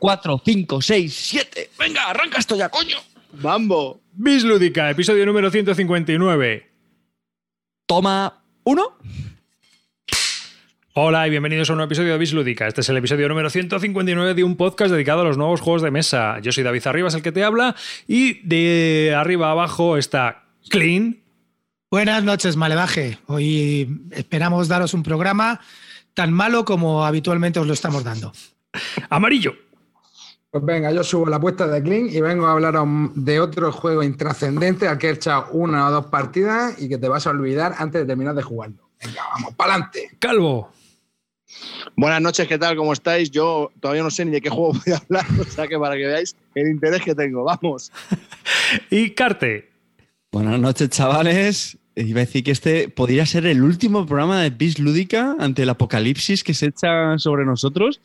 4, 5, 6, 7. Venga, arranca esto ya, coño. Bambo. Bis Lúdica, episodio número 159. Toma uno. Hola y bienvenidos a un nuevo episodio de Bis Lúdica. Este es el episodio número 159 de un podcast dedicado a los nuevos juegos de mesa. Yo soy David Arribas, el que te habla, y de arriba a abajo está Clean. Buenas noches, Malevaje. Hoy esperamos daros un programa tan malo como habitualmente os lo estamos dando. Amarillo. Pues venga, yo subo la apuesta de Clean y vengo a hablar de otro juego intrascendente al que he echado una o dos partidas y que te vas a olvidar antes de terminar de jugarlo. Venga, vamos, para adelante. Calvo. Buenas noches, ¿qué tal? ¿Cómo estáis? Yo todavía no sé ni de qué juego voy a hablar, o sea que para que veáis el interés que tengo, vamos. y Carte. Buenas noches, chavales. Iba a decir que este podría ser el último programa de Bis Lúdica ante el apocalipsis que se echa sobre nosotros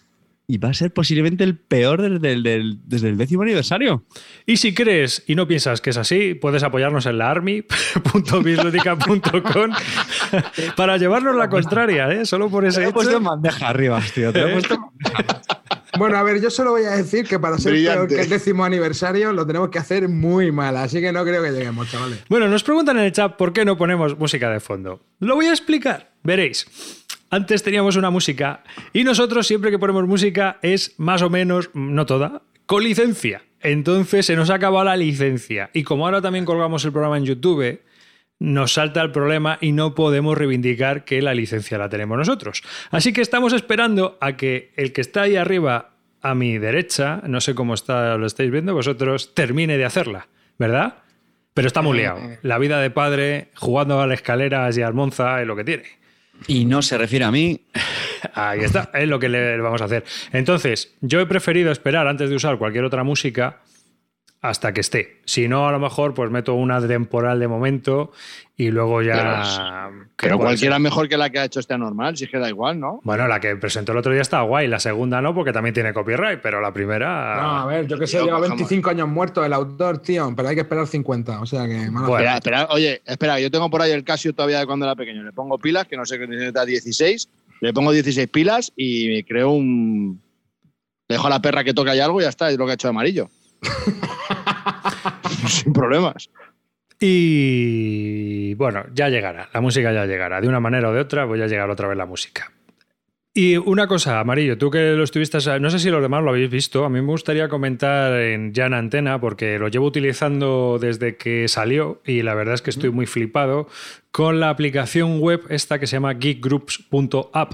y va a ser posiblemente el peor desde el, desde el décimo aniversario. Y si crees y no piensas que es así, puedes apoyarnos en la army.bisludica.com para llevarnos la contraria, ¿eh? Solo por ese Te he hecho. puesto en bandeja arriba, tío. Te he puesto en bandeja. Bueno, a ver, yo solo voy a decir que para ser peor que el décimo aniversario lo tenemos que hacer muy mal, así que no creo que lleguemos, chavales. Bueno, nos preguntan en el chat por qué no ponemos música de fondo. Lo voy a explicar, veréis. Antes teníamos una música y nosotros siempre que ponemos música es más o menos, no toda, con licencia. Entonces se nos ha acabado la licencia. Y como ahora también colgamos el programa en YouTube, nos salta el problema y no podemos reivindicar que la licencia la tenemos nosotros. Así que estamos esperando a que el que está ahí arriba a mi derecha, no sé cómo está, lo estáis viendo vosotros, termine de hacerla, ¿verdad? Pero está muy liado. La vida de padre, jugando a las escaleras y al Monza es lo que tiene. Y no se refiere a mí. Ahí está, es lo que le vamos a hacer. Entonces, yo he preferido esperar antes de usar cualquier otra música hasta que esté. Si no, a lo mejor, pues meto una temporal de momento y luego ya. que Pero puede cualquiera ser. mejor que la que ha hecho este anormal, si es que da igual, ¿no? Bueno, la que presentó el otro día está guay, la segunda no, porque también tiene copyright, pero la primera. No, a ver, yo que sé, lleva cojamos. 25 años muerto el autor, tío, pero hay que esperar 50, o sea que... Bueno. Espera, espera, oye, espera, yo tengo por ahí el Casio todavía de cuando era pequeño. Le pongo pilas, que no sé qué necesita 16. Le pongo 16 pilas y me creo un. Dejo a la perra que toque ahí algo y ya está, es lo que ha hecho de amarillo. Sin problemas. Y bueno, ya llegará, la música ya llegará. De una manera o de otra, voy a llegar otra vez la música. Y una cosa, Amarillo, tú que lo estuviste, no sé si los demás lo habéis visto, a mí me gustaría comentar en ya en antena, porque lo llevo utilizando desde que salió y la verdad es que estoy muy flipado con la aplicación web esta que se llama geekgroups.app,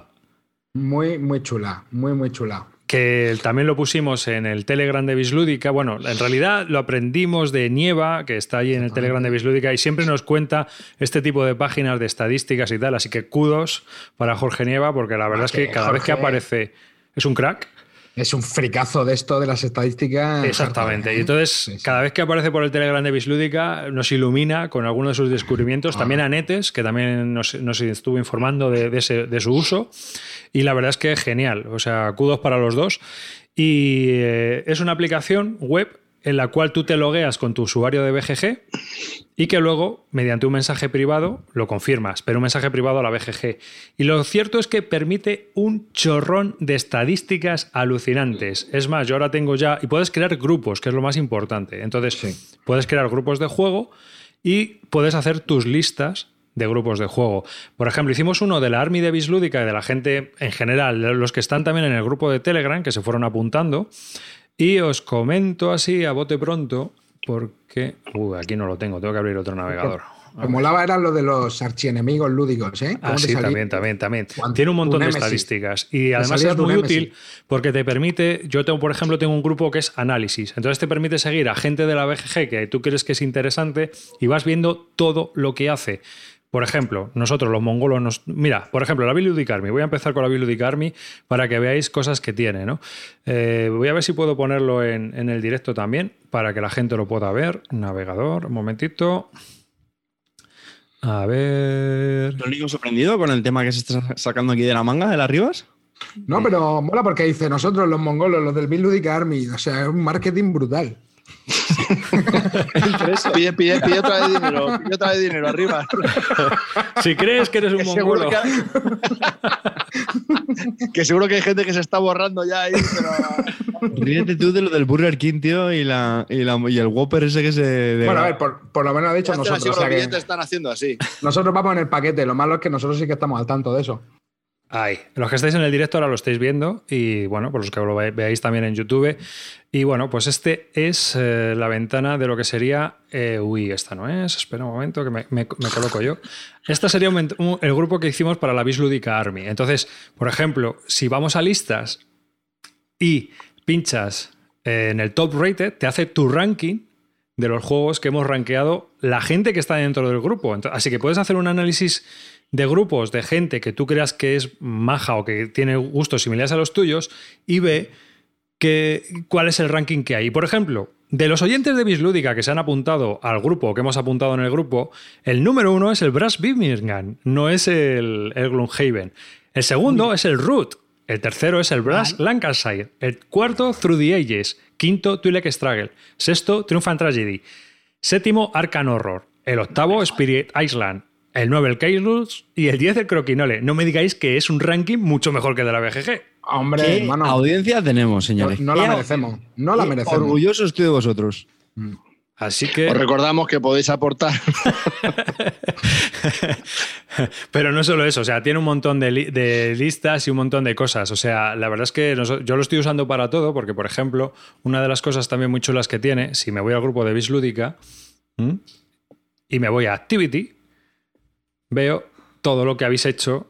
Muy, muy chula, muy, muy chula. Que también lo pusimos en el Telegram de Bislúdica. Bueno, en realidad lo aprendimos de Nieva, que está ahí en el Telegram de Bislúdica, y siempre nos cuenta este tipo de páginas de estadísticas y tal. Así que kudos para Jorge Nieva, porque la verdad es que que cada vez que aparece es un crack. Es un fricazo de esto de las estadísticas. Exactamente. Y entonces, Sí, sí. cada vez que aparece por el Telegram de Bislúdica, nos ilumina con alguno de sus descubrimientos. También a Netes, que también nos, nos estuvo informando de, de ese- de su uso. Y la verdad es que genial. O sea, kudos para los dos. Y eh, es una aplicación web en la cual tú te logueas con tu usuario de BGG y que luego, mediante un mensaje privado, lo confirmas, pero un mensaje privado a la BGG. Y lo cierto es que permite un chorrón de estadísticas alucinantes. Es más, yo ahora tengo ya, y puedes crear grupos, que es lo más importante. Entonces, puedes crear grupos de juego y puedes hacer tus listas de grupos de juego. Por ejemplo, hicimos uno de la Army de Bislúdica y de la gente en general, los que están también en el grupo de Telegram, que se fueron apuntando. Y os comento así a bote pronto, porque. Uy, aquí no lo tengo, tengo que abrir otro navegador. Lo molaba eran lo de los archienemigos lúdicos, ¿eh? Ah, ¿Cómo te sí, también, también, también. Tiene un montón de estadísticas. Y además es muy útil porque te permite. Yo tengo, por ejemplo, tengo un grupo que es análisis. Entonces te permite seguir a gente de la BGG que tú crees que es interesante y vas viendo todo lo que hace. Por ejemplo, nosotros los mongolos nos... Mira, por ejemplo, la Biludic Army. Voy a empezar con la Biludic Army para que veáis cosas que tiene, ¿no? Eh, voy a ver si puedo ponerlo en, en el directo también para que la gente lo pueda ver. Navegador, un momentito. A ver... ¿Lo único sorprendido con el tema que se está sacando aquí de la manga de las Rivas? No, pero mola porque dice nosotros los mongolos, los del Bill Army. O sea, es un marketing brutal. Pide, pide, pide otra vez dinero, pide otra vez dinero arriba. Si crees que eres un Que que, que seguro que hay gente que se está borrando ya ahí, pero Ríete tú de lo del Burger King, tío, y, la, y, la- y el Whopper ese que se. de- Bueno, a ver, por, por lo menos ha dicho Hasta nosotros. así o los sea que billetes están haciendo así. nosotros vamos en el paquete. Lo malo es que nosotros sí que estamos al tanto de eso. Ahí. Los que estáis en el directo ahora lo estáis viendo y bueno, por los que lo ve- veáis también en YouTube. Y bueno, pues este es eh, la ventana de lo que sería... eh, uy, esta no es. Espera un momento que me, coloco yo. Esta sería el grupo que hicimos para la Bislúdica Army. Entonces, por ejemplo, si vamos a listas y pinchas eh, en el top rated, te hace tu ranking de los juegos que hemos rankeado la gente que está dentro del grupo. Así que puedes hacer un análisis de grupos de gente que tú creas que es maja o que tiene gustos similares a los tuyos y ve que, cuál es el ranking que hay. Por ejemplo, de los oyentes de Bislúdica que se han apuntado al grupo, que hemos apuntado en el grupo, el número uno es el Brass Birmingham, no es el, el Gloomhaven. El segundo es el Root. El tercero es el Brass Lancashire. El cuarto, Through the Ages. Quinto, Twi'lek Struggle. Sexto, Triumphant Tragedy. Séptimo, Arcan Horror. El octavo, Spirit Island. El 9, el Chaos. Y el 10, el Croquinole. No me digáis que es un ranking mucho mejor que el de la BGG. Hombre, ¿Qué hermano. audiencia tenemos, No, señores? no ¿Qué la merecemos. No la merecemos. Orgulloso estoy de vosotros. Así que. Os recordamos que podéis aportar. Pero no solo eso, o sea, tiene un montón de, li- de listas y un montón de cosas. O sea, la verdad es que yo lo estoy usando para todo, porque, por ejemplo, una de las cosas también muy chulas que tiene, si me voy al grupo de Bislúdica y me voy a Activity, veo todo lo que habéis hecho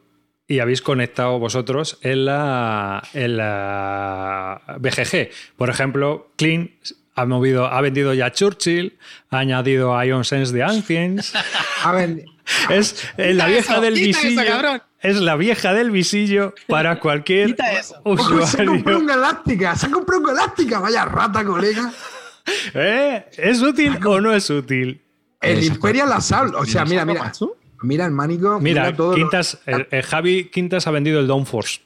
y habéis conectado vosotros en la, en la BGG. Por ejemplo, Clean ha, movido, ha vendido ya Churchill, ha añadido a Ion Sense de Ancients. A ver, Es eh, la vieja eso, del eso, visillo. es la vieja del visillo para cualquier ojo, se ha comprado usuario. un Galáctica. Se ha comprado un Galáctica. Vaya rata, colega. ¿Eh? ¿Es útil o no es útil? El. Imperial Assault. O sea, mira, mira. macho? Mira el manico. Mira, Mira, todo, lo- Quintas, el- el Javi Quintas ha vendido el Downforce.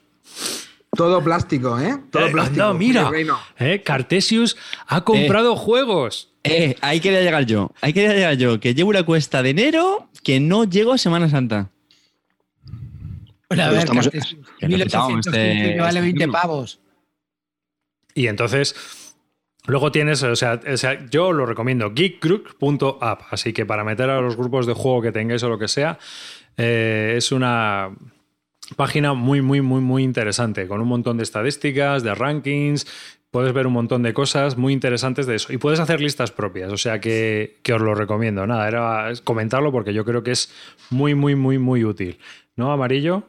todo plástico, ¿eh? Todo Eh, plástico. anda, mira, Reino. eh, Cartesius ha comprado juegos. Eh, ahí quería llegar yo. Ahí quería llegar yo. Que llevo una cuesta de enero que no llego a Semana Santa. Bueno, a ver, estamos- Cartes, que lo quitamos 1815 este- que vale este 20 libro. pavos. Y entonces, luego tienes, o sea, o sea, yo lo recomiendo, geekgroup.app. Así que para meter a los grupos de juego que tengáis o lo que sea, eh, es una página muy, muy, muy, muy interesante, con un montón de estadísticas, de rankings. Puedes ver un montón de cosas muy interesantes de eso. Y puedes hacer listas propias, o sea que, que os lo recomiendo. Nada, era comentarlo porque yo creo que es muy, muy, muy, muy útil. ¿No, Amarillo?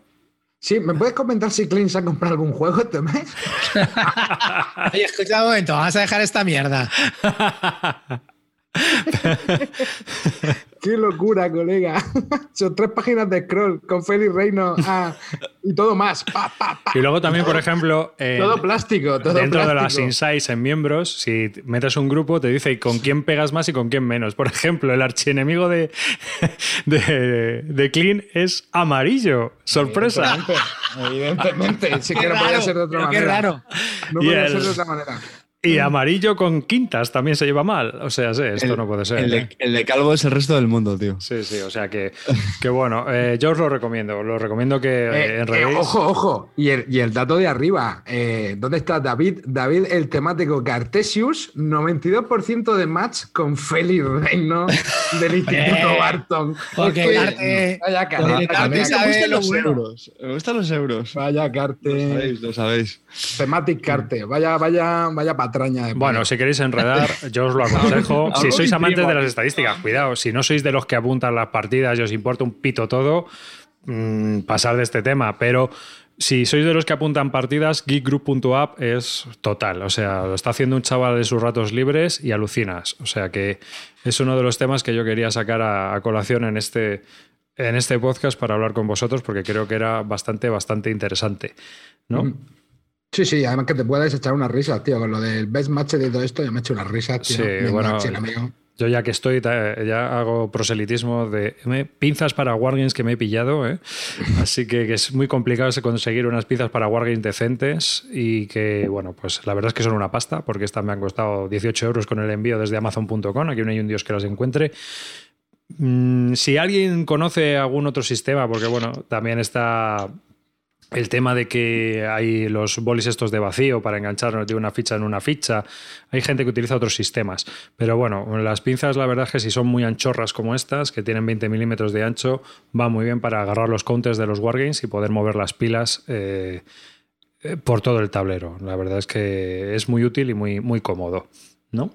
Sí, ¿me puedes comentar si Clint se ha comprado algún juego este mes? Oye, escucha un momento, vamos a dejar esta mierda. Qué locura, colega. Son tres páginas de scroll con Félix Reino ah, y todo más. Pa, pa, pa. Y luego también, por ejemplo, Todo plástico, todo dentro de las insights en miembros, si metes un grupo, te dice con quién pegas más y con quién menos. Por ejemplo, el archienemigo de, de, de Clean es amarillo. Sorpresa. Evidentemente, sí que no podía ser de otra pero qué manera. raro. No podía ser de otra manera. Y amarillo con quintas también se lleva mal. O sea, sí, esto El- no puede ser. El ¿eh? de, el de Calvo es el resto del mundo, tío. Sí, sí, o sea que, que bueno, eh, yo os lo recomiendo. Lo recomiendo que Eh, eh, enredéis. ojo, ojo. Y el, y el dato de arriba. eh, ¿Dónde está David? David, el temático Cartesius, 92% de match con Félix Reino del Instituto Barton. porque Carte- Vaya carte, Carte sabe lo bueno. euros. Me gustan los euros. Vaya Lo carte. sabéis, lo sabéis. Thematic carte. Vaya, vaya, vaya patraña de Bueno, si queréis enredar, yo os lo aconsejo. si sois amantes de las estadísticas, cuidado. Si no sois de los que apuntan las partidas y os importa un pito todo, mm, pasar de este tema. Pero si sois de los que apuntan partidas, geekgroup.app es total. O sea, lo está haciendo un chaval de sus ratos libres y alucinas. O sea que es uno de los temas que yo quería sacar a, a colación en este, en este podcast para hablar con vosotros porque creo que era bastante, bastante interesante. ¿no? Sí, sí, además que te puedes echar unas risas, tío. Con lo del best match de todo esto, yo me he hecho unas risas, tío. Sí, Best bueno, match, el amigo. Yo ya que estoy, ya hago proselitismo de pinzas para Wargames que me he pillado, ¿eh? así que, que es muy complicado conseguir unas pinzas para Wargames decentes y que, bueno, pues la verdad es que son una pasta, porque estas me han costado 18 euros con el envío desde amazon.com, aquí no hay un dios que las encuentre. Mm, si alguien conoce algún otro sistema, porque bueno, también está el tema de que hay los bolis estos de vacío para enganchar de una ficha en una ficha. Hay gente que utiliza otros sistemas. Pero bueno, las pinzas, la verdad es que si son muy anchorras como estas, que tienen 20 milímetros de ancho, va muy bien para agarrar los counters de los wargames y poder mover las pilas eh, eh, por todo el tablero. La verdad es que es muy útil y muy, muy cómodo. ¿No?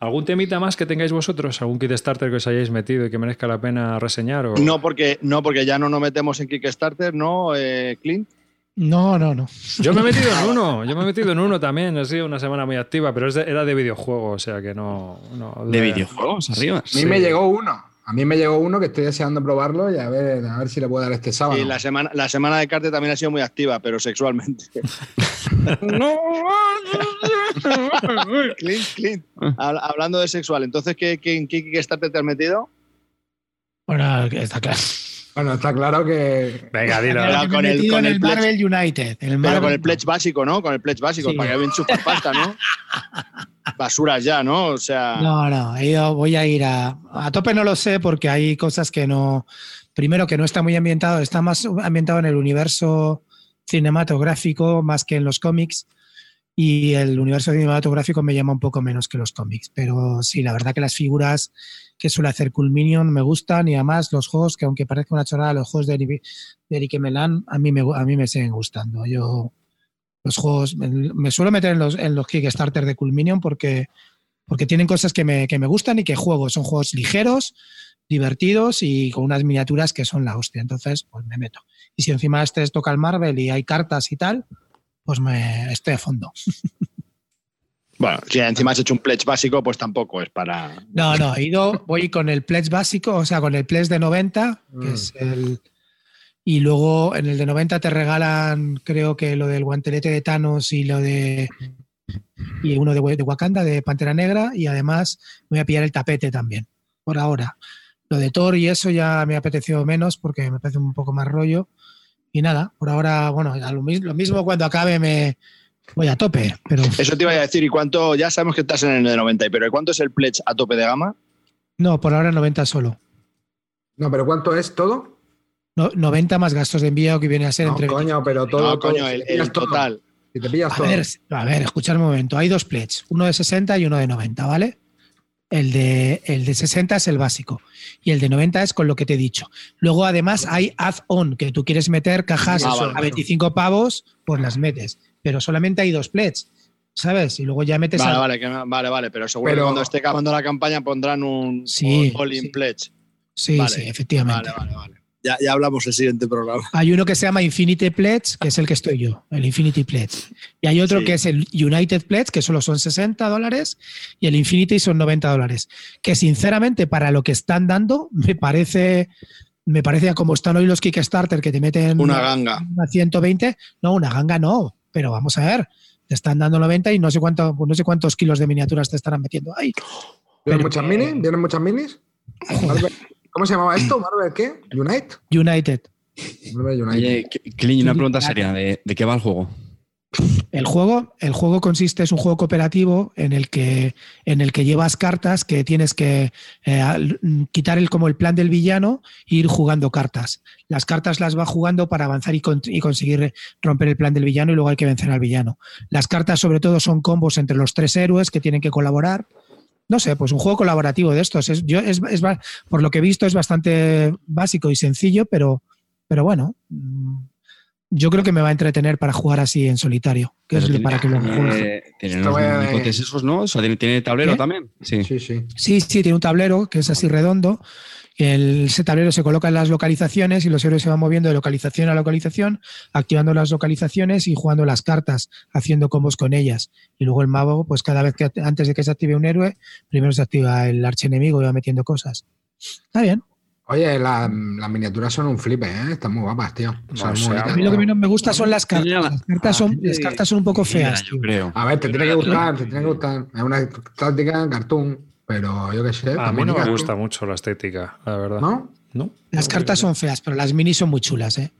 ¿Algún temita más que tengáis vosotros? ¿Algún kit starter que os hayáis metido y que merezca la pena reseñar? O... No porque, no, porque ya no nos metemos en Kickstarter, ¿no, eh, Clint? No, no, no. Yo me he metido en uno, yo me he metido en uno también, ha sido una semana muy activa, pero era de videojuego, o sea que no... no- De videojuegos arriba. A mí me llegó uno. A mí me llegó uno que estoy deseando probarlo y a ver, a ver si le puedo dar este sábado. Y la semana, la semana de Carte también ha sido muy activa, pero sexualmente. Clint, Clint. Habla- Hablando de sexual, entonces, ¿qué, qué, en qué Kickstarter te has metido? Bueno, está claro. Bueno, está claro que. Venga, dilo. Con el- con el el pledge. Marvel United. Pero con el pledge básico, ¿no? Con el pledge básico, Sí. para que bien chupar pasta, ¿no? Basuras ya, ¿no? O sea. No, no, ido- voy a ir a. A tope no lo sé porque hay cosas que no. Primero, que no está muy ambientado, está más ambientado en el universo cinematográfico más que en los cómics. Y el universo cinematográfico me llama un poco menos que los cómics. Pero sí, la verdad que las figuras que suele hacer Cool Minion me gustan y además los juegos, que aunque parezca una chorrada, los juegos de, Eric- de Eric Melan a mí me, a mí me siguen gustando. Yo los juegos me, me suelo meter en los, en los Kickstarter de Cool Minion porque porque tienen cosas que me, que me gustan y que juego. Son juegos ligeros, divertidos y con unas miniaturas que son la hostia. Entonces, pues me meto. Y si encima este es toca el Marvel y hay cartas y tal, pues me estoy a fondo. Bueno, si encima has hecho un pledge básico, pues tampoco es para. No, no, he ido, voy con el pledge básico, o sea, con el pledge de 90, que Mm. es el... Y luego en el de 90 te regalan, creo que lo del guantelete de Thanos y lo de... Y uno de, de Wakanda, de Pantera Negra, y además me voy a pillar el tapete también, por ahora. Lo de Thor y eso ya me ha apetecido menos porque me parece un poco más rollo. Y nada, por ahora, bueno, lo, mis- lo mismo cuando acabe me voy a tope, pero Eso te iba a decir, ¿y cuánto? Ya sabemos que estás en el de 90, pero ¿y cuánto es el pledge a tope de gama? no, por ahora 90 solo. No, pero ¿cuánto es todo? No- 90 más gastos de envío que viene a ser No, entre coño, pero todo. no, coño, el, total. Si te pillas A todo. ver, a ver, escuchar un momento. Hay dos pledges, uno de 60 y uno de 90, ¿vale? El de, el de 60 es el básico y el de 90 es con lo que te he dicho. Luego, además, hay add-on, que tú quieres meter cajas Ah, vale. a 25 pavos, pues las metes. Pero solamente hay dos pledges, ¿sabes? Y luego ya metes Vale, a- vale, que, vale, vale, pero seguro Pero- que cuando esté acabando la campaña pondrán un Sí, all in sí. pledge. Sí, Vale. sí, efectivamente. Vale, vale, vale. Ya, ya hablamos el siguiente programa. Hay uno que se llama Infinity Pledge, que es el que estoy yo, el Infinity Pledge. Y hay otro Sí. que es el United Pledge, que solo son 60 dólares, y el Infinity son 90 dólares. Que sinceramente, para lo que están dando, me parece, me parece a como están hoy los Kickstarter, que te meten Una ganga. a 120. No, una ganga no, pero vamos a ver. Te están dando 90 y no sé, cuánto, no sé cuántos kilos de miniaturas te estarán metiendo ahí. ¿Vienen muchas minis? ¿Vienen muchas minis? Marvel- ¿Cómo se llamaba esto? ¿Marvel qué? ¿Unite? United. Marvel Unite. Oye, Clint, una pregunta seria. ¿De, de qué va el juego? El juego, el juego consiste, es un juego cooperativo en el que, en el que llevas cartas que tienes que eh, quitar el, como el plan del villano e ir jugando cartas. Las cartas las va jugando para avanzar y, con- y conseguir romper el plan del villano y luego hay que vencer al villano. Las cartas sobre todo son combos entre los tres héroes que tienen que colaborar. No sé, pues un juego colaborativo de estos. Es, yo, es, es por lo que he visto es bastante básico y sencillo, pero, pero bueno. Yo creo que me va a entretener para jugar así en solitario, que es Pero para que lo tiene- juegue. Tiene los esos, ¿no? O sea, tiene, tiene tablero ¿Qué? también. Sí. Sí, sí. Sí, sí, tiene un tablero que es así redondo. El, ese tablero se coloca en las localizaciones y los héroes se van moviendo de localización a localización, activando las localizaciones y jugando las cartas, haciendo combos con ellas. Y luego el mago, pues cada vez que antes de que se active un héroe, primero se activa el archienemigo y va metiendo cosas. Está bien. Oye, la- las miniaturas son un flipe, ¿eh? Están muy guapas, tío. Son O muy sea, bonitas. A mí lo que menos me gusta son las cartas. Mira, Las cartas son, ah, las cartas son un poco feas. yo tío. creo. A ver, te tiene que gustar, te tiene que gustar. Es una táctica cartoon. Pero yo qué sé. A mí no me gusta mucho la estética, la verdad. ¿No? ¿No? Las cartas son feas, pero las minis son muy chulas, ¿eh?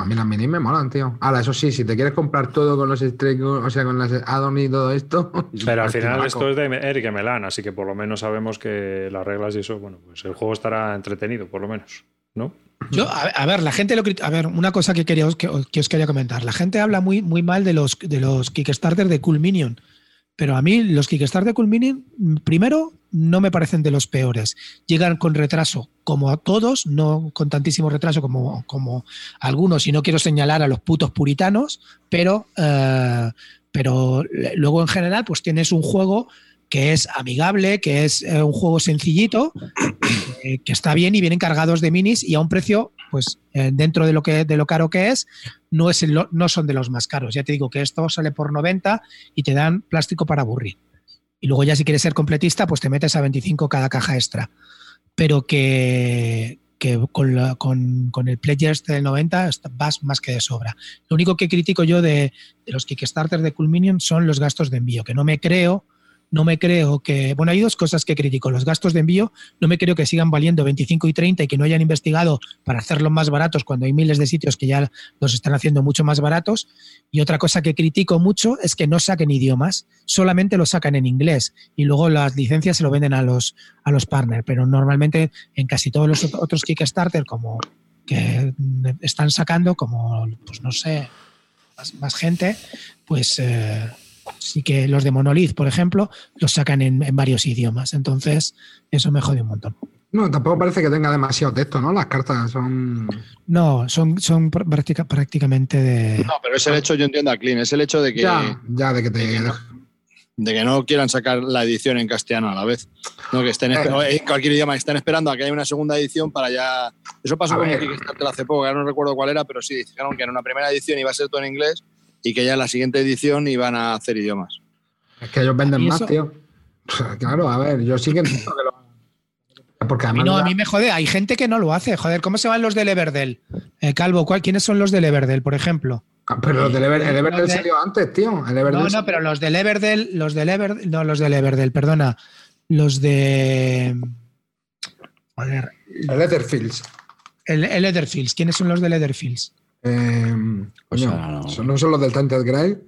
A mí las minis me molan, tío. Ahora, eso sí, si te quieres comprar todo con los strikes, o sea, con las add y todo esto. Pero al final esto es de Eric Melan, así que por lo menos sabemos que las reglas y eso, bueno, pues el juego estará entretenido, por lo menos, ¿no? Yo, a, a ver, la gente lo A ver, una cosa que, quería, que, que os quería comentar. La gente habla muy, muy mal de los, de los Kickstarter de Cool Minion. Pero a mí los Kickstarter de Cool Minion, primero, no me parecen de los peores. Llegan con retraso, como a todos, no con tantísimo retraso como, como algunos, y no quiero señalar a los putos puritanos, pero, eh, pero luego en general, pues tienes un juego que es amigable, que es eh, un juego sencillito, que está bien y vienen cargados de minis y a un precio, pues eh, dentro de lo que de lo caro que es, no, es el- no son de los más caros. Ya te digo que esto sale por 90 y te dan plástico para aburrir. Y luego ya si quieres ser completista, pues te metes a 25 cada caja extra. Pero que, que con, la- con- el Pledge este del 90 está- vas más que de sobra. Lo único que critico yo de, de los Kickstarter de Cool Minion son los gastos de envío, que no me creo no me creo que. Bueno, hay dos cosas que critico. Los gastos de envío, no me creo que sigan valiendo 25 y 30 y que no hayan investigado para hacerlos más baratos cuando hay miles de sitios que ya los están haciendo mucho más baratos. Y otra cosa que critico mucho es que no saquen idiomas, solamente lo sacan en inglés y luego las licencias se lo venden a los, a los partners. Pero normalmente en casi todos los ot- otros Kickstarter, como que están sacando, como, pues no sé, más, más gente, pues. eh, sí que los de Monolith, por ejemplo, los sacan en, en varios idiomas. Entonces, eso me jode un montón. No, tampoco parece que tenga demasiado texto, ¿no? Las cartas son. No, son, son pr- práctica- prácticamente de. No, pero es el hecho, yo entiendo a Clean, es el hecho de que, Ya, ya de que te. de que no. de que no quieran sacar la edición en castellano a la vez. No, que estén o en cualquier idioma, que estén esperando a que haya una segunda edición para ya. Eso pasó A con Kickstarter hace poco, que ahora no recuerdo cuál era, pero sí dijeron que en una primera edición iba a ser todo en inglés y que ya en la siguiente edición iban a hacer idiomas. Es que ellos venden ¿Y más, tío. Claro, a ver, yo sí que entiendo que lo. Porque A mí, además. no, a mí me jode. Hay gente que no lo hace. Joder, ¿cómo se van los del Everdell? Eh, Calvo, ¿cuál, ¿quiénes son los del Everdell, por ejemplo? Pero los del Ever- el Everdell de- salió antes, tío. El Everdell No, no, salió- pero los del Everdell, los del Everdell, no, los del Everdell, perdona. Los de. Joder, El Etherfields. el, el Etherfields. ¿Quiénes son los del Etherfields? Eh, Pues coño, ahora no. ¿son- ¿no son los del Tainted Grail?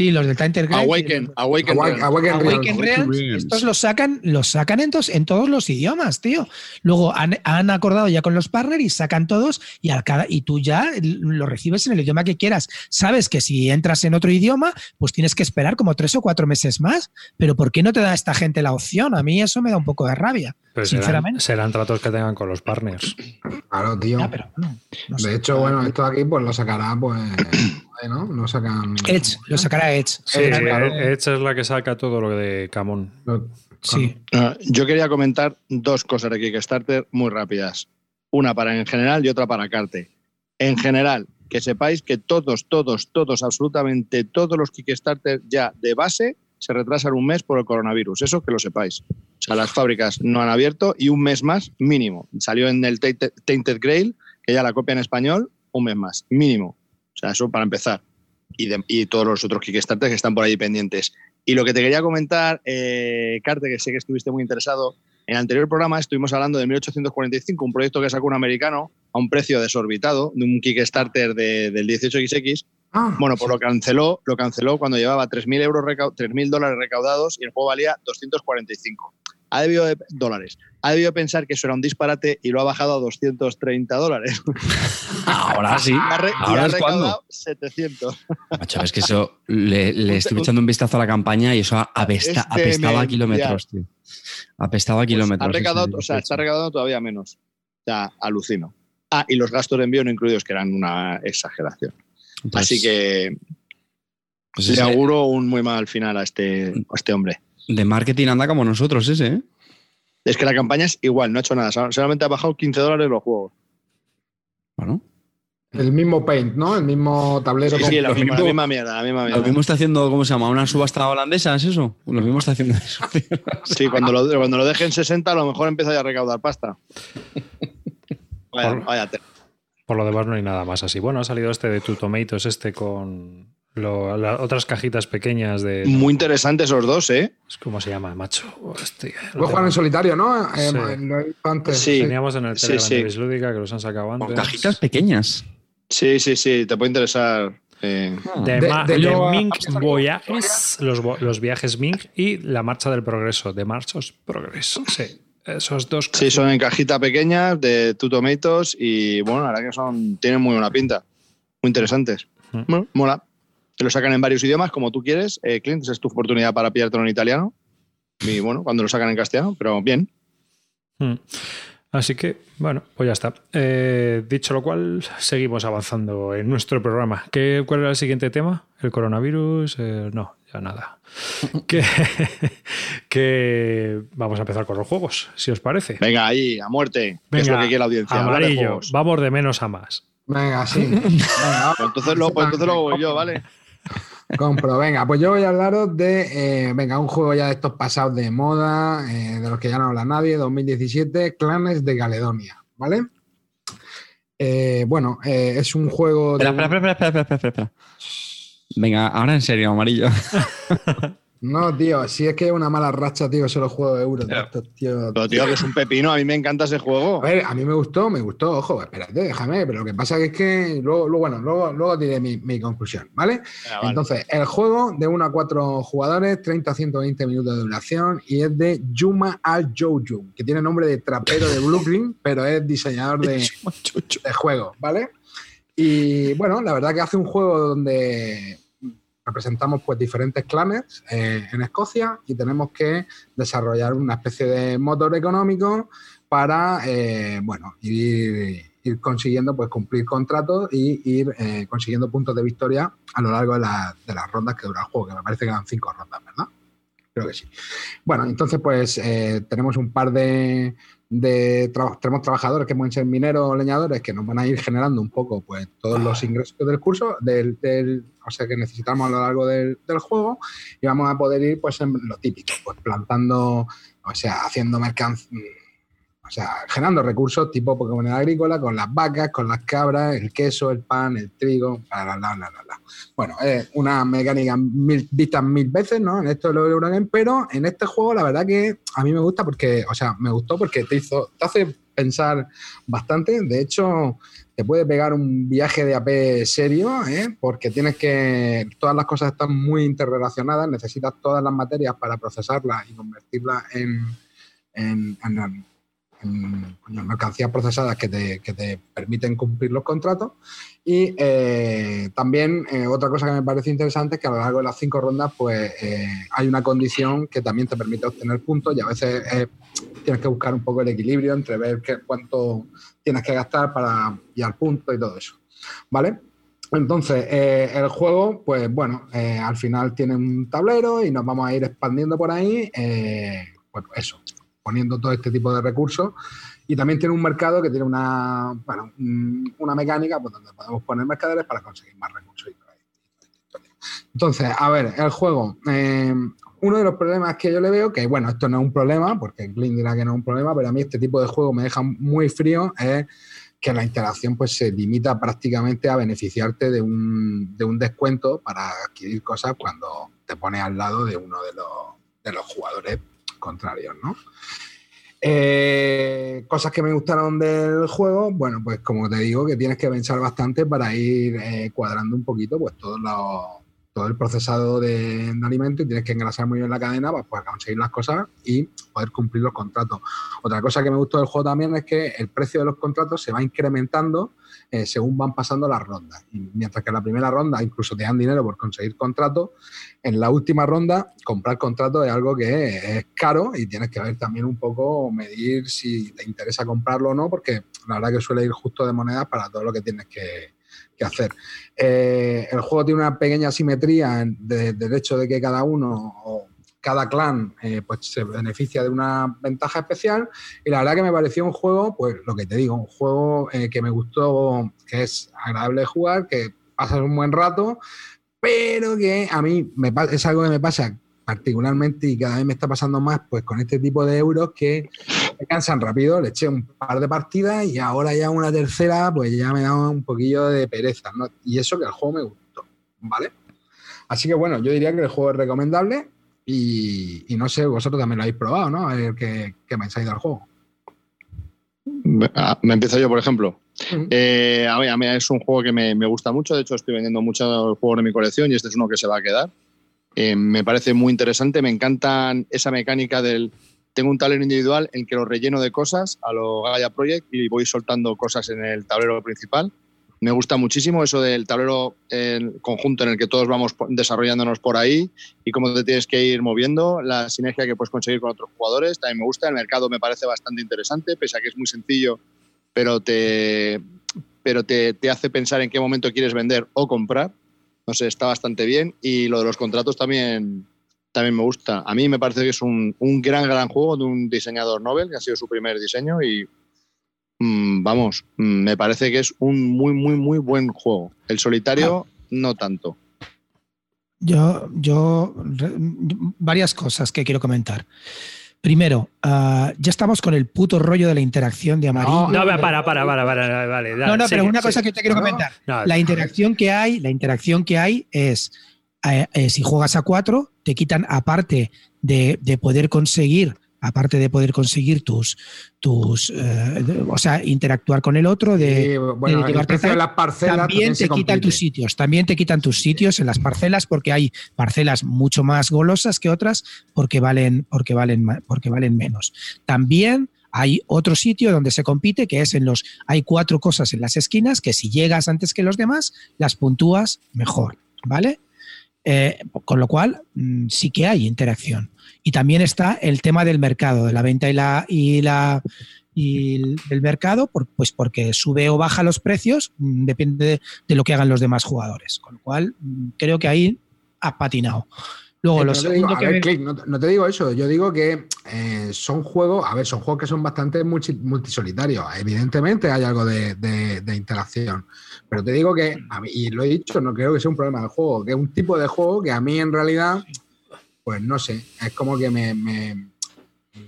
Sí, los del Grail. Awaken, Awaken. Awaken Awaken. Realms, Realms. estos los sacan, los sacan en, tos- en todos los idiomas, tío. Luego han, han acordado ya con los partners y sacan todos y, al cada, y tú ya lo recibes en el idioma que quieras. Sabes que si entras en otro idioma, pues tienes que esperar como tres o cuatro meses más. Pero ¿por qué no te da esta gente la opción? A mí eso me da un poco de rabia, Pero serán, sinceramente. serán tratos que tengan con los partners. Claro, tío. Ya, pero bueno, no sé. De hecho, bueno, esto aquí pues lo sacará, pues. ¿No? Lo sacan. Edge, lo sacará Edge. Sí, claro. Edge es la que saca todo lo de Camón. Sí. Ah, Yo quería comentar dos cosas de Kickstarter muy rápidas. Una para en general y otra para Carte. En general, que sepáis que todos, todos, todos, absolutamente todos los Kickstarter ya de base se retrasan un mes por el coronavirus. Eso que lo sepáis. O sea, las fábricas no han abierto y un mes más mínimo. Salió en el Tainted Tainted Grail, que ya la copia en español, un mes más, mínimo. O sea, eso para empezar. Y, de- y todos los otros Kickstarter que están por ahí pendientes. Y lo que te quería comentar, eh, Carte, que sé que estuviste muy interesado, en el anterior programa estuvimos hablando de 1845, un proyecto que sacó un americano a un precio desorbitado, de un Kickstarter de- del 18XX. Ah, Bueno, pues lo canceló, lo canceló cuando llevaba 3.000 euros recau- 3.000 dólares recaudados y el juego valía 245. Ha debido de, dólares. Ha debido pensar que eso era un disparate y lo ha bajado a 230 dólares. Ahora sí. Y ha, re- y Ahora ha es cuando. recaudado 700. Macho, es que eso le, le estoy echando un vistazo a la campaña y eso apesta, Es apestaba a kilómetros, tío. Apestaba a Pues kilómetros. ha recaudado, o sea, está recaudando todavía menos. O sea, alucino. Ah, y los gastos de envío no incluidos, que eran una exageración. Así que pues le ese- auguro un muy mal final a este, a este hombre. De marketing anda como nosotros ese, ¿eh? Es que la campaña es igual, no ha hecho nada. Sol- Solamente ha bajado 15 dólares los juegos. Bueno, el mismo paint, ¿no? El mismo tablero. Sí, con- sí, la lo misma, la misma mierda, la misma lo mierda. mismo está haciendo, ¿cómo se llama? ¿Una subasta holandesa? ¿Es eso? Lo mismo está haciendo eso. tío. Sí, cuando lo, cuando lo dejen 60, a lo mejor empieza ya a recaudar pasta. Vaya, Por- vaya Por lo demás no hay nada más así. Bueno, ha salido este de Two Tomatoes, este con Lo- la- otras cajitas pequeñas de. Muy interesantes esos dos, ¿eh? ¿Cómo se llama, macho? Hostia, Puedes jugar en solitario, ¿no? Eh, Sí. lo he visto antes. Sí. Teníamos en el Sí, sí. de Bislúdica, que los han sacado antes. Con cajitas pequeñas. Sí, sí, sí, te puede interesar. eh. De, De- de Mink Voyages, los, viajes Mink y la marcha del progreso, de Marchos Progreso. Sí, esos dos. Sí, son en cajita pequeña de Two Tomatoes y bueno, la verdad que son tienen muy buena pinta. Muy interesantes. Mm. Bueno, mola. Te lo sacan en varios idiomas como tú quieres. Eh, Clint, esa es tu oportunidad para pillártelo en italiano. Y bueno, cuando lo sacan en castellano, pero bien. Mm. Así que, bueno, pues ya está. Eh, dicho lo cual, seguimos avanzando en nuestro programa. ¿Qué, ¿Cuál era el siguiente tema? ¿El coronavirus? Eh, no, ya nada. que, que vamos a empezar con los juegos, si os parece. Venga, ahí, a muerte. que es lo que quiere la audiencia. de amarillo. Vamos de menos a más. Venga, sí. Venga, Pues entonces, pues entonces lo voy yo, ¿vale? Compro, venga, pues yo voy a hablaros de, eh, venga, un juego ya de estos pasados de moda, eh, de los que ya no habla nadie, 2017, Clanes de Caledonia, ¿vale? Eh, bueno, es un juego... de- Espera, espera, espera, espera, espera, espera, espera. Venga, ahora en serio, amarillo. No, tío, si es que es una mala racha, tío, solo juego de euros. tío. Pero tío, que es un pepino, a mí me encanta ese A juego. ver, a mí me gustó, me gustó, ojo, espérate, déjame, pero lo que pasa es que luego, luego, bueno, luego, luego diré mi, mi conclusión, ¿vale? Venga, vale. Entonces, el juego de 1 a 4 jugadores, 30 a 120 minutos de duración y es de Yuma Al Jojo, que tiene nombre de trapero de Brooklyn, pero es diseñador de, de juegos, ¿vale? Y bueno, la verdad que hace un juego donde representamos pues diferentes clanes eh, en Escocia y tenemos que desarrollar una especie de motor económico para, eh, bueno, ir, consiguiendo pues cumplir contratos y ir eh, consiguiendo puntos de victoria a lo largo de, de las rondas que dura el juego, que me parece que dan cinco rondas, ¿verdad? Creo que sí. Bueno, entonces pues tenemos un par de, de traba- tenemos trabajadores que pueden ser mineros o leñadores que nos van a ir generando un poco pues todos los ingresos del curso, del, del- o sea que necesitamos a lo largo del, del juego y vamos a poder ir pues en lo típico, pues plantando, o sea, haciendo mercancía, o sea, generando recursos tipo Pokémon agrícola con las vacas, con las cabras, el queso, el pan, el trigo, bla, bla, bla, bla, bla. Bueno, es una mecánica mil, vista mil veces, ¿no? En esto de los Eurogame, pero en este juego la verdad que a mí me gusta porque, o sea, me gustó porque te hizo, te hace pensar bastante. De hecho, te puede pegar un viaje de AP serio, ¿eh? porque tienes que, todas las cosas están muy interrelacionadas, necesitas todas las materias para procesarlas y convertirlas en, en, en- coño, mercancías procesadas que te, que te permiten cumplir los contratos. Y eh, también eh, otra cosa que me parece interesante es que a lo largo de las cinco rondas pues eh, hay una condición que también te permite obtener puntos y a veces tienes que buscar un poco el equilibrio entre ver qué, cuánto tienes que gastar para pillar puntos y todo eso. ¿Vale? Entonces, el juego, pues bueno, al final tiene un tablero y nos vamos a ir expandiendo por ahí, pues eso, poniendo todo este tipo de recursos. Y también tiene un mercado que tiene una, bueno, un- una mecánica pues, donde podemos poner mercaderes para conseguir más recursos. Entonces, a ver, el juego. eh, uno de los problemas que yo le veo, que bueno, esto no es un problema, porque Glyn dirá que no es un problema, pero a mí este tipo de juego me deja muy frío, es que la interacción pues se limita prácticamente a beneficiarte de un, de un descuento para adquirir cosas cuando te pones al lado de uno de los, de los jugadores contrarios, ¿no? Eh, cosas que me gustaron del juego, bueno, pues como te digo, que tienes que pensar bastante para ir eh, cuadrando un poquito pues todos los- todo el procesado de, de alimentos y tienes que engrasar muy bien la cadena pues, para conseguir las cosas y poder cumplir los contratos. Otra cosa que me gustó del juego también es que el precio de los contratos se va incrementando eh, según van pasando las rondas. Y mientras que en la primera ronda incluso te dan dinero por conseguir contratos, en la última ronda comprar contratos es algo que es caro y tienes que ver también un poco, medir si te interesa comprarlo o no, porque la verdad que suele ir justo de monedas para todo lo que tienes que, que hacer. Eh, el juego tiene una pequeña asimetría del hecho de que cada uno cada clan eh, pues se beneficia de una ventaja especial y la verdad que me pareció un juego, pues lo que te digo, un juego eh, que me gustó, que es agradable de jugar, que pasas un buen rato, pero que a mí me, es algo que me pasa particularmente y cada vez me está pasando más pues con este tipo de euros que me cansan rápido, le eché un par de partidas y ahora ya una tercera pues ya me da un poquillo de pereza, ¿no? Y eso que el juego me gustó, ¿vale? Así que bueno, yo diría que el juego es recomendable y, y no sé, vosotros también lo habéis probado, ¿no? A ver qué, qué pensáis del juego. Ah, Me empiezo yo, por ejemplo. Eh, a, mí, a mí es un juego que me, me gusta mucho. De hecho, estoy vendiendo muchos juegos de mi colección y este es uno que se va a quedar. Eh, me parece muy interesante. Me encantan esa mecánica del. Tengo un tablero individual en que lo relleno de cosas a lo Gaia Project y voy soltando cosas en el tablero principal. Me gusta muchísimo eso del tablero eh, conjunto en el que todos vamos desarrollándonos por ahí y cómo te tienes que ir moviendo, la sinergia que puedes conseguir con otros jugadores. También me gusta. El mercado me parece bastante interesante, pese a que es muy sencillo, pero te, pero te, te hace pensar en qué momento quieres vender o comprar. No sé, está bastante bien. Y lo de los contratos también, también me gusta. A mí me parece que es un, un gran, gran juego de un diseñador Nobel, que ha sido su primer diseño. Y mm, vamos, mm, me parece que es un muy, muy, muy buen juego. El solitario, no tanto. Yo, yo, re- varias cosas que quiero comentar. Primero, ah, ya estamos con el puto rollo de la interacción de amarillo. No, va, para, para, para, para, vale. No, no, pero sigue, una cosa que te quiero No, comentar. No, La interacción que hay, la interacción que hay es eh, eh, si juegas a cuatro, te quitan aparte de, de poder conseguir, aparte de poder conseguir tus, tus, eh, de- o sea, interactuar con el otro, de, bueno, de el de tal, las parcelas también te quitan tus sitios, también te quitan tus sitios en las parcelas porque hay parcelas mucho más golosas que otras porque valen, porque valen, porque valen menos. También hay otro sitio donde se compite que es en los, hay cuatro cosas en las esquinas que si llegas antes que los demás, las puntúas mejor, ¿vale? Eh, con lo cual, mm, sí que hay interacción. Y también está el tema del mercado, de la venta y la, y la y el, mercado, pues porque sube o baja los precios, mm, depende de, de lo que hagan los demás jugadores. Con lo cual, mm, creo que ahí ha patinado. Luego, Eh, lo pero no te digo- que ver, me- Click, no, te- no te digo eso, yo digo que eh, son juegos, a ver, son juegos que son bastante multi- multisolitarios. Evidentemente hay algo de, de- de interacción, pero te digo que, a mí- y lo he dicho, no creo que sea un problema del juego, que es un tipo de juego que a mí en realidad, pues no sé, es como que me... me-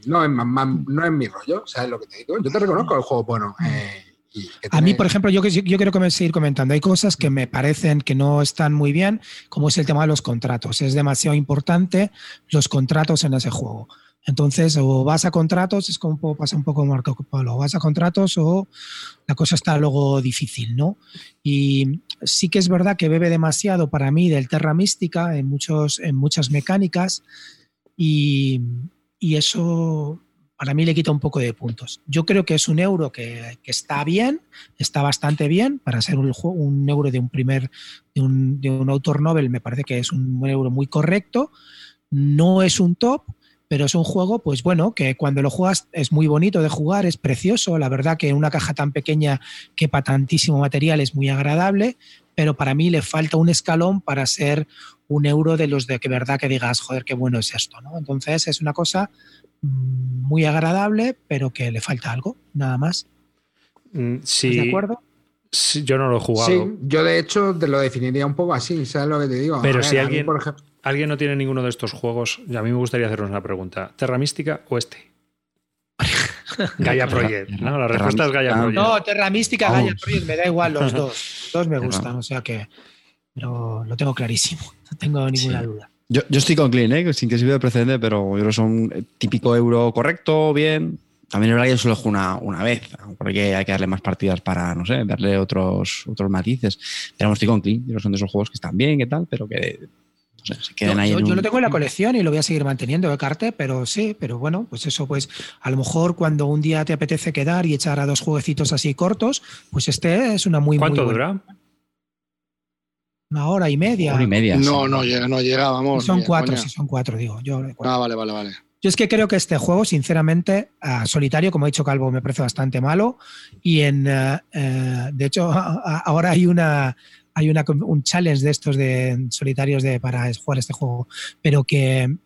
no, es más- más- no es mi rollo, ¿sabes lo que te digo? Yo te reconozco el juego bueno. eh, y que A mí, por ejemplo, yo, que- yo quiero que seguir comentando. Hay cosas que me parecen que no están muy bien, como es el tema de los contratos. Es demasiado importante los contratos en ese juego. Entonces, o vas a contratos, es como pasa un poco Marco Polo, o vas a contratos o la cosa está luego difícil, ¿no? Y sí que es verdad que bebe demasiado para mí del Terra Mística en, muchos, en muchas mecánicas y, y eso para mí le quita un poco de puntos. Yo creo que es un euro que, que está bien, está bastante bien para ser un, euro de un primer, de un autor novel, me parece que es un euro muy correcto. No es un top, pero es un juego, pues bueno, que cuando lo juegas es muy bonito de jugar, es precioso. La verdad que en una caja tan pequeña quepa tantísimo material es muy agradable, pero para mí le falta un escalón para ser un euro de los de que verdad que digas, joder, qué bueno es esto, ¿no? Entonces es una cosa muy agradable, pero que le falta algo, nada más. Mm, ¿Estás Sí, de acuerdo? sí, yo no lo he jugado. Sí, yo de hecho te lo definiría un poco así, ¿sabes lo que te digo? Pero A si a mí, alguien- por ejemplo, ¿Alguien no tiene ninguno de estos juegos? Y a mí me gustaría haceros una pregunta. ¿Terra Mística o este? Gaia Project. ¿no? La respuesta es Gaia Terra Project. No, Terra Mística. Gaia Project, me da igual los dos. Los dos me gustan, o sea que lo, lo tengo clarísimo, no tengo ninguna Sí. duda. Yo, yo estoy con Clean, ¿eh? sin que sirva de precedente, pero yo creo que son eh, típico euro correcto, bien. También es verdad que yo solo juego una, una vez, porque hay que darle más partidas para, no sé, darle otros, otros matices. Pero vamos, estoy con Clean, yo creo que son de esos juegos que están bien, que tal, pero que no sé, se quedan Yo, ahí. yo- en yo un- lo tengo en la colección y lo voy a seguir manteniendo de carte, pero sí, pero bueno, pues eso, pues a lo mejor cuando un día te apetece quedar y echar a dos jueguecitos así cortos, pues este es una muy ¿Cuánto muy buena- dura? Una hora y media. Una y media. No, sí. no llega, no llega, vamos. son cuatro, coña. sí, son cuatro, digo. Yo. Ah, vale, vale, vale. Yo es que creo que este juego, sinceramente, a solitario, como ha dicho Calvo, me parece bastante malo. Y en, eh, eh, de hecho, ahora hay una hay una, un challenge de estos de solitarios de, para jugar este juego, pero que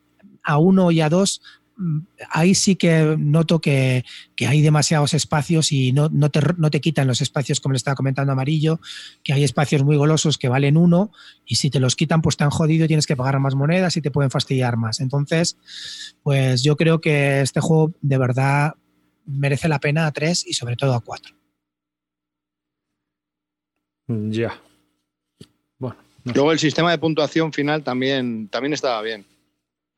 a uno y a dos mm, ahí sí que noto que, que hay demasiados espacios y no, no, te, no te quitan los espacios, como le estaba comentando Amarillo, que hay espacios muy golosos que valen uno y si te los quitan, pues te han jodido tienes que pagar más monedas y te pueden fastidiar más. Entonces, pues yo creo que este juego de verdad merece la pena a tres y sobre todo a cuatro. Ya. Luego el sistema de puntuación final también, también estaba bien.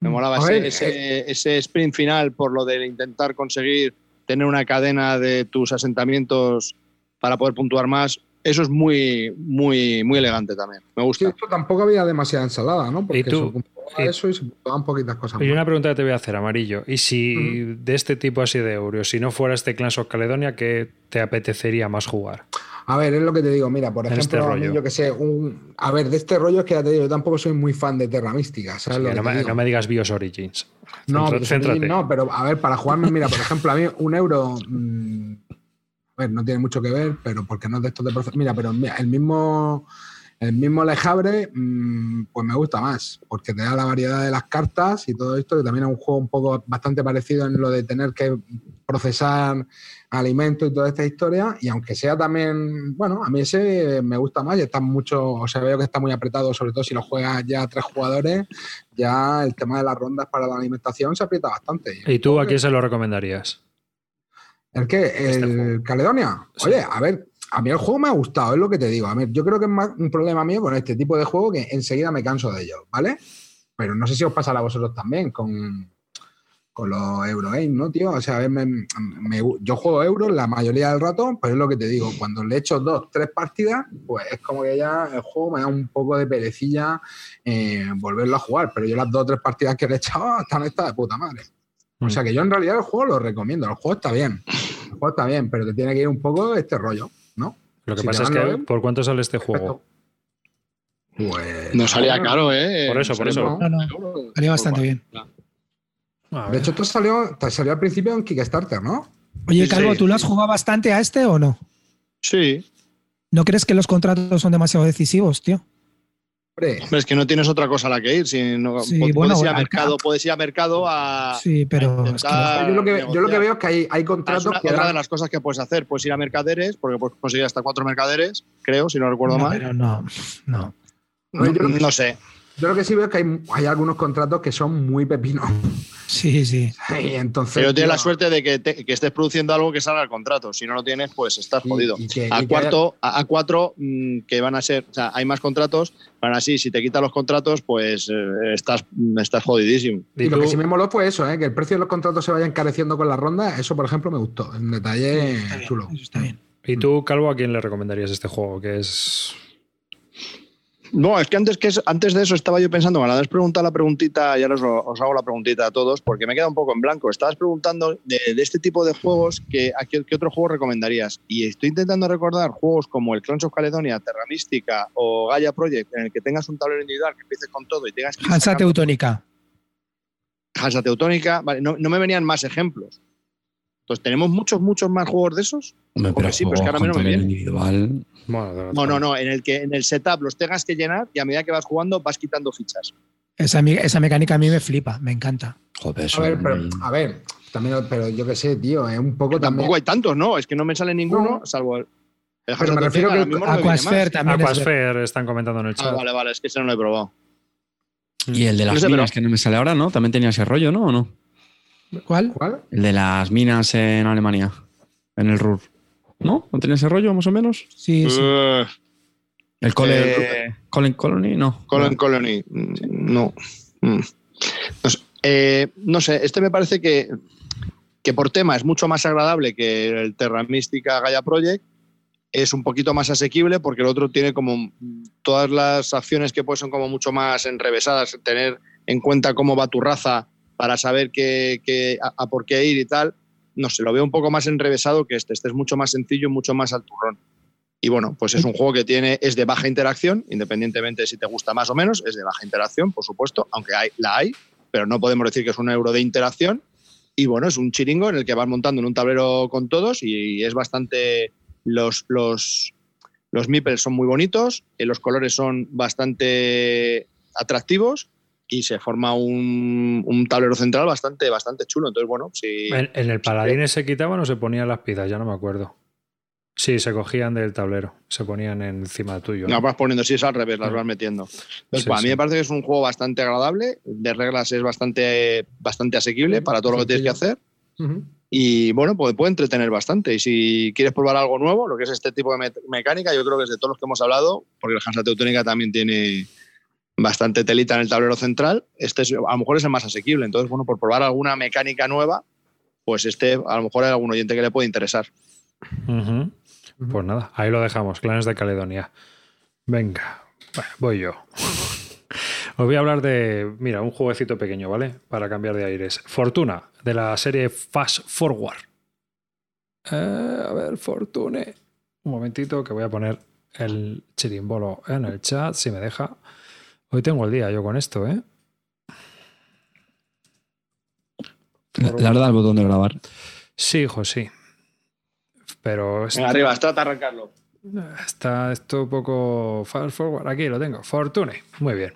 Me molaba A ese, ver, ese- ese sprint final por lo de intentar conseguir tener una cadena de tus asentamientos para poder puntuar más. Eso es muy, muy, muy elegante también. Me Sí, gusta. esto tampoco había demasiada ensalada, ¿no? Porque ¿Y tú? se puntuaba ¿Y- eso y se puntuaban poquitas cosas Y más. una pregunta que te voy a hacer, Amarillo. ¿Y si de este tipo así de Euros, si no fuera este Clans of Caledonia, qué te apetecería más jugar? A ver, es lo que te digo, mira, por ejemplo, este rollo. yo que sé, un... a ver, de este rollo es que ya te digo, yo tampoco soy muy fan de Terra Mística, ¿sabes? Sí, lo que no, me, digo? no me digas Bios Origins. No, pero céntrate. no, pero a ver, para jugarme, mira, por ejemplo, a mí un euro, mm, a ver, no tiene mucho que ver, pero porque no es de estos de profe- Mira, pero el mismo, el mismo Lejabre, mm, pues me gusta más, porque te da la variedad de las cartas y todo esto, que también es un juego un poco bastante parecido en lo de tener que procesar alimentos y toda esta historia, y aunque sea también, bueno, a mí ese me gusta más y está mucho, o sea, veo que está muy apretado, sobre todo si lo juegas ya tres jugadores, ya el tema de las rondas para la alimentación se aprieta bastante. ¿Y tú a quién se lo recomendarías? ¿El qué? Este ¿El. Caledonia? Sí. Oye, a ver, a mí el juego me ha gustado, es lo que te digo. A ver, yo creo que es más un problema mío con este tipo de juego que enseguida me canso de ellos, ¿vale? Pero no sé si os pasará a vosotros también con, con los Eurogames, ¿no, tío? O sea, a ver, me- me- yo juego euros la mayoría del rato, pero es lo que te digo, cuando le echo dos, tres partidas, pues es como que ya el juego me da un poco de perecilla eh, volverlo a jugar, pero yo las dos o tres partidas que le he echado están estas de puta madre. O sea que yo en realidad el juego lo recomiendo, el juego está bien, el juego está bien, pero te tiene que ir un poco este rollo, ¿no? Lo que Si pasa es que, ver, ¿por cuánto sale este juego? Pues, No salía bueno, caro, ¿eh? Por eso, por Salía eso. No, no, Salió bastante bien. De hecho, esto salió, te salió al principio en Kickstarter, ¿no? Oye, Calvo. ¿tú lo has jugado bastante a este o no? Sí. ¿No crees que los contratos son demasiado decisivos, tío? Hombre, Hombre, es que no tienes otra cosa a la que ir. Si no- Sí, puedes, bueno, ir a al mercado, puedes ir a mercado a. Sí, pero a es que intentar yo, lo que, yo lo que negociar. veo es que hay, hay Ah, Es contratos una, que otra de las cosas que puedes hacer. Puedes ir a mercaderes, porque puedes conseguir hasta cuatro mercaderes, creo, si no recuerdo no, mal. pero no, no. No sé. Yo lo que sí veo es que hay, hay algunos contratos que son muy pepinos. Sí, sí. Y entonces, Pero tienes la suerte de que, te- que estés produciendo algo que salga al contrato. Si no lo tienes, pues estás y- jodido. y que- a y que cuarto, a, a cuatro, mm, que van a ser, o sea, hay más contratos, van así, si te quitan los contratos, pues eh, estás, estás jodidísimo. Y, ¿Y lo tú? que sí me moló fue eso, ¿eh? que el precio de los contratos se vaya encareciendo con la ronda. Eso, por ejemplo, me gustó. Un detalle Está bien, chulo. eso está bien. ¿Y tú, Calvo, a quién le recomendarías este juego? Que es. No, es que antes, que es- antes de eso estaba yo pensando, cuando has preguntado la preguntita, y ahora os, os hago la preguntita a todos, porque me queda un poco en blanco. Estabas preguntando de, de este tipo de juegos, que, ¿a qué, qué otro juego recomendarías? Y estoy intentando recordar juegos como el Clans of Caledonia, Terra Mística o Gaia Project, en el que tengas un tablero individual, que empieces con todo y tengas que Hansa Teutónica. Hansa Teutónica, vale, no, no me venían más ejemplos. Entonces, ¿tenemos muchos, muchos más juegos de esos? Hombre, Porque sí, pero es que ahora a mí no me viene. individual. Bueno, No, no, no, en el que en el setup los tengas que llenar y a medida que vas jugando vas quitando fichas. Esa, esa mecánica a mí me flipa, me encanta. Joder, A eso. ver, pero, mm, a ver, también, pero yo qué sé, tío, es un poco también. Tampoco hay tantos, ¿no? Es que no me sale ninguno, No. salvo el. el Pero me refiero que no Aquasphere también es. Aquasphere están comentando en el chat. Ah, vale, vale, es que ese no lo he probado. Y el de las No sé, minas pero- que no me sale ahora, ¿no? También tenía ese rollo, ¿no? ¿O no? ¿Cuál? ¿Cuál? El de las minas en Alemania, en el RUR. ¿No? ¿No tenía ese rollo, más o menos? Sí, sí. Eh, El Cole, Colin Colony, no. Colon Colony. No. Mm. No sé, eh, no sé, este me parece que, que por tema es mucho más agradable que el Terra Mística Gaia Project. Es un poquito más asequible porque el otro tiene como todas las acciones que pues son como mucho más enrevesadas, tener en cuenta cómo va tu raza para saber qué, qué- a, a por qué ir y tal. No sé, lo veo un poco más enrevesado que este. Este es mucho más sencillo, mucho más al turrón. Y bueno, pues es un juego que tiene, es de baja interacción, independientemente de si te gusta más o menos, es de baja interacción, por supuesto, aunque hay, la hay, pero no podemos decir que es un euro de interacción. Y bueno, es un chiringo en el que vas montando en un tablero con todos y es bastante. Los, los, los son muy bonitos, eh, los colores son bastante atractivos y se forma un, un tablero central bastante, bastante chulo. Entonces, bueno, si. ¿En, en el Paladines se quitaban o se ponían las piezas? Ya no me acuerdo. Sí, se cogían del tablero, se ponían encima tuyo. Las vas poniendo, si es al revés, las Mm. vas metiendo. Entonces, Sí, pues, a mí sí. me parece que es un juego bastante agradable, de reglas es bastante, bastante asequible para todo lo que tienes que hacer. Y bueno, pues puede entretener bastante. Y si quieres probar algo nuevo, lo que es este tipo de me- mecánica, yo creo que es de todos los que hemos hablado, porque el Hansa Teutónica también tiene bastante telita en el tablero central, este es- a lo mejor es el más asequible. Entonces, bueno, por probar alguna mecánica nueva, pues este a lo mejor hay algún oyente que le puede interesar. Pues nada, ahí lo dejamos, Clanes de Caledonia. Venga, bueno, voy yo. Os voy a hablar de, mira, un jueguecito pequeño, ¿vale? Para cambiar de aires. Fortuna, de la serie Fast Forward. Eh, a ver, Fortune. Un momentito que voy a poner el chirimbolo en el chat, si me deja. Hoy tengo el día yo con esto, ¿eh? Has dado al botón de grabar. Sí, hijo, sí. Pero esto- Venga, arriba, trata de arrancarlo. Está esto un poco fast forward. Aquí lo tengo. Fortune. Muy bien.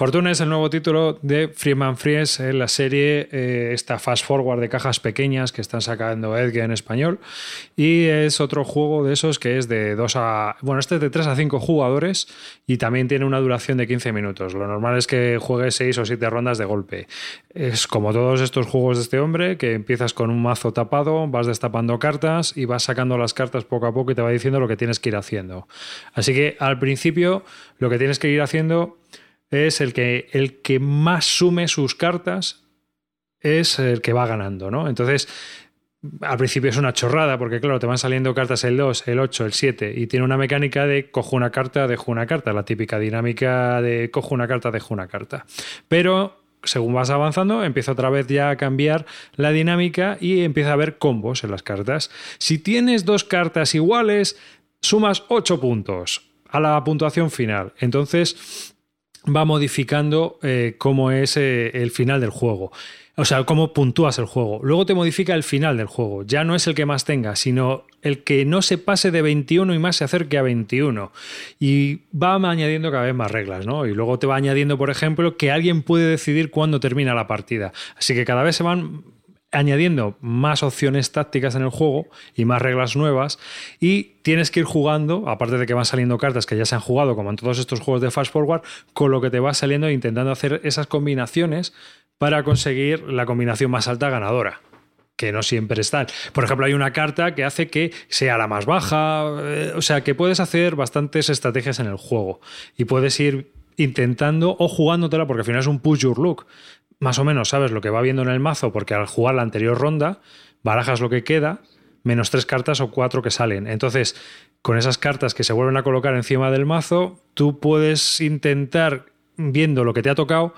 Fortune es el nuevo título de Freeman Fries en la serie, eh, esta fast forward de cajas pequeñas que están sacando Edge en español. Y es otro juego de esos que es de 2 a. Bueno, este es de 3 a 5 jugadores y también tiene una duración de 15 minutos. Lo normal es que juegues 6 o 7 rondas de golpe. Es como todos estos juegos de este hombre, que empiezas con un mazo tapado, vas destapando cartas y vas sacando las cartas poco a poco y te va diciendo lo que tienes que ir haciendo. Así que al principio lo que tienes que ir haciendo es el que, el que más sume sus cartas es el que va ganando, ¿no? Entonces, al principio es una chorrada, porque claro, te van saliendo cartas el 2, el 8, el 7, y tiene una mecánica de cojo una carta, dejo una carta, la típica dinámica de cojo una carta, dejo una carta. Pero según vas avanzando, empieza otra vez ya a cambiar la dinámica y empieza a haber combos en las cartas. Si tienes dos cartas iguales, sumas 8 puntos a la puntuación final. Entonces va modificando eh, cómo es eh, el final del juego. O sea, cómo puntúas el juego. Luego te modifica el final del juego. Ya no es el que más tenga, sino el que no se pase de 21 y más se acerque a 21. Y va añadiendo cada vez más reglas, ¿no? Y luego te va añadiendo, por ejemplo, que alguien puede decidir cuándo termina la partida. Así que cada vez se van añadiendo más opciones tácticas en el juego y más reglas nuevas y tienes que ir jugando, aparte de que van saliendo cartas que ya se han jugado como en todos estos juegos de Fast Forward, con lo que te va saliendo e intentando hacer esas combinaciones para conseguir la combinación más alta ganadora que no siempre están. Por ejemplo, hay una carta que hace que sea la más baja, eh, o sea, que puedes hacer bastantes estrategias en el juego y puedes ir intentando o jugándotela porque al final es un push your look. Más o menos sabes lo que va viendo en el mazo porque al jugar la anterior ronda barajas lo que queda menos tres cartas o cuatro que salen. Entonces, con esas cartas que se vuelven a colocar encima del mazo, tú puedes intentar, viendo lo que te ha tocado,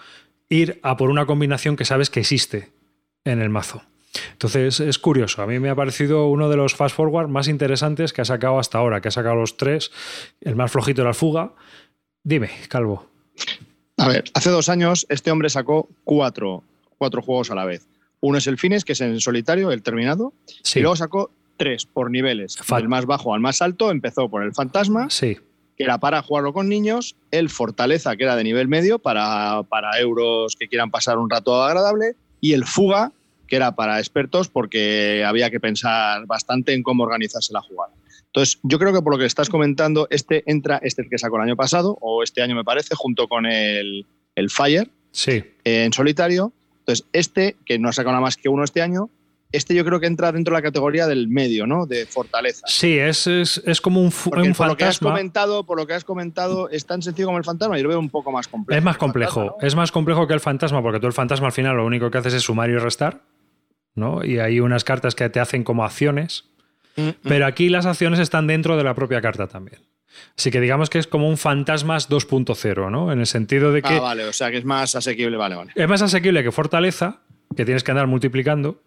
ir a por una combinación que sabes que existe en el mazo. Entonces es curioso, a mí me ha parecido uno de los fast forward más interesantes que ha sacado hasta ahora, que ha sacado los tres, el más flojito de la fuga. Dime, Calvo. A ver, hace dos años este hombre sacó cuatro, cuatro juegos a la vez. Uno es el Fines, que es en solitario, el terminado, Sí, y luego sacó tres por niveles. Del más bajo al más alto empezó por el Fantasma, sí, que era para jugarlo con niños, el Fortaleza, que era de nivel medio, para, para euros que quieran pasar un rato agradable, y el Fuga, que era para expertos porque había que pensar bastante en cómo organizarse la jugada. Entonces, yo creo que por lo que estás comentando, este entra, este es el que sacó el año pasado, o este año me parece, junto con el, el Fire, sí. eh, en solitario. Entonces, este, que no ha sacado nada más que uno este año, este yo creo que entra dentro de la categoría del medio, ¿no? De fortaleza. Sí, es, es, es como un, Porque un por lo que has fantasma. comentado, por lo que has comentado, es tan sencillo como el fantasma. Yo lo veo un poco más complejo. Es más complejo. fantasma, ¿no? Es más complejo que el fantasma, porque tú el fantasma al final lo único que haces es sumar y restar. ¿no? Y hay unas cartas que te hacen como acciones. Mm, Pero aquí las acciones están dentro de la propia carta también. Así que digamos que es como un fantasmas 2.0, ¿no? En el sentido de que Ah, vale, o sea que es más asequible, vale, vale. es más asequible que Fortaleza, que tienes que andar multiplicando.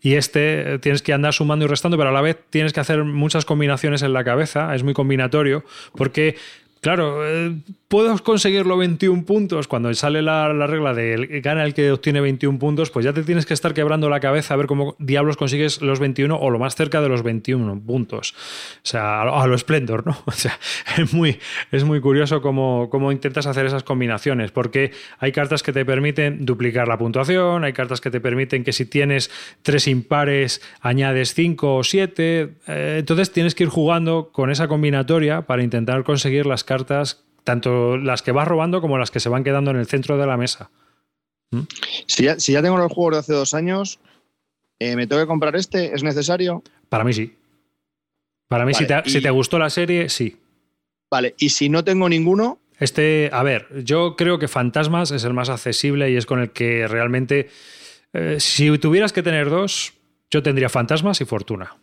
Y este eh, tienes que andar sumando y restando, pero a la vez tienes que hacer muchas combinaciones en la cabeza. Es muy combinatorio, porque, claro, eh, puedo conseguir los 21 puntos. Cuando sale la, la regla de gana el que obtiene 21 puntos, pues ya te tienes que estar quebrando la cabeza a ver cómo diablos consigues los 21 o lo más cerca de los 21 puntos. O sea, a lo, a lo Splendor, ¿no? O sea, es muy, es muy curioso cómo, cómo intentas hacer esas combinaciones, porque hay cartas que te permiten duplicar la puntuación, hay cartas que te permiten que si tienes tres impares añades cinco o siete, eh, entonces tienes que ir jugando con esa combinatoria para intentar conseguir las cartas, tanto las que vas robando como las que se van quedando en el centro de la mesa. Si ya, si ya tengo los juegos de hace dos años, eh, ¿me tengo que comprar este? ¿Es necesario? Para mí sí. Para mí, si, te gustó la serie, sí. Vale, y si no tengo ninguno, Este, a ver, yo creo que Fantasmas es el más accesible y es con el que realmente. eh, si tuvieras que tener dos, yo tendría Fantasmas y Fortuna.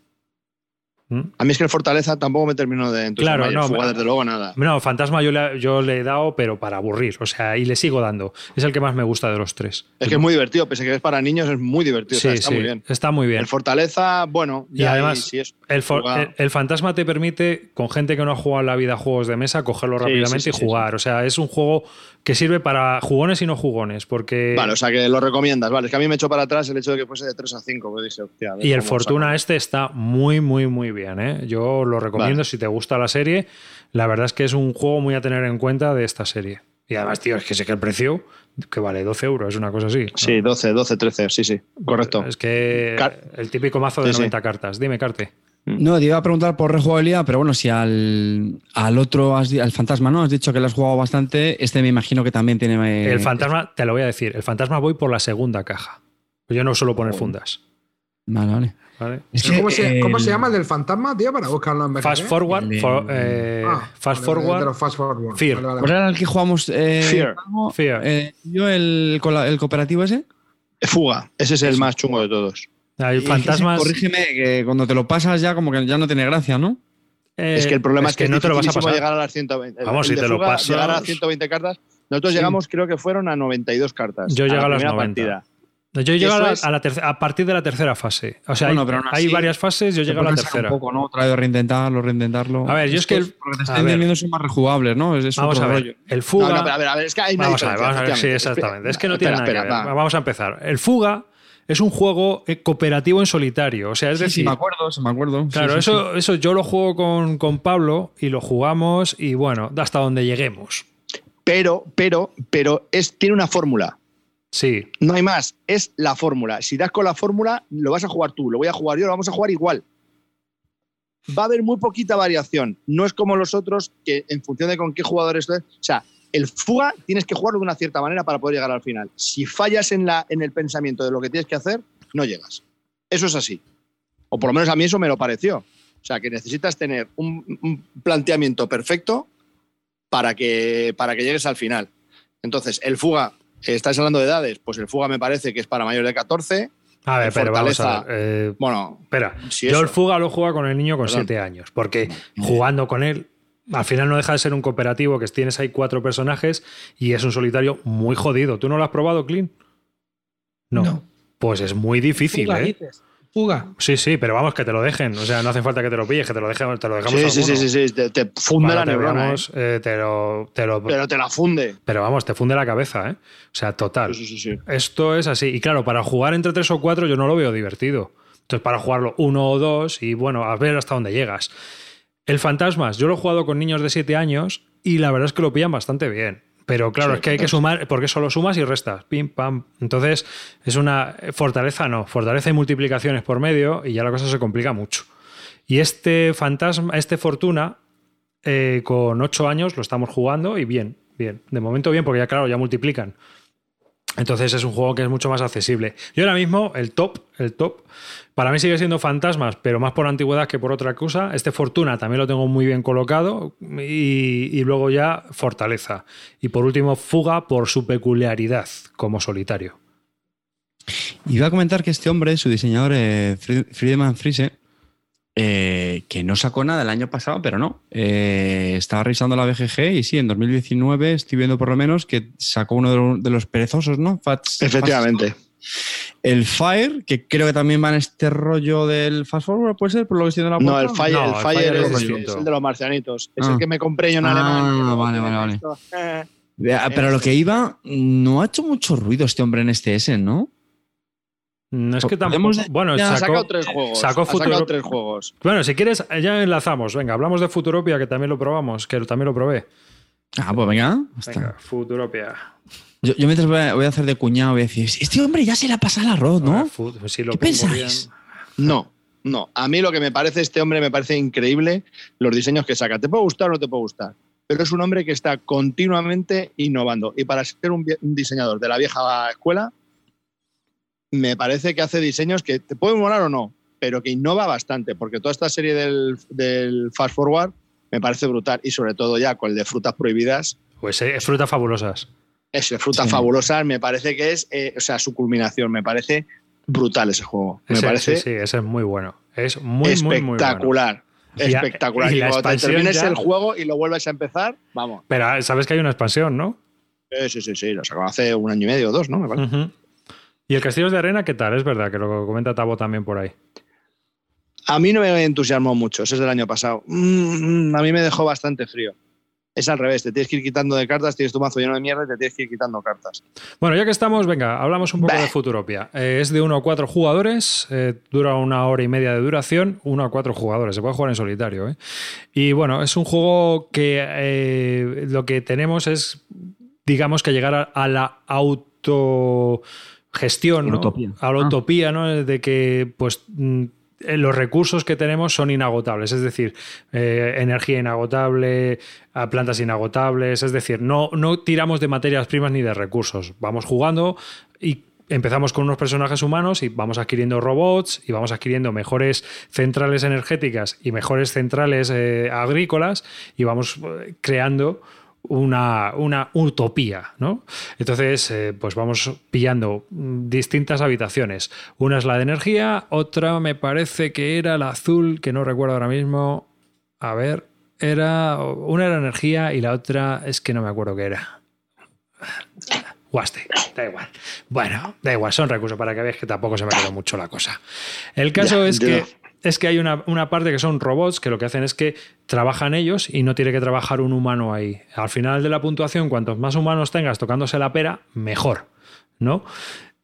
¿Mm? a mí es que el Fortaleza tampoco me terminó de entusiasmar. Claro, no, Fuga, desde luego, nada. No, Fantasma yo le, yo le he dado, pero para aburrir. O sea, y le sigo dando. Es el que más me gusta de los tres. Es que es muy divertido, pese a que es para niños, es muy divertido. o sea, Sí, está sí, muy bien. está muy bien. El Fortaleza, bueno, Y además, sí es. El, el- el fantasma te permite, con gente que no ha jugado en la vida juegos de mesa, cogerlo rápidamente y jugar. O sea, es un juego que sirve para jugones y no jugones. Porque. Vale, o sea que lo recomiendas. Vale, es que a mí me echó para atrás el hecho de que fuese de 3 a 5. Pues dije, hostia, a ver y el Fortuna este está muy, muy, muy bien. ¿eh? Yo lo recomiendo Vale. si te gusta la serie. La verdad es que es un juego muy a tener en cuenta de esta serie. Y además, tío, es que sé que el precio, que vale 12 euros, es una cosa así. Sí, 12, 12, 13, sí, sí. Correcto. Es que Car- el típico mazo de Sí, sí. 90 cartas. Dime, Carte. No, te iba a preguntar por rejugabilidad, pero bueno, si al, al otro, has al fantasma, ¿no? Has dicho que lo has jugado bastante. Este me imagino que también tiene. eh, El fantasma, te lo voy a decir, el fantasma voy por la segunda caja. Yo no suelo Oh. poner fundas. Vale, vale. ¿vale? Es ¿Pero que, ¿Cómo, se, eh, cómo se llama el del fantasma, tío? Para buscarlo en. Fast forward, El de- for- eh, Ah, fast vale, forward, de los fast forward. Fear. Vale, vale, ¿Cuál era el que jugamos? Eh, Fear. Fear. Eh, yo, el, el cooperativo ese. Fuga, ese es el más chungo de todos. Hay Y ese, fantasmas. corrígeme, que cuando te lo pasas ya, como que ya no tiene gracia, ¿no? eh, es que el problema es, que, no te lo vas a pasar. llegar a las 120. El- Vamos, si te lo Fuga, pasas- Llegar a 120 cartas. Nosotros Sí. llegamos, creo que fueron a 92 cartas. Yo llego la a las primera 90. partida. Yo llego a, la- es- a la a partir de la tercera fase. O sea, Bueno, hay, pero aún hay así, varias fases, yo llego a la tercera. Un poco, ¿no? Otra vez reintentarlo, reintentarlo. A ver, yo es que el- Porque te a estoy entendiendo son más rejugables, ¿no? Es, es Vamos otro a ver, rollo. el No, fuga. no, pero a ver, a ver, es que hay una Vamos a ver, vamos a ver, sí, exactamente. Es que no Espera, tiene nada que espera, ver. va. Vamos a empezar. El fuga es un juego eh, cooperativo en solitario. O sea, es Sí, sí, decir, me acuerdo, sí, me acuerdo. Claro, sí, eso, eso yo lo juego con, con Pablo y lo jugamos y bueno, hasta donde lleguemos. Pero, pero, pero es, tiene una fórmula. Sí, No hay más. Es la fórmula. Si das con la fórmula, lo vas a jugar tú, lo voy a jugar yo, lo vamos a jugar igual. Va a haber muy poquita variación. No es como los otros que en función de con qué jugadores. O sea, el fuga tienes que jugarlo de una cierta manera para poder llegar al final. Si fallas en, la, en el pensamiento de lo que tienes que hacer, no llegas. Eso es así. O por lo menos a mí eso me lo pareció. O sea, que necesitas tener un, un planteamiento perfecto para que, para que llegues al final. Entonces, el fuga, estáis hablando de edades, pues el fuga me parece que es para mayores de 14. a ver, pero vamos a ver. eh, Bueno, espera, si yo eso. el fuga lo juego con el niño con Perdón. 7 años, porque jugando con él, al final no deja de ser un cooperativo que tienes ahí cuatro personajes y es un solitario muy jodido. ¿Tú no lo has probado, Clean? No. No. Pues es muy difícil, Fuga, ¿eh? dices. Fuga. Sí, sí, pero vamos, que te lo dejen. O sea, no hace falta que te lo pilles, que te lo, dejen, te lo dejamos sí, sí, sí, sí, sí, te, te funde la te neurona. ¿eh? eh, te lo, te lo- Pero te la funde. Pero vamos, te funde la cabeza, ¿eh? O sea, total. Sí, sí, sí. Esto es así. Y claro, para jugar entre tres o cuatro yo no lo veo divertido. Entonces, para jugarlo uno o dos y bueno, a ver hasta dónde llegas. El Fantasmas, yo lo he jugado con niños de 7 años y la verdad es que lo pillan bastante bien. Pero claro, Sí, es que hay que sumar, porque solo sumas y restas. Pim, pam. Entonces, es una fortaleza, no. Fortaleza y multiplicaciones por medio y ya la cosa se complica mucho. Y este fantasma, este Fortuna, eh, con 8 años lo estamos jugando y bien, bien. De momento bien, porque ya, claro, ya multiplican. Entonces es un juego que es mucho más accesible. Yo ahora mismo, el top, el top, para mí sigue siendo Fantasmas, pero más por antigüedad que por otra cosa. Este Fortuna también lo tengo muy bien colocado. Y, luego ya Fortaleza. Y por último, Fuga por su peculiaridad como solitario. Iba a comentar que este hombre, su diseñador, eh, Fried- Friedemann Friese, eh, que no sacó nada el año pasado, pero no. Eh, estaba revisando la BGG y sí, en 2019 estoy viendo por lo menos que sacó uno de los, de los perezosos, ¿no? Fats- Efectivamente. Fast- el Fire, que creo que también va en este rollo del Fast Forward, ¿puede ser? Por lo que estoy la No, el? Fire, No, el el Fire es, es es distinto. el de los marcianitos. Es Ah. el que me compré yo en Ah, alemán. vale, vale, vale. Eh. Vea, Pero lo que iba, no ha hecho mucho ruido este hombre en este S, ¿no? No es que tampoco. Bueno, ya sacó, sacado tres juegos. sacó sacado tres juegos. Bueno, si quieres, ya enlazamos. Venga, hablamos de Futuropia, que también lo probamos, que también lo probé. Ah, pues venga. hasta- Venga, Futuropia. Yo, yo mientras voy a, hacer de cuñado, voy a decir, este hombre ya se le ha pasado el arroz, ¿no? Ah, fut- si lo ¿Qué pensáis? bien. No, no. A mí lo que me parece este hombre me parece increíble los diseños que saca. Te puede gustar o no te puede gustar, pero es un hombre que está continuamente innovando. Y para ser un diseñador de la vieja escuela, me parece que hace diseños que te pueden molar o no, pero que innova bastante, porque toda esta serie del, del Fast Forward me parece brutal y sobre todo ya con el de frutas prohibidas. Pues eh, frutas fabulosas. Es frutas Sí. fabulosas, me parece que es, eh, o sea, su culminación, me parece brutal ese juego. Me Ese- parece sí, sí, ese es muy bueno. Es muy, muy, muy bueno. espectacular. Y espectacular. y Y, la cuando te termines ya- el juego y lo vuelves a empezar, vamos. Pero ah, sabes que hay una expansión, ¿no? Eh, sí, sí, sí, lo sacó hace un año y medio o dos, ¿no? Me parece. ¿Y el Castillos de Arena qué tal? Es verdad que lo comenta Tabo también por ahí. A mí no me entusiasmó mucho, ese es del año pasado. Mm, a mí me dejó bastante frío. Es al revés, te tienes que ir quitando de cartas, tienes tu mazo lleno de mierda y te tienes que ir quitando cartas. Bueno, ya que estamos, venga, hablamos un poco Bah. de Futuropia. Eh, es de 1 a 4 jugadores, eh, dura una hora y media de duración, 1 a 4 jugadores, se puede jugar en solitario. ¿eh? Y bueno, es un juego que eh, lo que tenemos es, digamos, que llegar a, a la autogestión, ¿no? Utopía. a la Ah. utopía, ¿no? de que pues mm, eh, los recursos que tenemos son inagotables, es decir, eh, energía inagotable, plantas inagotables, es decir, no, no tiramos de materias primas ni de recursos, vamos jugando y empezamos con unos personajes humanos y vamos adquiriendo robots y vamos adquiriendo mejores centrales energéticas y mejores centrales eh, agrícolas y vamos creando una, una utopía, ¿no? Entonces, eh, pues vamos pillando distintas habitaciones. Una es la de energía, otra me parece que era la azul, que no recuerdo ahora mismo. A ver, era. Una era energía y la otra es que no me acuerdo qué era. Guaste, da igual. Bueno, da igual, son recursos para que veáis que tampoco se me quedó mucho la cosa. El caso Ya, es que es que hay una, una parte que son robots que lo que hacen es que trabajan ellos y no tiene que trabajar un humano ahí. Al final de la puntuación, cuantos más humanos tengas tocándose la pera, mejor, ¿no?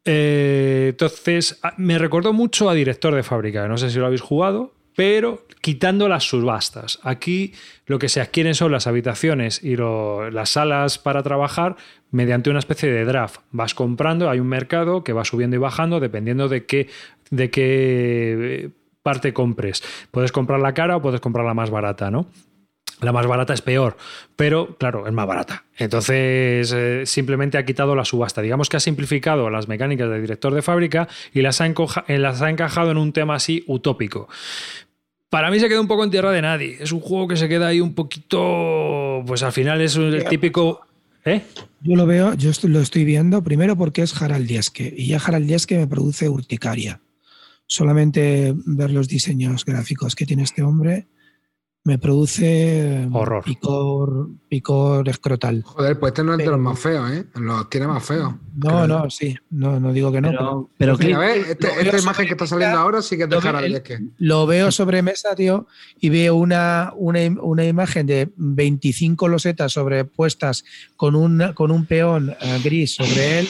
Eh, entonces, me recordó mucho a Director de Fábrica, no sé si lo habéis jugado, pero quitando las subastas. Aquí lo que se adquieren son las habitaciones y las salas para trabajar mediante una especie de draft. Vas comprando, hay un mercado que va subiendo y bajando dependiendo de qué, de qué eh, parte compres. Puedes comprar la cara o puedes comprar la más barata, ¿no? La más barata es peor, pero claro, es más barata. Entonces, eh, simplemente ha quitado la subasta. Digamos que ha simplificado las mecánicas del director de fábrica y las ha, encoja- eh, las ha encajado en un tema así utópico. Para mí se queda un poco en tierra de nadie. Es un juego que se queda ahí un poquito. Pues al final es el típico. ¿Eh? Yo lo veo, yo lo estoy viendo primero porque es Harald Dieske y ya Harald Dieske me produce urticaria. Solamente ver los diseños gráficos que tiene este hombre me produce Horror. picor, picor escrotal. Joder, pues este no es de los más feos, ¿eh? Los tiene más feos. No, no, sí, no, no digo que no. pero- Pero, pero Mira, Clint, ¿ves? Este- esta imagen que está saliendo ahora sí que es de Harald Dieske. lo veo sobre mesa, tío, y veo una, una, una imagen de 25 losetas sobrepuestas con un, con un peón eh, gris sobre él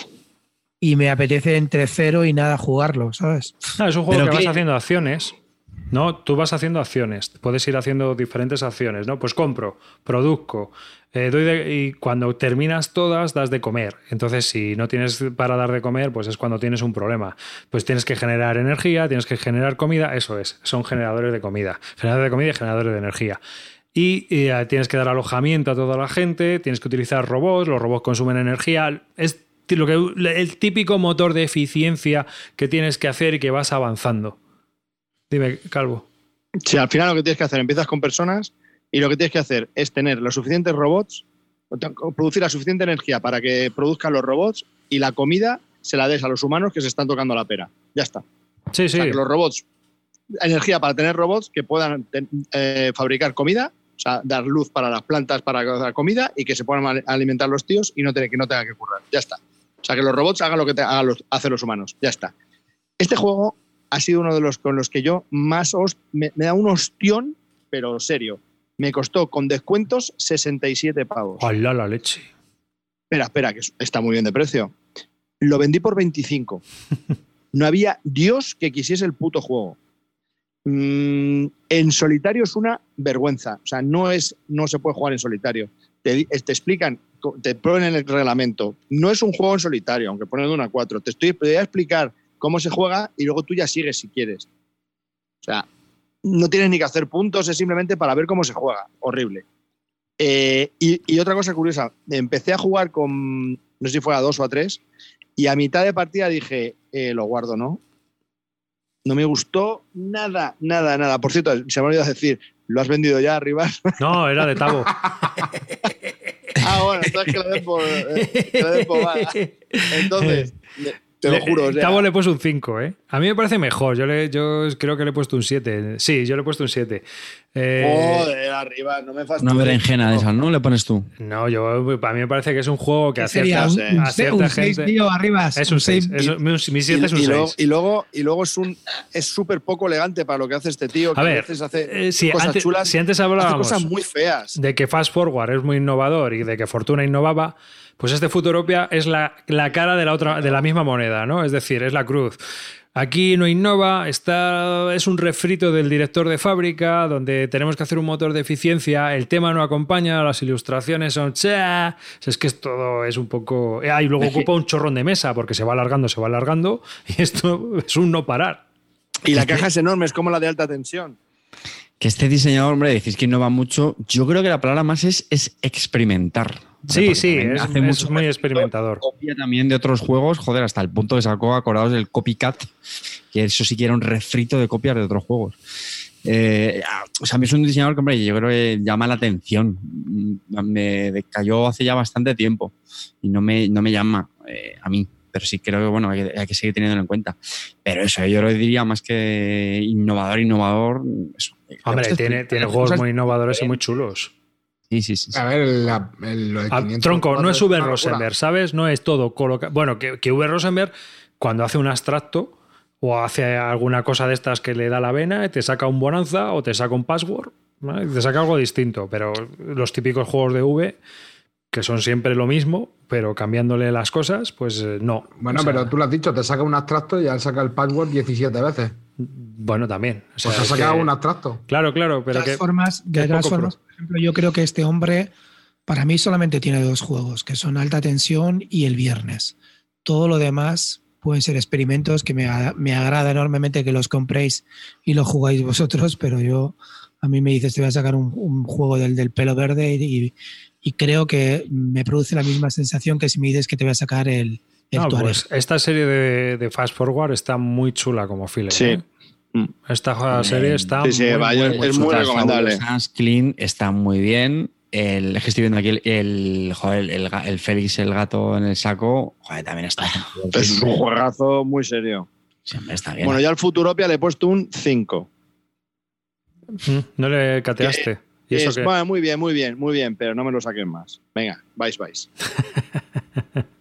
y me apetece entre cero y nada jugarlo, ¿sabes? Ah, es un juego Pero que vas haciendo acciones. ¿no? Tú vas haciendo acciones, puedes ir haciendo diferentes acciones, ¿no? Pues compro, produzco, eh, doy de- y cuando terminas todas das de comer. Entonces, si no tienes para dar de comer, pues es cuando tienes un problema. Pues tienes que generar energía, tienes que generar comida, eso es, son generadores de comida, generadores de comida y generadores de energía. Y eh, tienes que dar alojamiento a toda la gente, tienes que utilizar robots, los robots consumen energía, es lo que, el típico motor de eficiencia que tienes que hacer y que vas avanzando. Dime, Calvo. Si al final lo que tienes que hacer, empiezas con personas y lo que tienes que hacer es tener los suficientes robots, producir la suficiente energía para que produzcan los robots y la comida se la des a los humanos que se están tocando la pera. Ya está. Sí, O sí. que los robots, energía para tener robots que puedan eh, fabricar comida, o sea, dar luz para las plantas para la comida y que se puedan al- alimentar los tíos y no tener, que no tengan que currar. Ya está. O sea, que los robots hagan lo que te, hagan los, hacen los humanos. Ya está. Este juego ha sido uno de los con los que yo más host- me, me da un ostión, pero serio. Me costó con descuentos 67 pavos. ¡Hala la leche! Espera, espera, que está muy bien de precio. Lo vendí por 25. No había Dios que quisiese el puto juego. Mm, en solitario es una vergüenza. O sea, no, es, no se puede jugar en solitario. Te, te explican, te ponen el reglamento. No es un juego en solitario, aunque ponen de una a 4. Te, estoy, te voy a explicar cómo se juega y luego tú ya sigues si quieres. O sea, no tienes ni que hacer puntos, es simplemente para ver cómo se juega. Horrible. Eh, y, y otra cosa curiosa, empecé a jugar con, no sé si fue a dos o a tres, Y a mitad de partida dije, eh, lo guardo, ¿no? No me gustó nada, nada, nada. Por cierto, se me ha olvidado decir, ¿lo has vendido ya arriba? No, era de Tavo. bueno, entonces que lo den por, eh, que lo den por mala. Entonces, te lo Le- juro. o sea, Tavo le he puesto un 5, ¿eh? A mí me parece mejor. Yo, le, yo creo que le he puesto un 7. Sí, yo le he puesto un 7. Eh, Joder, arriba, no me fastidies. Una berenjena de esas, ¿no? Le pones tú. no, yo, a mí me parece que es un juego que ¿Qué a sería? cierta, Un, un, a cierta un seis, gente. tío, arriba. Es un 6. seis. Mi 7 es un y, y 6. luego, y, luego, y luego es un es súper poco elegante para lo que hace este tío. Que A a, ver, veces hace eh, si cosas antes- chulas. si antes hace hablábamos cosas muy feas. de que Fast Forward es muy innovador y de que Fortuna innovaba, pues este Futuropia es la, la cara de la otra de la misma moneda, ¿no? Es decir, es la cruz. Aquí no innova, está, es un refrito del director de fábrica, donde tenemos que hacer un motor de eficiencia, el tema no acompaña, las ilustraciones son... cha, Es que es todo es un poco... Ah, y luego Es que- ocupa un chorrón de mesa, porque se va alargando, se va alargando, y esto es un no parar. Y la caja es enorme, es como la de alta tensión. Que este diseñador, hombre, decís que innova mucho. Yo creo que la palabra más es, es experimentar. Sí, sí, es, hace es mucho muy experimentador. Copia también de otros juegos, joder, hasta el punto que sacó acordados del copycat, que eso sí que era un refrito de copias de otros juegos. Eh, o sea, a mí es un diseñador que, hombre, yo creo que llama la atención. Mm, Me cayó hace ya bastante tiempo y no me, no me llama eh, a mí. Pero sí creo que, bueno, hay que, hay que seguir teniéndolo en cuenta. Pero eso, yo lo diría más que innovador, innovador. Eso. Hombre, tiene, tiene juegos muy innovadores y muy chulos. Sí, sí, sí. A ver, la- el- lo de Ah, 500 tronco, no es V. Rosenberg, ¿sabes? No es todo colocado. Bueno, que, que V. Rosenberg, cuando hace un abstracto o hace alguna cosa de estas que le da la vena, te saca un bonanza o te saca un password, ¿vale? te saca algo distinto. Pero los típicos juegos de V, que son siempre lo mismo, pero cambiándole las cosas, pues eh, no. Bueno, O sea, pero tú lo has dicho, te saca un abstracto y ya saca el password 17 veces. Bueno, también. O sea, Pues ha es sacado que- un abstracto. Claro, claro, De pero todas que. formas, de todas formas, por ejemplo, yo creo que este hombre, para mí solamente tiene dos juegos, que son Alta Tensión y El Viernes. Todo lo demás pueden ser experimentos que me, me agrada enormemente que los compréis y lo jugáis vosotros, pero yo, a mí me dices, te voy a sacar un, un juego del, del pelo verde y, y creo que me produce la misma sensación que si me dices que te voy a sacar el, el No, pues esta serie de, de Fast Forward está muy chula como filler. Sí. ¿eh? Mm. Esta serie está Sí, sí, muy, vaya, muy, muy es muy recomendable. fabulosas, Clean está muy bien. El, es que estoy viendo aquí el, el, joder, el, Félix, el gato en el saco. Joder, también está. Es un juegazo muy serio. Siempre está bien. Bueno, yo al Futuropia le he puesto un 5. Mm, No le cateaste. ¿Y eso Es- qué? bueno, muy bien, muy bien, muy bien, pero no me lo saquen más. Venga, vais, vais.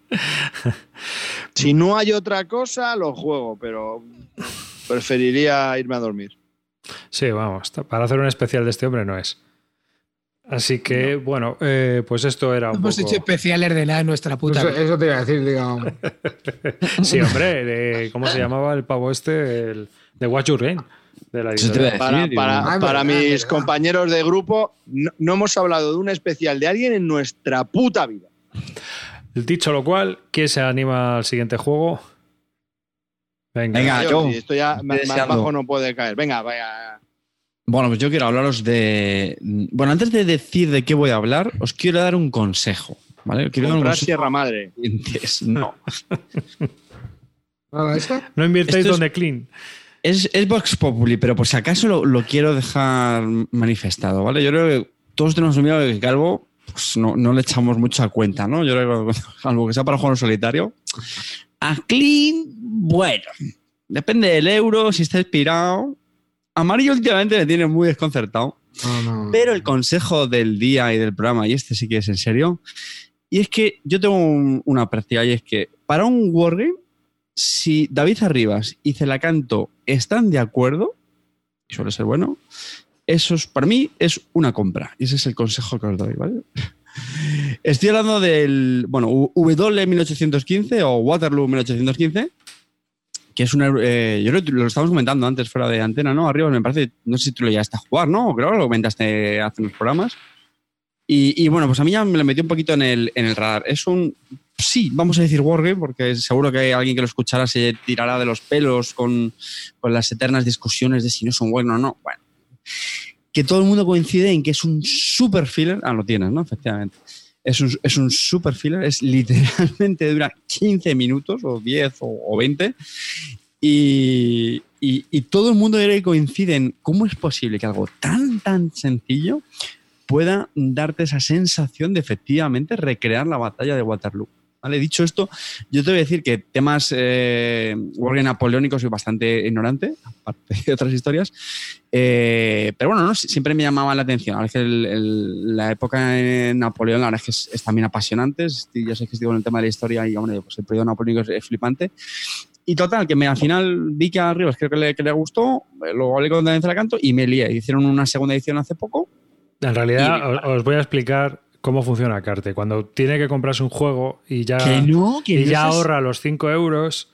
si no hay otra cosa, lo juego, pero preferiría irme a dormir. Sí, vamos. Para hacer un especial de este hombre no es. Así que, bueno, eh, pues esto era un Hemos poco... hecho especiales de nada en nuestra puta Eso, eso te iba a decir, digo. Sí, hombre, de- ¿cómo se llamaba el pavo este? El, de Watch Your Game. De la editorial. Para, mis compañeros de grupo, no, no hemos hablado de un especial de alguien en nuestra puta vida. Dicho lo cual, ¿quién se anima al siguiente juego? Venga. Venga. Yo, esto ya más, más bajo no puede caer. Venga, vaya. Bueno, pues yo quiero hablaros de. Bueno, antes de decir de qué voy a hablar, os quiero dar un consejo. ¿Vale? Quiero dar un consejo. Sierra Madre. No. ¿Nada de eso? No invirtáis Esto es- donde clean. Es, es Vox Populi, pero por si acaso lo, lo quiero dejar manifestado, ¿vale? Yo creo que todos tenemos un miedo de que Calvo pues no, no le echamos mucho a cuenta, ¿no? Yo creo que algo que sea para jugar en solitario. A Clean, bueno, depende del euro, si está inspirado. Amarillo últimamente me tiene muy desconcertado. No. Pero el consejo del día y del programa, y este sí que es en serio, y es que yo tengo un- una práctica, y es que para un wargame, si David Arribas y Celacanto están de acuerdo, y suele ser bueno, eso es, para mí es una compra. Y ese es el consejo que os doy, ¿vale? Estoy hablando del, bueno, W 1815 o Waterloo 1815, que es una... eh, yo lo, lo estábamos comentando antes fuera de antena, ¿no? Arriba me parece, no sé si tú lo llegaste a jugar, ¿no? Creo que lo comentaste hace unos programas. Y, y bueno, pues a mí ya me lo metió un poquito en el, en el radar. Es un, sí, vamos a decir Wargame, porque seguro que alguien que lo escuchará se tirará de los pelos con, las eternas discusiones de si no son buenos o no. Bueno, que todo el mundo coincide en que es un super filler. Ah, lo tienes, ¿no? Efectivamente. Es un, es un super filler, es literalmente dura 15 minutos o 10 o, o 20 y, y- y todo el mundo coincide en cómo es posible que algo tan, tan sencillo pueda darte esa sensación de efectivamente recrear la batalla de Waterloo. ¿Vale? Dicho esto, yo te voy a decir que temas eh, napoleónicos soy bastante ignorante, aparte de otras historias. Eh, pero bueno, no, Si- siempre me llamaba la atención. La verdad es que el- el- la época en Napoleón, la verdad es que es, es también apasionante. Ya sé que estoy con el tema de la historia y hombre, pues el periodo napoleónico es, es flipante. Y total, que me, al final vi que a Rivas creo que le, que le gustó, eh, lo hablé con Daniel Canto y me lié. Hicieron una segunda edición hace poco. En realidad, Y- os, os voy a explicar cómo funciona Carte. Cuando tiene que comprarse un juego y ya, que no, que y no ya seas- ahorra los 5 euros,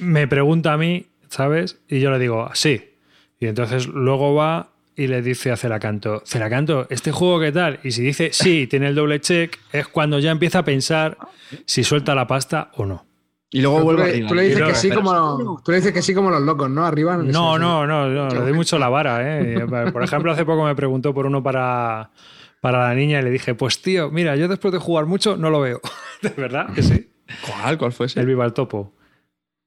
me pregunta a mí, ¿sabes? Y yo le digo, sí. Y entonces luego va y le dice a Celacanto, Celacanto, ¿este juego qué tal? Y si dice sí, tiene el doble check, es cuando ya empieza a pensar si suelta la pasta o no. Y luego Pero vuelvo tú, a le, Rivas. tú le dices que sí como tú le dices que sí como los locos, ¿no? Arriba. No, no, no, no, le doy mucho la vara, ¿eh? Por ejemplo, hace poco me preguntó por uno para, para la niña y le dije, pues tío, mira, yo después de jugar mucho no lo veo. ¿De verdad que sí? ¿Cuál? ¿Cuál fue ese? El Viva el Topo.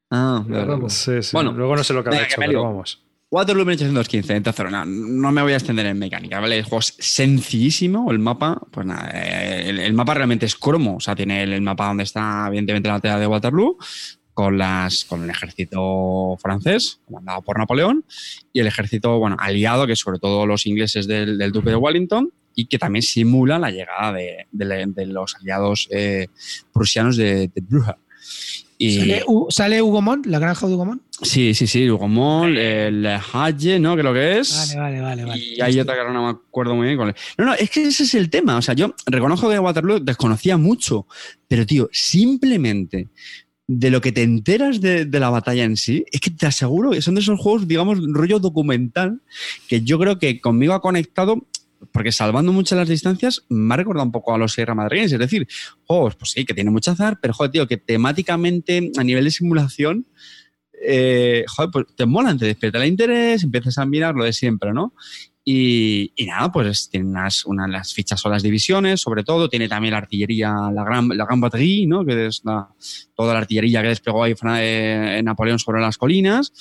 Ah. Sí, sí. Bueno, Luego no sé lo que ha venga, hecho, que pero vamos. Waterloo 1815, entonces no, no me voy a extender en mecánica, ¿vale? El juego es sencillísimo, el mapa, pues nada, eh, el, el mapa realmente es cromo, o sea, tiene el, el mapa donde está evidentemente la batalla de Waterloo, con, las, con el ejército francés, comandado por Napoleón, y el ejército, bueno, aliado, que sobre todo los ingleses del, del duque de Wellington, y que también simula la llegada de, de- de los aliados eh, prusianos de, de Brugge. Y, ¿Sale, sale Hugo Mont, la granja de Hugo Mont? Sí, sí, sí, Hugo Moll, el Haye, ¿no? Lo que es. Vale, vale, vale. vale. Y hay otra que no me acuerdo muy bien. cuál es. No, no, es que ese es el tema. O sea, yo reconozco que Waterloo desconocía mucho, pero tío, simplemente de lo que te enteras de, de la batalla en sí, es que te aseguro que son de esos juegos, digamos, rollo documental, que yo creo que conmigo ha conectado, porque salvando muchas las distancias, me ha recordado un poco a los Sierra Madrileños. Es decir, juegos, pues sí, que tiene mucho azar, pero joder, tío, que temáticamente, a nivel de simulación, eh, joder, pues te molan, te despierta el interés, empiezas a mirar lo de siempre, ¿no? Y, y nada, pues tiene unas, unas las fichas son las divisiones, sobre todo, tiene también la artillería, la gran, la gran batterie, ¿no? Que es la- toda la artillería que desplegó ahí Napoleón sobre las colinas.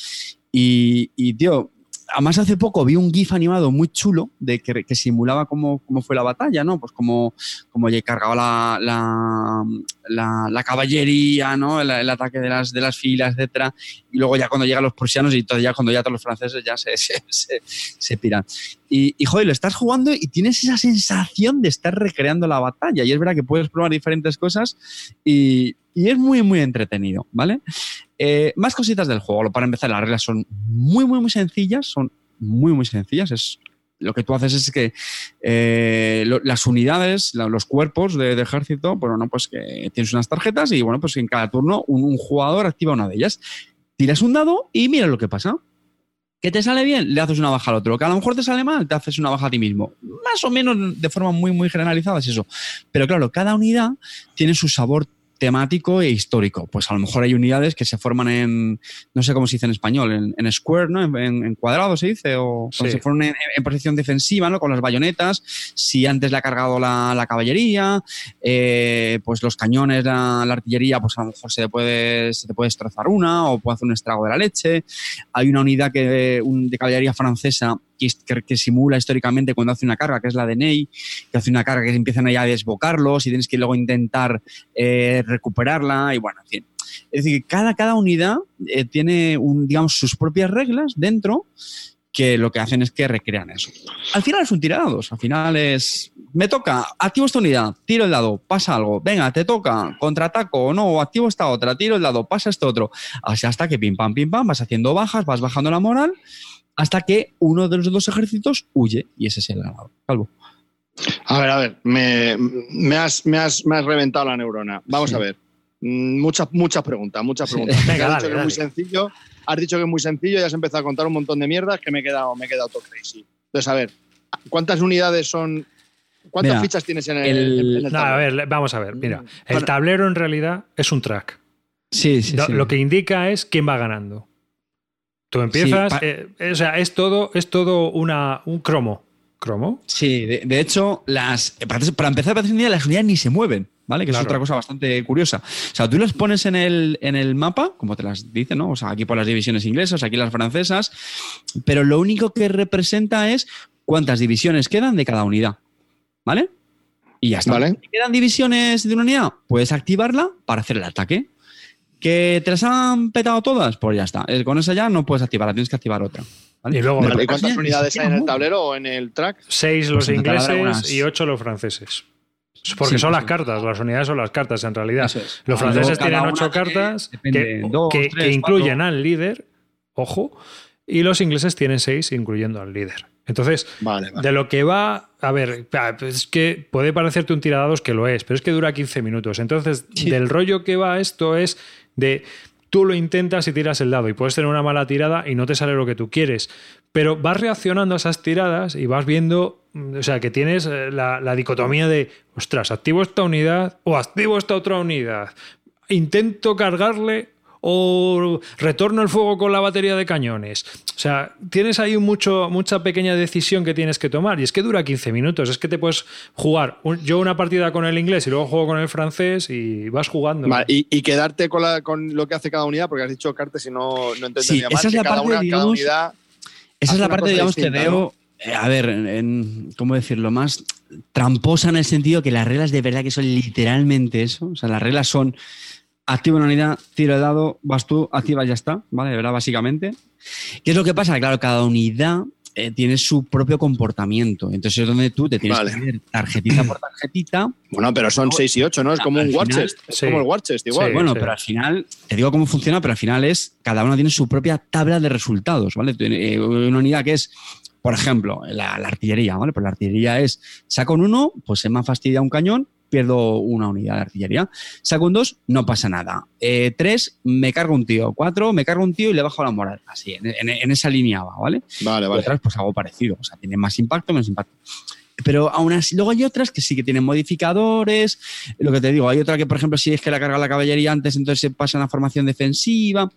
Y, y, tío, además hace poco vi un GIF animado muy chulo de que, que simulaba cómo, cómo fue la batalla, ¿no? Pues cómo, cómo cargaba la, la, la, la caballería, ¿no? El, el ataque de las, de las filas, etcétera. Y luego ya cuando llegan los prusianos y todo, ya cuando ya todos los franceses ya se, se, se, se piran. Y, y, joder, lo estás jugando y tienes esa sensación de estar recreando la batalla. Y es verdad que puedes probar diferentes cosas y, y es muy, muy entretenido, ¿vale? Eh, más cositas del juego. Para empezar, las reglas son muy, muy, muy sencillas. Son muy, muy sencillas. Es, lo que tú haces es que eh, las unidades, los cuerpos de, ejército, bueno, no, pues que tienes unas tarjetas y bueno, pues en cada turno un, un jugador activa una de ellas. Tiras un dado y mira lo que pasa. ¿Que te sale bien? Le haces una baja al otro. Que a lo mejor te sale mal, te haces una baja a ti mismo. Más o menos de forma muy, muy generalizada es eso. Pero claro, cada unidad tiene su sabor temático e histórico. Pues a lo mejor hay unidades que se forman en, no sé cómo se dice en español, en, en square, ¿no? En, en, en, cuadrado se dice, o sí. se forman en, posición defensiva, ¿no? Con las bayonetas. Si antes le ha cargado la, la caballería, eh, pues los cañones, la, la, artillería, pues a lo mejor se te, puede, se te puede destrozar una o puede hacer un estrago de la leche. Hay una unidad que, un, de caballería francesa que, simula históricamente cuando hace una carga, que es la de Ney, que hace una carga que empiezan ahí a desbocarlos y tienes que luego intentar eh, recuperarla y bueno, en fin. Es decir, cada, cada unidad eh, tiene, un, digamos, sus propias reglas dentro que lo que hacen es que recrean eso. Al final es un tirados, al final es, me toca, activo esta unidad, tiro el dado, pasa algo, venga, te toca, contraataco o no, activo esta otra, tiro el dado, pasa esto otro, así hasta que pim pam, pim pam, vas haciendo bajas, vas bajando la moral, hasta que uno de los dos ejércitos huye y ese es el ganador. Calvo. A ver, a ver, me, me, has, me, has, me has reventado la neurona. Vamos sí. a ver. Muchas, muchas preguntas, muchas preguntas. Sí. Venga, has dale, dicho que dale. es muy sencillo, has dicho que es muy sencillo y has empezado a contar un montón de mierdas que me he quedado, me he quedado todo crazy. Entonces, a ver, ¿cuántas unidades son? ¿Cuántas Mira, fichas tienes en el, el- en el No, a tablero? ver, vamos a ver. Mira, el Bueno. tablero en realidad es un track. Sí, sí, Lo, sí. lo que indica es quién va ganando. Tú empiezas, eh, o sea, es todo, es todo una, un cromo. ¿Cromo? Sí, de, de hecho, las, para, para empezar, parece que las unidades ni se mueven, ¿vale? Que Claro. es otra cosa bastante curiosa. O sea, tú las pones en el, en el mapa, como te las dicen, ¿no? O sea, aquí por las divisiones inglesas, aquí las francesas, pero lo único que representa es cuántas divisiones quedan de cada unidad, ¿vale? Y ya está. Vale. Si quedan divisiones de una unidad, puedes activarla para hacer el ataque. ¿Que te las han petado todas? Pues ya está. Eh, Con esa ya no puedes activarla, tienes que activar otra. ¿vale? Y luego- Pero Vale, ¿y casi ¿Cuántas ni unidades hay en el tablero o en el track? Seis los Pues en ingleses y ocho los franceses. Porque Sí, son las cartas, las unidades son las cartas en realidad. Es. Los Y franceses tienen ocho cartas depende, que, dos, que- tres, que incluyen al líder, ojo, y los ingleses tienen seis incluyendo al líder. Entonces, Vale, vale. de lo que va, a ver, es que puede parecerte un tiradados que lo es, pero es que dura 15 minutos. Entonces, Sí. del rollo que va esto es de tú lo intentas y tiras el dado y puedes tener una mala tirada y no te sale lo que tú quieres, pero vas reaccionando a esas tiradas y vas viendo, mm, o sea, que tienes eh, la, la dicotomía de, ostras, activo esta unidad o activo esta otra unidad, intento cargarle o retorno el fuego con la batería de cañones. O sea, tienes ahí mucho, mucha pequeña decisión que tienes que tomar y es que dura 15 minutos. Es que te puedes jugar un- yo una partida con el inglés y luego juego con el francés y vas jugando. Vale, y, y quedarte con, la- con lo que hace cada unidad, porque has dicho cartas y no, no entendía Sí, mal, esa es que la cada, parte, una, cada digamos, unidad. Esa es la parte, digamos, que distinta, veo, eh, a ver, en, ¿cómo decirlo? Más tramposa en el sentido que las reglas de verdad que son literalmente eso. O sea, las reglas son activa una unidad, tiro de dado, vas tú, activa y ya está, ¿vale? De verdad, básicamente. ¿Qué es lo que pasa? Claro, cada unidad eh, tiene su propio comportamiento. Entonces es donde tú te tienes Vale. que ver tarjetita por tarjetita. Bueno, pero son 6 y 8, ¿no? Es como Al un Warchest. Es sí. como el Warchest, igual. Sí. bueno, pero al final, te digo cómo funciona, pero al final es, cada uno tiene su propia tabla de resultados, ¿vale? Tiene, eh, Una unidad que es, por ejemplo, la, la artillería, ¿vale? Pues la artillería es, saco un 1, pues se me ha fastidiado un cañón, pierdo una unidad de artillería. Saco un 2, no pasa nada. 3, me cargo un tío. 4, me cargo un tío y le bajo la moral. Así, en, en- en esa línea va, ¿vale? Vale, Y vale. otras, pues algo parecido. O sea, tienen más impacto, menos impacto. Pero aún así, luego hay otras que sí que tienen modificadores. Lo que te digo, hay otra que, por ejemplo, si es que la carga la caballería antes, entonces se pasa a una formación defensiva.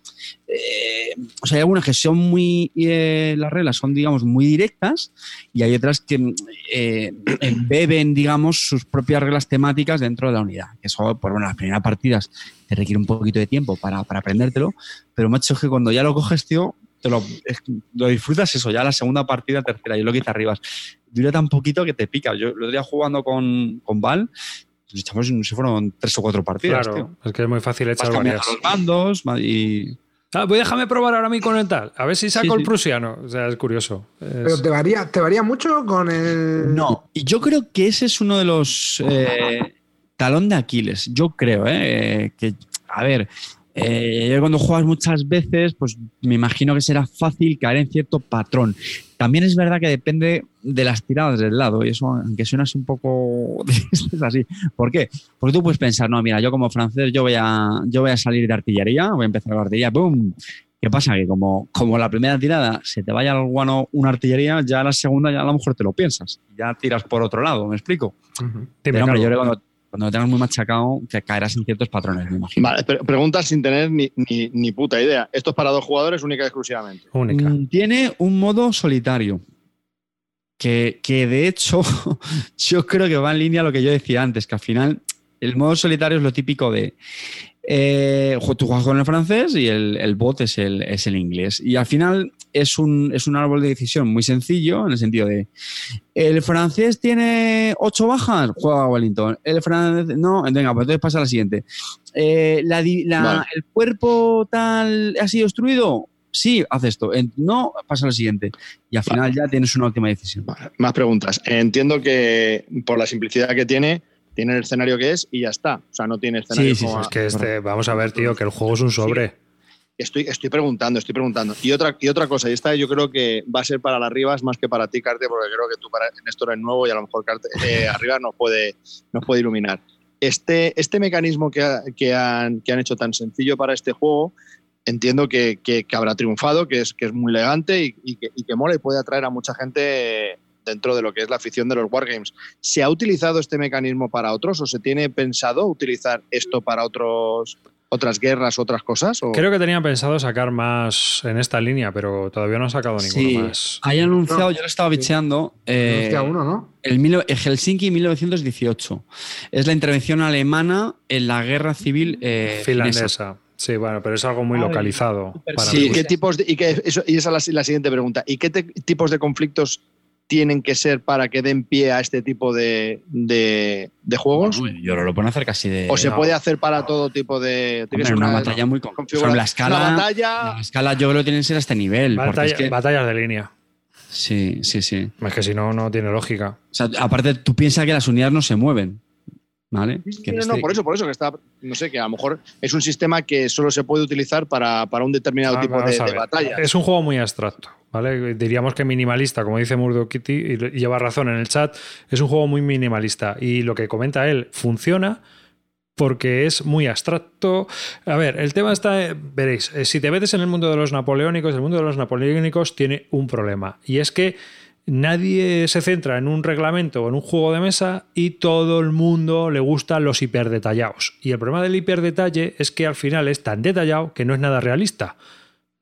Eh, o sea, hay algunas que son muy. eh, las reglas son, digamos, muy directas y hay otras que eh, embeben, digamos, sus propias reglas temáticas dentro de la unidad. Eso, pues bueno, las primeras partidas te requiere un poquito de tiempo para, para aprendértelo, pero macho, es que cuando ya lo coges, tío, te lo, es- lo disfrutas eso, ya la segunda partida, tercera, yo lo quita arriba. Dura tan poquito que te pica. Yo lo día jugando con, con Val, pues echamos, no sé, fueron tres o cuatro partidas, claro, tío. es que es muy fácil Vas echar varias. los bandos y... Ah, pues déjame probar ahora a mí con el tal. A ver si saco Sí, el sí. prusiano. O sea, es curioso. Es- Pero te varía, te varía mucho con el. No, y yo creo que ese es uno de los eh, talón de Aquiles. Yo creo, ¿eh? Que, a ver, eh, yo cuando juegas muchas veces, pues me imagino que será fácil caer en cierto patrón. También es verdad que depende de las tiradas del lado, y eso, aunque suena un poco es así. ¿Por qué? Porque tú puedes pensar, no, mira, yo como francés, yo voy a, yo voy a salir de artillería, voy a empezar con artillería, ¡pum! ¿Qué pasa? Que como, como la primera tirada se te vaya al guano una artillería, ya la segunda ya a lo mejor te lo piensas. Ya tiras por otro lado, ¿me explico? Ujú. Dime, Pero, hombre, yo creo que cuando, cuando lo tengas muy machacado, que caerás en ciertos patrones, me imagino. Vale, pre- preguntas sin tener ni, ni, ni puta idea. Esto es para dos jugadores única y exclusivamente. Única. Mm, Tiene un modo solitario. Que, que de hecho, yo creo que va en línea a lo que yo decía antes, que al final el modo solitario es lo típico de. eh, tú juegas con el francés y el, el bot es el, es el inglés. Y al final es un, es un árbol de decisión muy sencillo, en el sentido de. El francés tiene ocho bajas, juega a Wellington. El francés. No, venga, pues entonces pasa a la siguiente. Eh, la di- la- Vale. El cuerpo tal ha sido destruido. Sí, haz esto. En- No, pasa a la siguiente. Y al final ya tienes una última decisión. Vale, Más preguntas. Entiendo que por la simplicidad que tiene, tiene el escenario que es y ya está. O sea, no tiene escenario Sí, sí, como Es a- que este, vamos a ver, tío, que el juego es un sobre. Estoy, estoy preguntando, estoy preguntando. Y otra, y otra cosa, y esta yo creo que va a ser para las Rivas más que para ti, Carte, porque creo que tú para, en esto eres nuevo y a lo mejor Carte, eh, arriba nos puede, nos puede iluminar. Este, este mecanismo que, ha- que, han, que han hecho tan sencillo para este juego, entiendo que, que- habrá triunfado, que es, que es muy elegante y, y que, y que mola y puede atraer a mucha gente dentro de lo que es la afición de los Wargames. ¿Se ha utilizado este mecanismo para otros o se tiene pensado utilizar esto para otros, otras guerras, otras cosas? o- Creo que tenían pensado sacar más en esta línea, pero todavía no han sacado ninguno Sí, más. hay anunciado, No, yo lo estaba bicheando. eh, uno, ¿no? el, mil- el Helsinki 1918. Es la intervención alemana en la guerra civil eh, finesa. Finlandesa. Sí, bueno, pero es algo muy Ay, localizado. para Sí. ¿qué tipos de, y, qué- eso- y esa es la, la siguiente pregunta. ¿Y qué te- tipos de conflictos tienen que ser para que den pie a este tipo de, de- de juegos? Bueno, yo lo pueden hacer casi de. ¿O se no. puede hacer para todo tipo de... tiene que Hombre, ser una, batalla muy con- configuración? sobre la escala. Una batalla... La escala yo creo que tiene que ser a este nivel. porque Batalla- es que- Batallas de línea. sí, sí, sí. Es que si no, no tiene lógica. O sea, aparte, tú piensas que las unidades no se mueven. ¿Vale? Sí, sí, Que no, no, este- por eso, por eso que está, no sé, que a lo mejor es un sistema que solo se puede utilizar para, para un determinado Ah, tipo de, batalla. Es un juego muy abstracto, ¿vale? Diríamos que minimalista, como dice Murdo Kitty, y y lleva razón en el chat, es un juego muy minimalista. Y lo que comenta él funciona porque es muy abstracto. A ver, el tema está, eh, veréis, eh, si te metes en el mundo de los napoleónicos, el mundo de los napoleónicos tiene un problema, y es que nadie se centra en un reglamento o en un juego de mesa y todo el mundo le gustan los hiperdetallados. Y el problema del hiperdetalle es que al final es tan detallado que no es nada realista.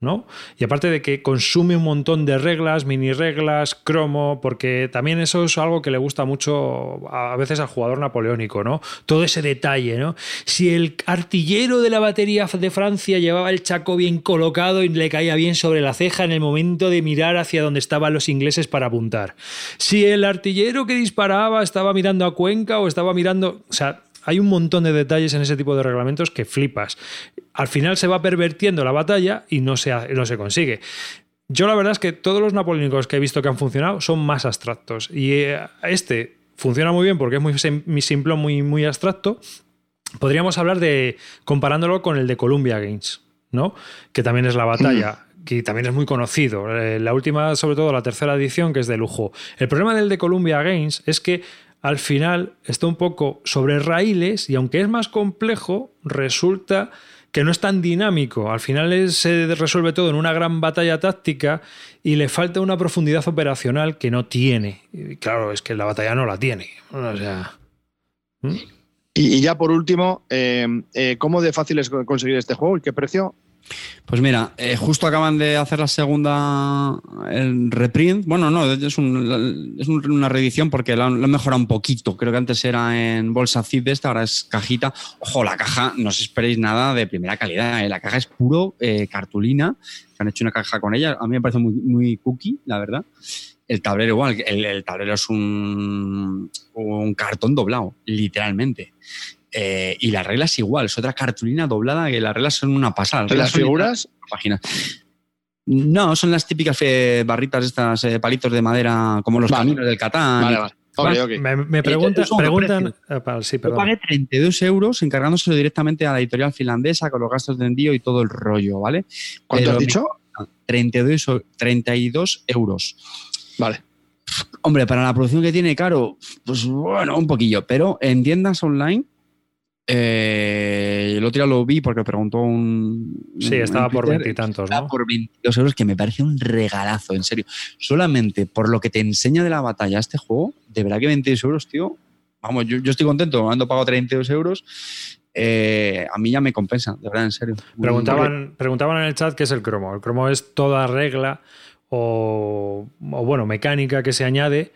¿No? Y aparte de que consume un montón de reglas, mini reglas, cromo, porque también eso es algo que le gusta mucho a veces al jugador napoleónico, ¿no? Todo ese detalle, ¿no? Si el artillero de la batería de Francia llevaba el chaco bien colocado y le caía bien sobre la ceja en el momento de mirar hacia donde estaban los ingleses para apuntar. Si el artillero que disparaba estaba mirando a Cuenca o estaba mirando, o sea, hay un montón de detalles en ese tipo de reglamentos que flipas. Al final se va pervertiendo la batalla y no se, no se consigue. Yo la verdad es que todos los napoleónicos que he visto que han funcionado son más abstractos. Y eh, este funciona muy bien porque es muy, muy simple, muy, muy abstracto. Podríamos hablar de comparándolo con el de Columbia Games, ¿no? Que también es la batalla. Que también es muy conocido. Eh, La última, sobre todo la tercera edición, que es de lujo. El problema del de Columbia Games es que al final está un poco sobre raíles y aunque es más complejo, resulta que no es tan dinámico. Al final se resuelve todo en una gran batalla táctica y le falta una profundidad operacional que no tiene. Y claro, es que la batalla no la tiene. O sea. ¿Mm? Y, y ya por último, eh, eh, ¿cómo de fácil es conseguir este juego y qué precio? Pues mira, eh, justo acaban de hacer la segunda reprint. Bueno, no, es, un- es un- una reedición porque lo han, mejorado un poquito. Creo que antes era en bolsa zip de esta, ahora es cajita. Ojo, la caja, no os esperéis nada de primera calidad. ¿eh? La caja es puro eh, cartulina. que Han hecho una caja con ella. A mí me parece muy, muy cookie, la verdad. El tablero igual, el, tablero es un cartón doblado, literalmente. Eh, y las reglas igual, es otra cartulina doblada que las reglas son una pasada. ¿Las son figuras? páginas. No, son las típicas eh, barritas, estas eh, palitos de madera, como los Vale. caminos del Catán. Vale, vale. Me, me pregunta- Eh, preguntan. eh, pa- sí, Yo pagué 32 euros encargándoselo directamente a la editorial finlandesa con los gastos de envío y todo el rollo, ¿vale? ¿Cuánto Pero has dicho? 32, o- 32 euros. Vale. Hombre, para la producción que tiene caro, pues bueno, un poquillo. Pero en tiendas online, eh, el otro día lo vi porque preguntó un. Sí, un- estaba en por veintitantos, ¿no? por 22 euros, que me parece un regalazo, en serio. Solamente por lo que te enseña de la batalla este juego, de verdad que 22 euros, tío. Vamos, yo, yo estoy contento, habiendo pagado 32 euros. eh, a mí ya me compensa, de verdad, en serio. Preguntaban, preguntaban en el chat qué es el cromo. El cromo es toda regla o, o, bueno, mecánica que se añade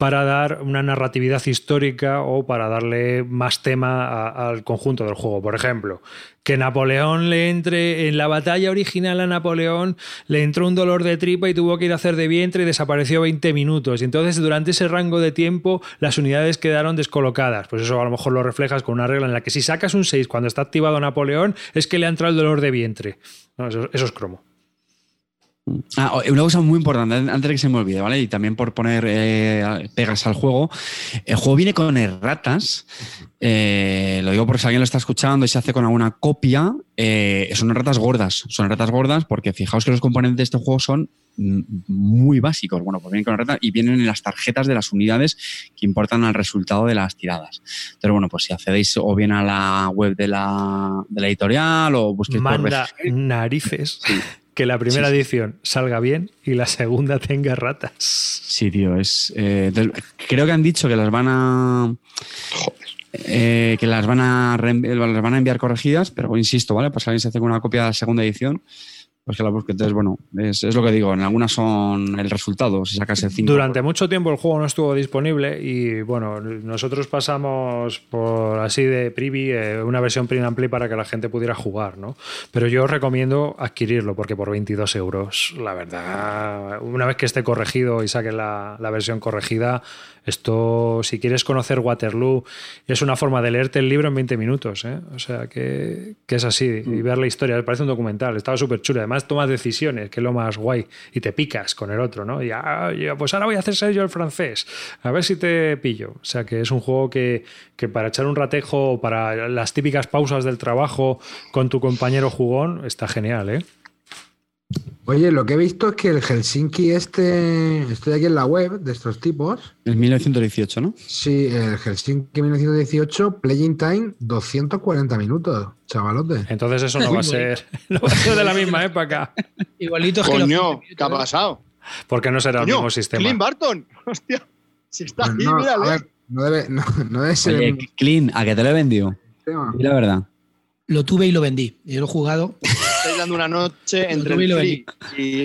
para dar una narratividad histórica o para darle más tema al conjunto del juego. Por ejemplo, que Napoleón le entre en la batalla original a Napoleón, le entró un dolor de tripa y tuvo que ir a hacer de vientre y desapareció 20 minutos. Y entonces durante ese rango de tiempo las unidades quedaron descolocadas. Pues eso a lo mejor lo reflejas con una regla en la que si sacas un 6 cuando está activado Napoleón es que le ha entrado el dolor de vientre. Eso, eso es cromo. Ah, o- una cosa muy importante, antes de que se me olvide, ¿vale? Y también por poner eh, pegas al juego. El juego viene con erratas. eh, lo digo porque si alguien lo está escuchando y se hace con alguna copia, eh, son erratas gordas. Son erratas gordas porque fijaos que los componentes de este juego son mm, muy básicos. Bueno, pues vienen con erratas y vienen en las tarjetas de las unidades que importan al resultado de las tiradas. Pero bueno, pues si accedéis o bien a la web de la, de la editorial o busquéis por Manda narices que la primera Sí, edición salga bien y la segunda tenga ratas. Sí, tío, es. eh, del- creo que han dicho que las van a. eh, que las van, a las van a enviar corregidas, pero insisto, ¿vale? Pues alguien se hace con una copia de segunda edición, pues que la busque. Entonces, bueno, es, es lo que digo, en algunas son el resultado, si sacas el 5. Durante mucho tiempo el juego no estuvo disponible y bueno, nosotros pasamos por así de privy eh, una versión print and play para que la gente pudiera jugar, ¿no? Pero yo os recomiendo adquirirlo porque por 22 euros, la verdad, una vez que esté corregido y saque la, la versión corregida, esto, si quieres conocer Waterloo, es una forma de leerte el libro en 20 minutos, ¿eh? O sea, que, que es así, y ver la historia, parece un documental, estaba súper chulo, además tomas decisiones, que es lo más guay, y te picas con el otro, ¿no? Y ah, pues ahora voy a hacer ser yo el francés, a ver si te pillo. O sea, que es un juego que, que para echar un ratejo, para las típicas pausas del trabajo con tu compañero jugón, está genial, ¿eh? Oye, lo que he visto es que el Helsinki este, estoy aquí en la web de estos tipos. El 1918, ¿no? Sí, el Helsinki 1918, Playing Time 240 minutos, chavalote. Entonces eso no va a ser, no va a ser de la misma época, Igualito es que los Coño, 15 ¿qué ha ¿eh? pasado? porque no será el mismo sistema. Clint Barton. Hostia. Si está Pues ahí, no, a mírale. ver, no debe, no, no debe ser Oye, el Clean, ¿a que te lo he vendido? la verdad. Lo tuve y lo vendí. Yo lo he jugado. Estáis dando una noche entre tuve y lo y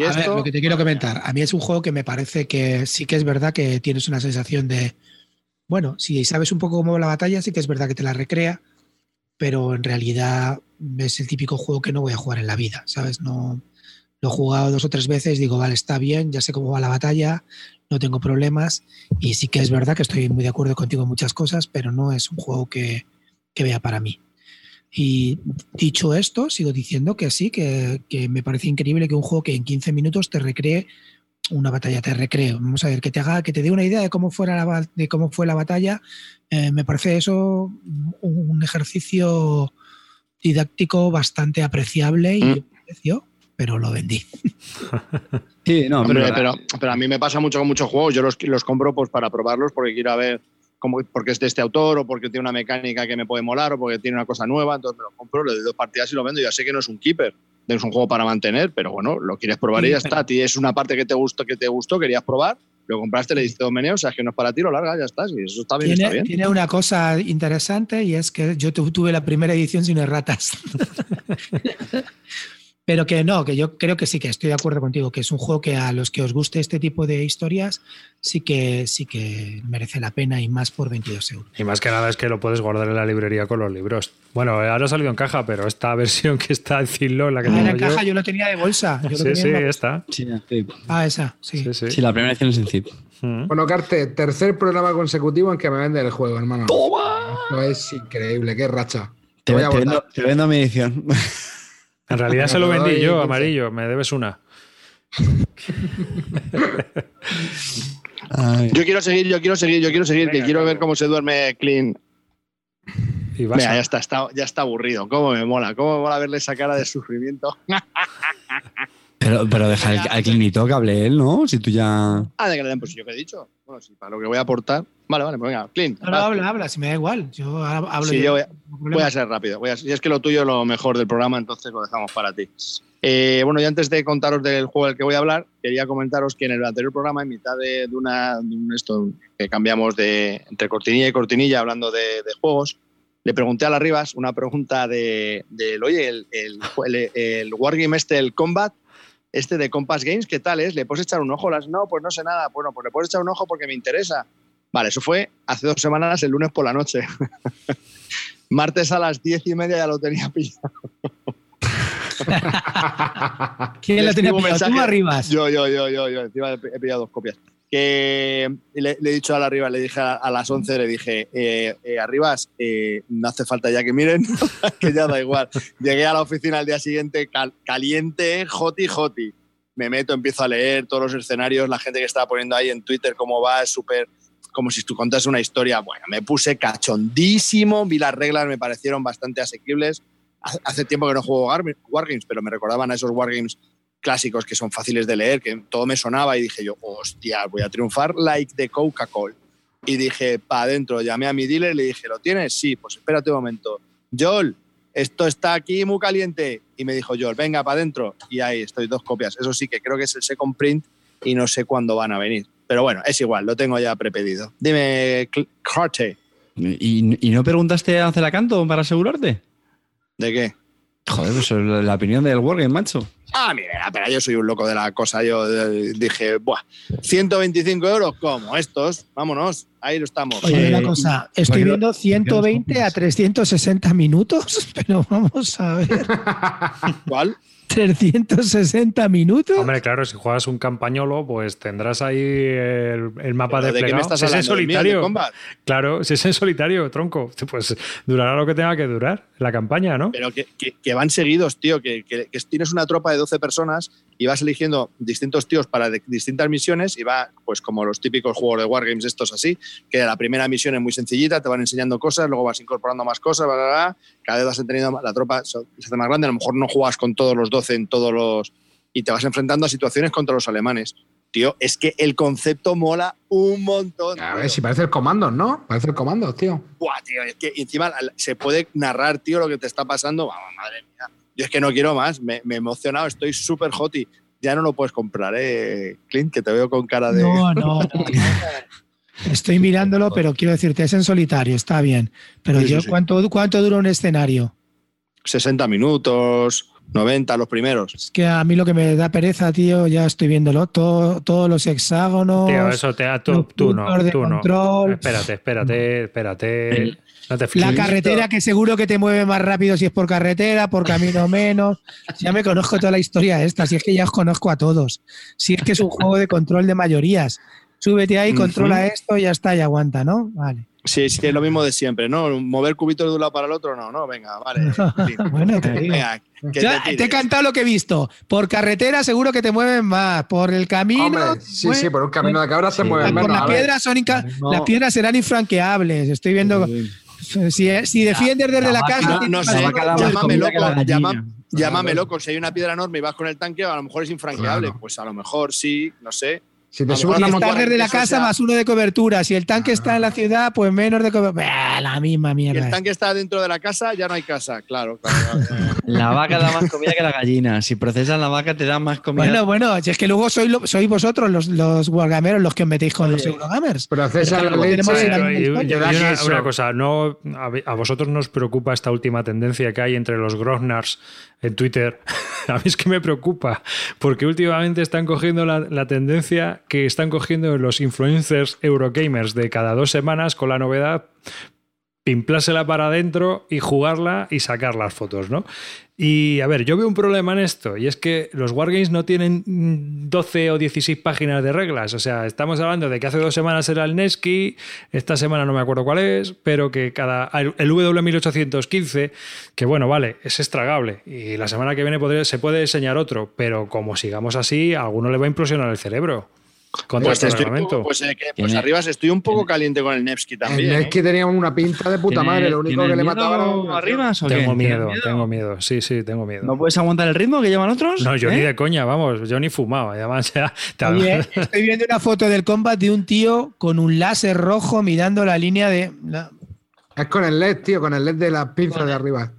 A ver, esto. lo que te quiero comentar. A mí es un juego que me parece que sí que es verdad que tienes una sensación de. Bueno, si sabes un poco cómo va la batalla, sí que es verdad que te la recrea, pero en realidad es el típico juego que no voy a jugar en la vida, ¿sabes? No. Lo he jugado dos o tres veces, digo, vale, está bien, ya sé cómo va la batalla, no tengo problemas. Y sí que es verdad que estoy muy de acuerdo contigo en muchas cosas, pero no es un juego que, que vea para mí. Y dicho esto, sigo diciendo que sí, que, que me parece increíble que un juego que en 15 minutos te recree una batalla, te recree. Vamos a ver, que te haga, que te dé una idea de cómo fuera la, de cómo fue la batalla. eh, me parece eso un ejercicio didáctico bastante apreciable y Mm. precio, pero lo vendí. Sí, no, Hombre, pero, pero, pero a mí me pasa mucho con muchos juegos. Yo los, los compro pues para probarlos porque quiero ver cómo, porque es de este autor o porque tiene una mecánica que me puede molar o porque tiene una cosa nueva. Entonces me lo compro, le doy dos partidas y lo vendo. Ya sé que no es un keeper, es un juego para mantener, pero bueno, lo quieres probar y ya pero- está. A ti es una parte que te gustó, que te gustó, querías probar, lo compraste, le diste dos meneos, o sea, es que no es para ti, lo largas, ya está. Y eso está bien, está Tiene, bien. tiene una cosa interesante y es que yo tu- tuve la primera edición sin erratas. Pero que no, que yo creo que sí que estoy de acuerdo contigo, que es un juego que a los que os guste este tipo de historias sí que sí que merece la pena y más por 22 euros. Y más que nada es que lo puedes guardar en la librería con los libros. Bueno, ahora ha salido en caja, pero esta versión que está en Zillow, la que Ah, tengo la yo. caja yo lo tenía de bolsa. Yo lo sí, tenía sí, en una- esta. sí. Ah, esa, sí. Sí, sí. Sí, la primera edición es en zip. Mm. Bueno, Carte, tercer programa consecutivo en que me vende el juego, hermano. ¡Toma! Esto es increíble, qué racha. Te, voy a te vendo, te vendo mi edición. En realidad se lo vendí yo, amarillo. Me debes una. Yo quiero seguir, yo quiero seguir, yo quiero seguir, que quiero ver cómo se duerme Clean. Y vas Venga, a- ya está, está, ya está aburrido. ¿Cómo me mola? ¿Cómo me mola verle esa cara de sufrimiento? Pero, pero deja al, al clinito que hable él, ¿no? Si tú ya. Ah, de que le den, pues yo qué he dicho. Bueno, sí, para lo que voy a aportar. Vale, vale, pues venga, Clean. No, no, habla, habla, si me da igual. Yo hab- hablo Sí, yo. voy a-. Voy ser rápido. Voy a, si es que lo tuyo es lo mejor del programa, entonces lo dejamos para ti. Eh, bueno, y antes de contaros del juego del que voy a hablar, quería comentaros que en el anterior programa, en mitad de, de una, de un esto que cambiamos de entre cortinilla y cortinilla hablando de, de juegos, le pregunté a las Rivas una pregunta de, del, oye, el, el, el, el Wargame este, el Combat, este de Compass Games, ¿qué tal es? ¿Le puedes echar un ojo? Las, no, pues no sé nada. Bueno, pues le puedes echar un ojo porque me interesa. Vale, eso fue hace dos semanas, el lunes por la noche. Martes a las diez y media ya lo tenía pillado. ¿Quién la tenía pillado? ¿Tú arribas? Yo, yo, yo, yo, yo. Encima he pillado dos copias. Que le, le he dicho a la arriba, le dije a, a las 11, le dije, eh, eh, Arribas, eh, no hace falta ya que miren, que ya da igual. Llegué a la oficina al día siguiente cal- caliente, joti, joti. Me meto, empiezo a leer todos los escenarios, la gente que estaba poniendo ahí en Twitter cómo va, es súper como si tú contas una historia. Bueno, me puse cachondísimo, vi las reglas, me parecieron bastante asequibles. Hace- tiempo que no juego War- Wargames, pero me recordaban a esos Wargames clásicos que son fáciles de leer, que todo me sonaba y dije yo, hostia, voy a triunfar like de Coca-Cola. Y dije, pa' adentro, llamé a mi dealer y le dije, ¿lo tienes? Sí, pues espérate un momento. Joel, esto está aquí muy caliente. Y me dijo Joel, venga, para adentro. Y ahí estoy, dos copias. Eso sí que creo que es el second print y no sé cuándo van a venir. Pero bueno, es igual, lo tengo ya prepedido. Dime, Carte. ¿Y, y no preguntaste a Celacanto para asegurarte? ¿De qué? Joder, pues la, la opinión del Wargame, macho. Ah, mira, pero yo soy un loco de la cosa. Yo eh, dije, buah, 125 euros, como estos, vámonos, ahí lo estamos. Oye, Eh, una cosa, estoy viendo 120 a 360 minutos, pero vamos a ver, ¿Cuál? 360 minutos. Hombre, claro, si juegas un campañolo, pues tendrás ahí el, el mapa ¿Pero ¿De qué me desplegado. estás Si es en de solitario. Claro, si es en solitario, tronco, pues durará lo que tenga que durar la campaña, ¿no? Pero que, que- que van seguidos, tío, que, que- que tienes una tropa de 12 personas y vas eligiendo distintos tíos para de- distintas misiones y va, pues como los típicos juegos de Wargames estos así, que la primera misión es muy sencillita, te van enseñando cosas, luego vas incorporando más cosas, bla, bla, bla, cada vez vas teniendo la tropa so- se hace más grande, a lo mejor no juegas con todos los 12 en todos los... y te vas enfrentando a situaciones contra los alemanes. Tío, es que el concepto mola un montón. A tío. ver si parece el comando, ¿no? Parece el comando, tío. Buah, tío, es que encima se puede narrar, tío, lo que te está pasando. Vamos, madre mía. Yo es que no quiero más. Me, me he emocionado, estoy súper hoti. Ya no lo puedes comprar, ¿eh, Clint? Que te veo con cara de. No, no. Estoy mirándolo, pero quiero decirte, es en solitario, está bien. Pero Sí, sí, yo, sí. ¿cuánto, ¿cuánto dura un escenario? 60 minutos, 90 los primeros. Es que a mí lo que me da pereza, tío, ya estoy viéndolo, todo, todos los hexágonos. Tío, eso te tú, los tú no, puntos de tú no. control. Espérate, espérate, espérate. El- No te La carretera que seguro que te mueve más rápido si es por carretera, por camino menos. Ya me conozco toda la historia esta, si es que ya os conozco a todos. Si es que es un juego de control de mayorías. Súbete ahí, controla esto, ya está, y aguanta, ¿no? Vale. Sí, sí, es lo mismo de siempre, ¿no? Mover cubitos de un lado para el otro, no, no, venga, vale. Bueno, te digo. Venga, que Ya, te te, he cantado lo que he visto. Por carretera seguro que te mueven más. Por el camino. Hombre, sí, pues, sí, por un camino de cabra se Sí. mueve por menos. las piedras son inca- No. las piedras serán infranqueables. Estoy viendo. Si, si defiendes desde la, casa. No, sé, llámame loco, llama- llámame loco. Si hay una piedra enorme y vas con el tanque, a lo mejor es infranqueable. Claro. Pues a lo mejor sí, no sé. Si te mejor una montaña. Estás desde la casa sea- más uno de cobertura. Si el tanque está en la ciudad, pues menos de cobertura. La misma mierda. el tanque está dentro de la casa, ya no hay casa. Claro, claro. claro. La vaca da más comida que la gallina. Si procesas la vaca, te da más comida. Bueno, bueno, si es que luego sois, lo- sois vosotros los, los wargameros los que os metéis con los eurogamers. Pero la leche. una, cosa, no, a, a vosotros nos preocupa esta última tendencia que hay entre los Grognars en Twitter. a mí es que me preocupa, porque últimamente están cogiendo la, tendencia que están cogiendo los influencers Eurogamers de cada dos semanas con la novedad pimplársela para adentro y jugarla y sacar las fotos, ¿no? Y a ver, yo veo un problema en esto, y es que los Wargames no tienen mm, 12 o 16 páginas de reglas. O sea, estamos hablando de que hace dos semanas era el Neski, esta semana no me acuerdo cuál es, pero que cada. El W1815, que bueno, vale, es estragable, y la semana que viene se puede enseñar otro, pero como sigamos así, a alguno le va a implosionar el cerebro. Contra Pues, este estoy un poco, pues, eh, que, pues estoy un poco caliente con el Nevsky también. Es ¿eh? que tenía una pinta de puta ¿Tiene- madre. Lo único que le mataba era. arriba? Tengo ¿Tienes miedo, tengo miedo. Sí, sí, tengo miedo. ¿No puedes aguantar el ritmo que llevan otros? No, yo ¿Eh? ni de coña, vamos, yo ni fumaba. Además, ya, te- Oye, estoy viendo una foto del combat de un tío con un láser rojo mirando la línea de. la- Es con el LED, tío, con el LED de la pinza de arriba.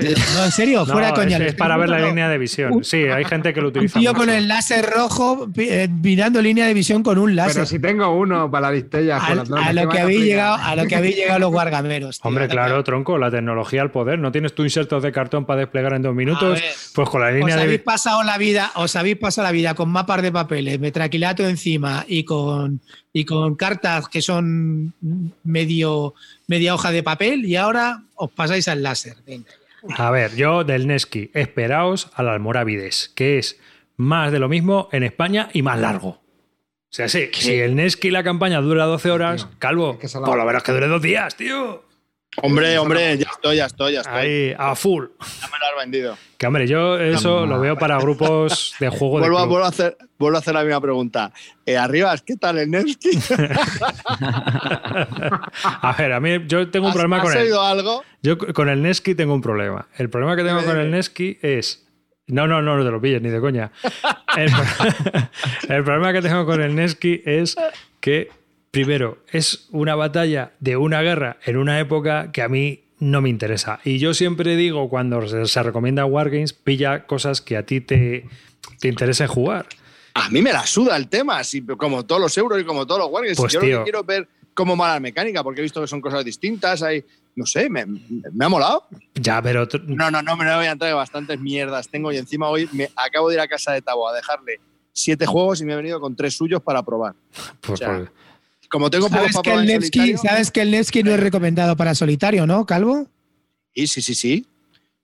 No, en serio, No, fuera de coña. es, para ver la línea de visión. Un- Sí, hay gente que lo Un utiliza. tío mucho. con el láser rojo eh, mirando línea de visión con un láser. Pero si tengo uno para la listella. a, con las normas a lo que habéis llegado, a lo que habéis llegado los guargameros. tío. Hombre, claro, tronco, la tecnología al poder. ¿No tienes tu insertos de cartón para desplegar en dos minutos? ver. Pues con la Os línea habéis de. pasado la vida, os habéis pasado la vida con mapas de papeles, metraquilato encima y con y con cartas que son medio media hoja de papel y ahora os pasáis al láser. Venga. A ver, yo del Neski, esperaos al Almorávides, que es más de lo mismo en España y más largo. O sea, sí, si el Neski la campaña dura 12 horas, calvo, que se la- por lo menos que dure dos días, tío. Hombre, hombre, ya estoy, ya estoy, ya estoy. Ahí, a full. Ya me lo has vendido. Que hombre, yo eso lo veo para grupos de juego de Vuelvo a, club. vuelvo, a hacer, vuelvo a hacer la misma pregunta. Eh, Arribas, ¿qué tal el Nevsky? A ver, a mí yo tengo un ¿Has, problema has con él. oído algo? Yo con el Neski tengo un problema. El problema que tengo con el. Neski es. No, no, no, no te lo pilles ni de coña. El, el problema que tengo con el Neski es que, primero, es una batalla de una guerra en una época que a mí no me interesa. Y yo siempre digo, cuando se, se recomienda Wargames, pilla cosas que a ti te, te interesen jugar. A mí me la suda el tema, así como todos los euros y como todos los Wargames. Pues, Yo lo tío. que quiero ver como mala mecánica, porque he visto que son cosas distintas. Hay, no sé, me, me ha molado. Ya, pero No, no, no me voy a entrar, que bastantes mierdas tengo y encima hoy me acabo de ir a casa de Tabo a dejarle siete juegos y me he venido con tres suyos para probar. pues, o sea, pues, Como tengo pocos ¿Sabes para que, el Nevsky, solitario- ¿Sabes que el Nevsky no es recomendado para solitario, no, Calvo? Sí, sí, sí, sí.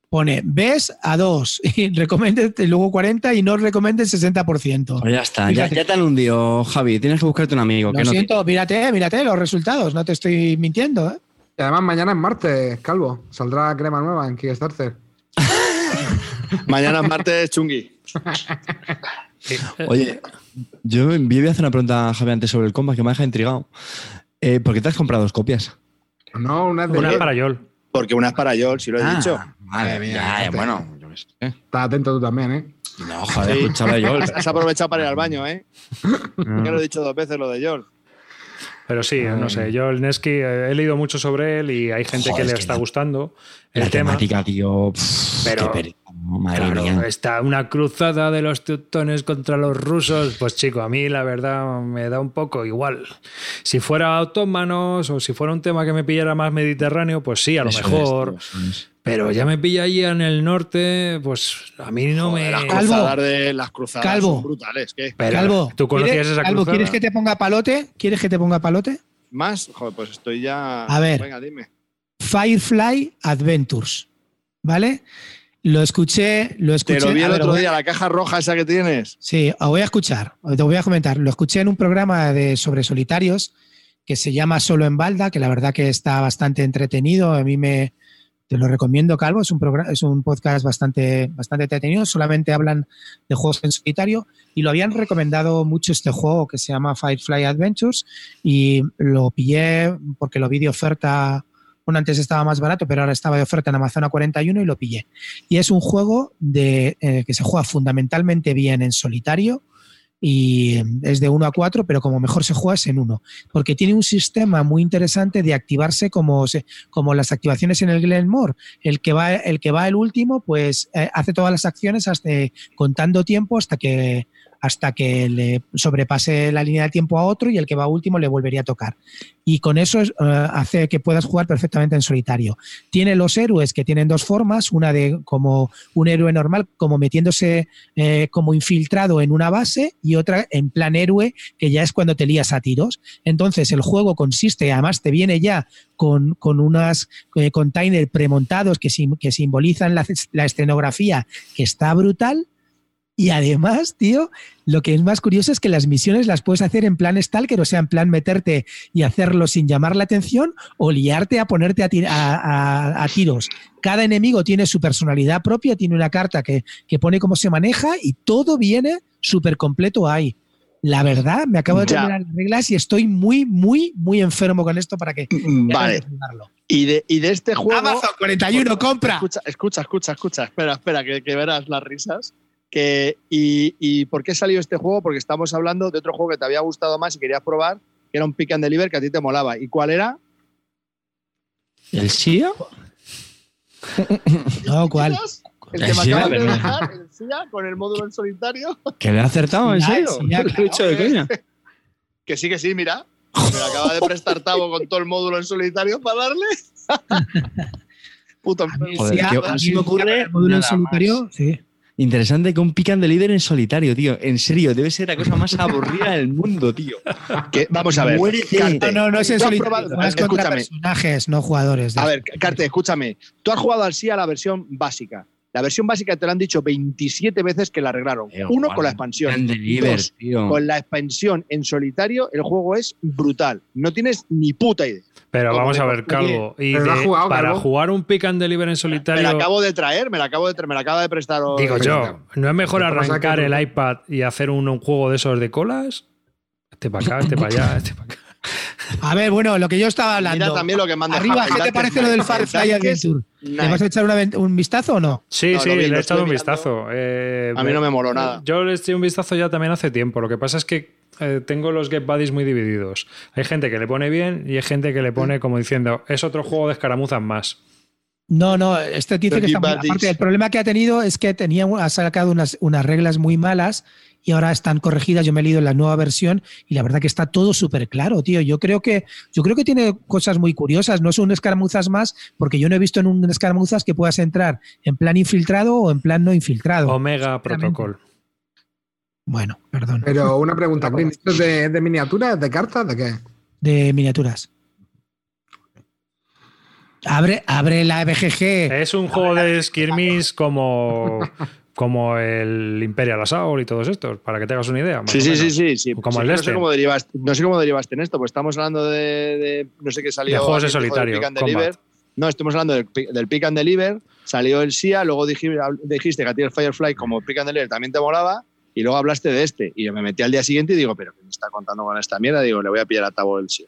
Pone, ves a 2 y recomiende y luego 40 y no recomiende 60%. Pues ya está, ya, ya te han hundido, Javi. Tienes que buscarte un amigo. Lo que no te- siento, mírate, mírate los resultados, no te estoy mintiendo. ¿eh? Y además mañana es martes, Calvo. Saldrá crema nueva en Kickstarter. Mañana es martes chungui. Oye, yo, yo voy a hacer una pregunta a Javi antes sobre el combat que me ha dejado intrigado. Eh, ¿Por qué te has comprado dos copias? No, una es de una Yol. para Yol. Porque una es para Yol, si lo he Ah, dicho. Mira, ya, este. bueno. yo qué sé. Estás atento tú también, ¿eh? No, joder, Sí. escúchame yo. Has, has aprovechado para ir al baño, ¿eh? Ya lo he dicho dos veces lo de Yol. Pero sí, no sé. Yo el Nesky eh, he leído mucho sobre él y hay gente Joder, que le es que está la- gustando el La tema. temática, tío. pff, Pero- madre Claro, mía. está una cruzada de los teutones contra los rusos. Pues chico, a mí la verdad me da un poco igual. Si fuera otomanos o si fuera un tema que me pillara más mediterráneo, pues sí, a lo Eso es, mejor. tío, eso es. Pero ya me pilla allí en el norte, pues a mí no Joder, me. las Calvo. cruzadas de las cruzadas Calvo. son brutales. ¿Qué? Pero, Calvo, ¿tú conocías ¿quieres, esa Calvo, cruzada? ¿quieres que te ponga palote? ¿Quieres que te ponga palote? ¿Más? Joder, pues estoy ya. A ver. Venga, dime. Firefly Adventures. ¿Vale? Lo escuché, lo Te escuché. lo vi a el ver, otro día, la caja roja esa que tienes. Sí, os voy a escuchar, te voy a comentar. Lo escuché en un programa de sobre solitarios que se llama Solo en Balda, que la verdad que está bastante entretenido. A mí me te lo recomiendo, Calvo. Es un programa, es un podcast bastante, bastante entretenido. Solamente hablan de juegos en solitario y lo habían recomendado mucho este juego que se llama Firefly Adventures y lo pillé porque lo vi de oferta. Bueno, antes estaba más barato, pero ahora estaba de oferta en Amazon a 41 y lo pillé. Y es un juego de, eh, que se juega fundamentalmente bien en solitario y es de 1 a 4, pero como mejor se juega es en 1, porque tiene un sistema muy interesante de activarse como, como las activaciones en el Glenmore. El que va el, que va el último, pues eh, hace todas las acciones hasta, contando tiempo hasta que hasta que le sobrepase la línea del tiempo a otro y el que va último le volvería a tocar. Y con eso es, eh, hace que puedas jugar perfectamente en solitario. Tiene los héroes que tienen dos formas, una de como un héroe normal, como metiéndose eh, como infiltrado en una base y otra en plan héroe, que ya es cuando te lías a tiros. Entonces el juego consiste, además te viene ya con, con unas eh, containers premontados que, sim- que simbolizan la, la escenografía, que está brutal. Y además, tío, lo que es más curioso es que las misiones las puedes hacer en plan Stalker, o sea, en plan meterte y hacerlo sin llamar la atención o liarte a ponerte a, a- a- a tiros. Cada enemigo tiene su personalidad propia, tiene una carta que, que pone cómo se maneja y todo viene súper completo ahí. La verdad, me acabo de terminar las reglas y estoy muy, muy, muy enfermo con esto para que... Vale. Y de, y de este juego. Amazon 41, compra. Escucha, escucha, escucha, escucha. Espera, espera, que, que verás las risas. Que, y, ¿Y por qué salió este juego? Porque estamos hablando de otro juego que te había gustado más y querías probar, que era un pick and deliver que a ti te molaba. ¿Y cuál era? ¿El SIA? No, ¿cuál? El que me Sí, acabas de dejar, el SIA, con el módulo en solitario. ¿Que le ha acertado? ¿En serio? sí, ya, Lo he dicho de coña. Que sí, que sí, mira. Me lo acaba de prestar Tavo con todo el módulo en solitario para darle. Puto enfermo. Joder, Sí, que a- no se me a- ocurre el módulo en solitario, sí. Interesante que un pican de líder en solitario, tío. En serio, debe ser la cosa más aburrida del mundo, tío. Que- vamos a ver. Muérete. No, no, no es en ¿tú has solitario. probado- juegas contra Escúchame, personajes, no jugadores. A ver, Carte, escúchame. Tú has jugado al SIA la versión básica. La versión básica te lo han dicho 27 veces que la arreglaron. Tío, Uno, con la expansión. Pican de líder, Dos, tío. con la expansión en solitario, el juego es brutal. No tienes ni puta idea. Pero Como vamos a ver. Calvo. Y de- jugado, para Calvo. jugar un pick and deliver en Me la solitario. acabo de traer, me la acabo de traer, me la acaba de prestar. hoy. Digo yo, ¿no es mejor arrancar el iPad y hacer un, un juego de esos de colas? Este para acá, este para allá, este para acá. A ver, bueno, lo que yo estaba hablando. Mira también lo que manda Arriba, ¿qué te parece lo del Firefly Adventure? ¿Le vas a echar una un vistazo o no? Sí, No, sí, vi, le he echado un vistazo. Eh, A mí no me moló nada. Yo le eché un vistazo ya también hace tiempo. Lo que pasa es que eh, tengo los Get Buddies muy divididos. Hay gente que le pone bien y hay gente que le pone como diciendo, es otro juego de escaramuzas más. No, no, este dice Pero que está muy- aparte el problema que ha tenido es que tenía ha sacado unas, unas reglas muy malas y ahora están corregidas. Yo me he leído la nueva versión y la verdad que está todo súper claro, tío. Yo creo que yo creo que tiene cosas muy curiosas. No son escaramuzas más, porque yo no he visto en un escaramuzas que puedas entrar en plan infiltrado o en plan no infiltrado. Omega Protocol. Bueno, perdón. Pero una pregunta, Clint, ¿esto es de, de miniaturas, de cartas, de qué? De miniaturas. Abre, abre la BGG. Es un juego de skirmish como, como el Imperial Assault y todos estos, para que te hagas una idea. Sí, sí, sí, sí, sí. Como Sí, el no, este. sé cómo derivaste, no sé cómo derivaste en esto, pues estamos hablando de, de- no sé qué salió. De juegos de solitario. No, estamos hablando del, pi- del Pick and Deliver, salió el SIA, luego dijiste, dijiste que a ti el Firefly como Pick and Deliver también te molaba, y luego hablaste de este. Y yo me metí al día siguiente y digo, pero ¿qué me está contando con esta mierda? Digo, le voy a pillar a Tabo el SIA.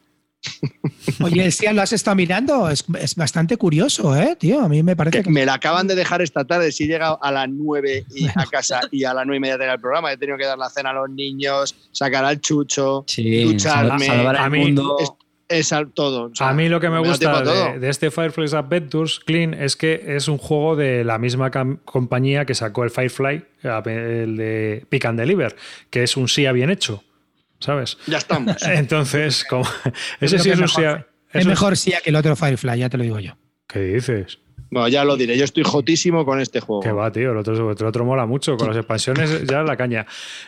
Oye, el SIA lo has estado mirando. Es, es bastante curioso, ¿eh, tío? A mí me parece Que que. me la acaban de dejar esta tarde, si he llegado a las 9 y a casa y a las 9 y media tenía el programa, he tenido que dar la cena a los niños, sacar al chucho, Sí, ducharme, salvar a el mí- mundo. es- es al- todo. O sea, A mí lo que me gusta a de, de este Firefly Adventures Clean es que es un juego de la misma compañía que sacó el Firefly, el de Pick and Deliver, que es un SIA bien hecho, ¿sabes? Ya estamos. Entonces, como, ese sí es un mejor- SIA. Es mejor SIA que el otro Firefly, ya te lo digo yo. ¿Qué dices? Bueno, ya lo diré, yo estoy jotísimo con este juego. Que va, tío. El otro, el otro mola mucho. Con las expansiones ya la caña.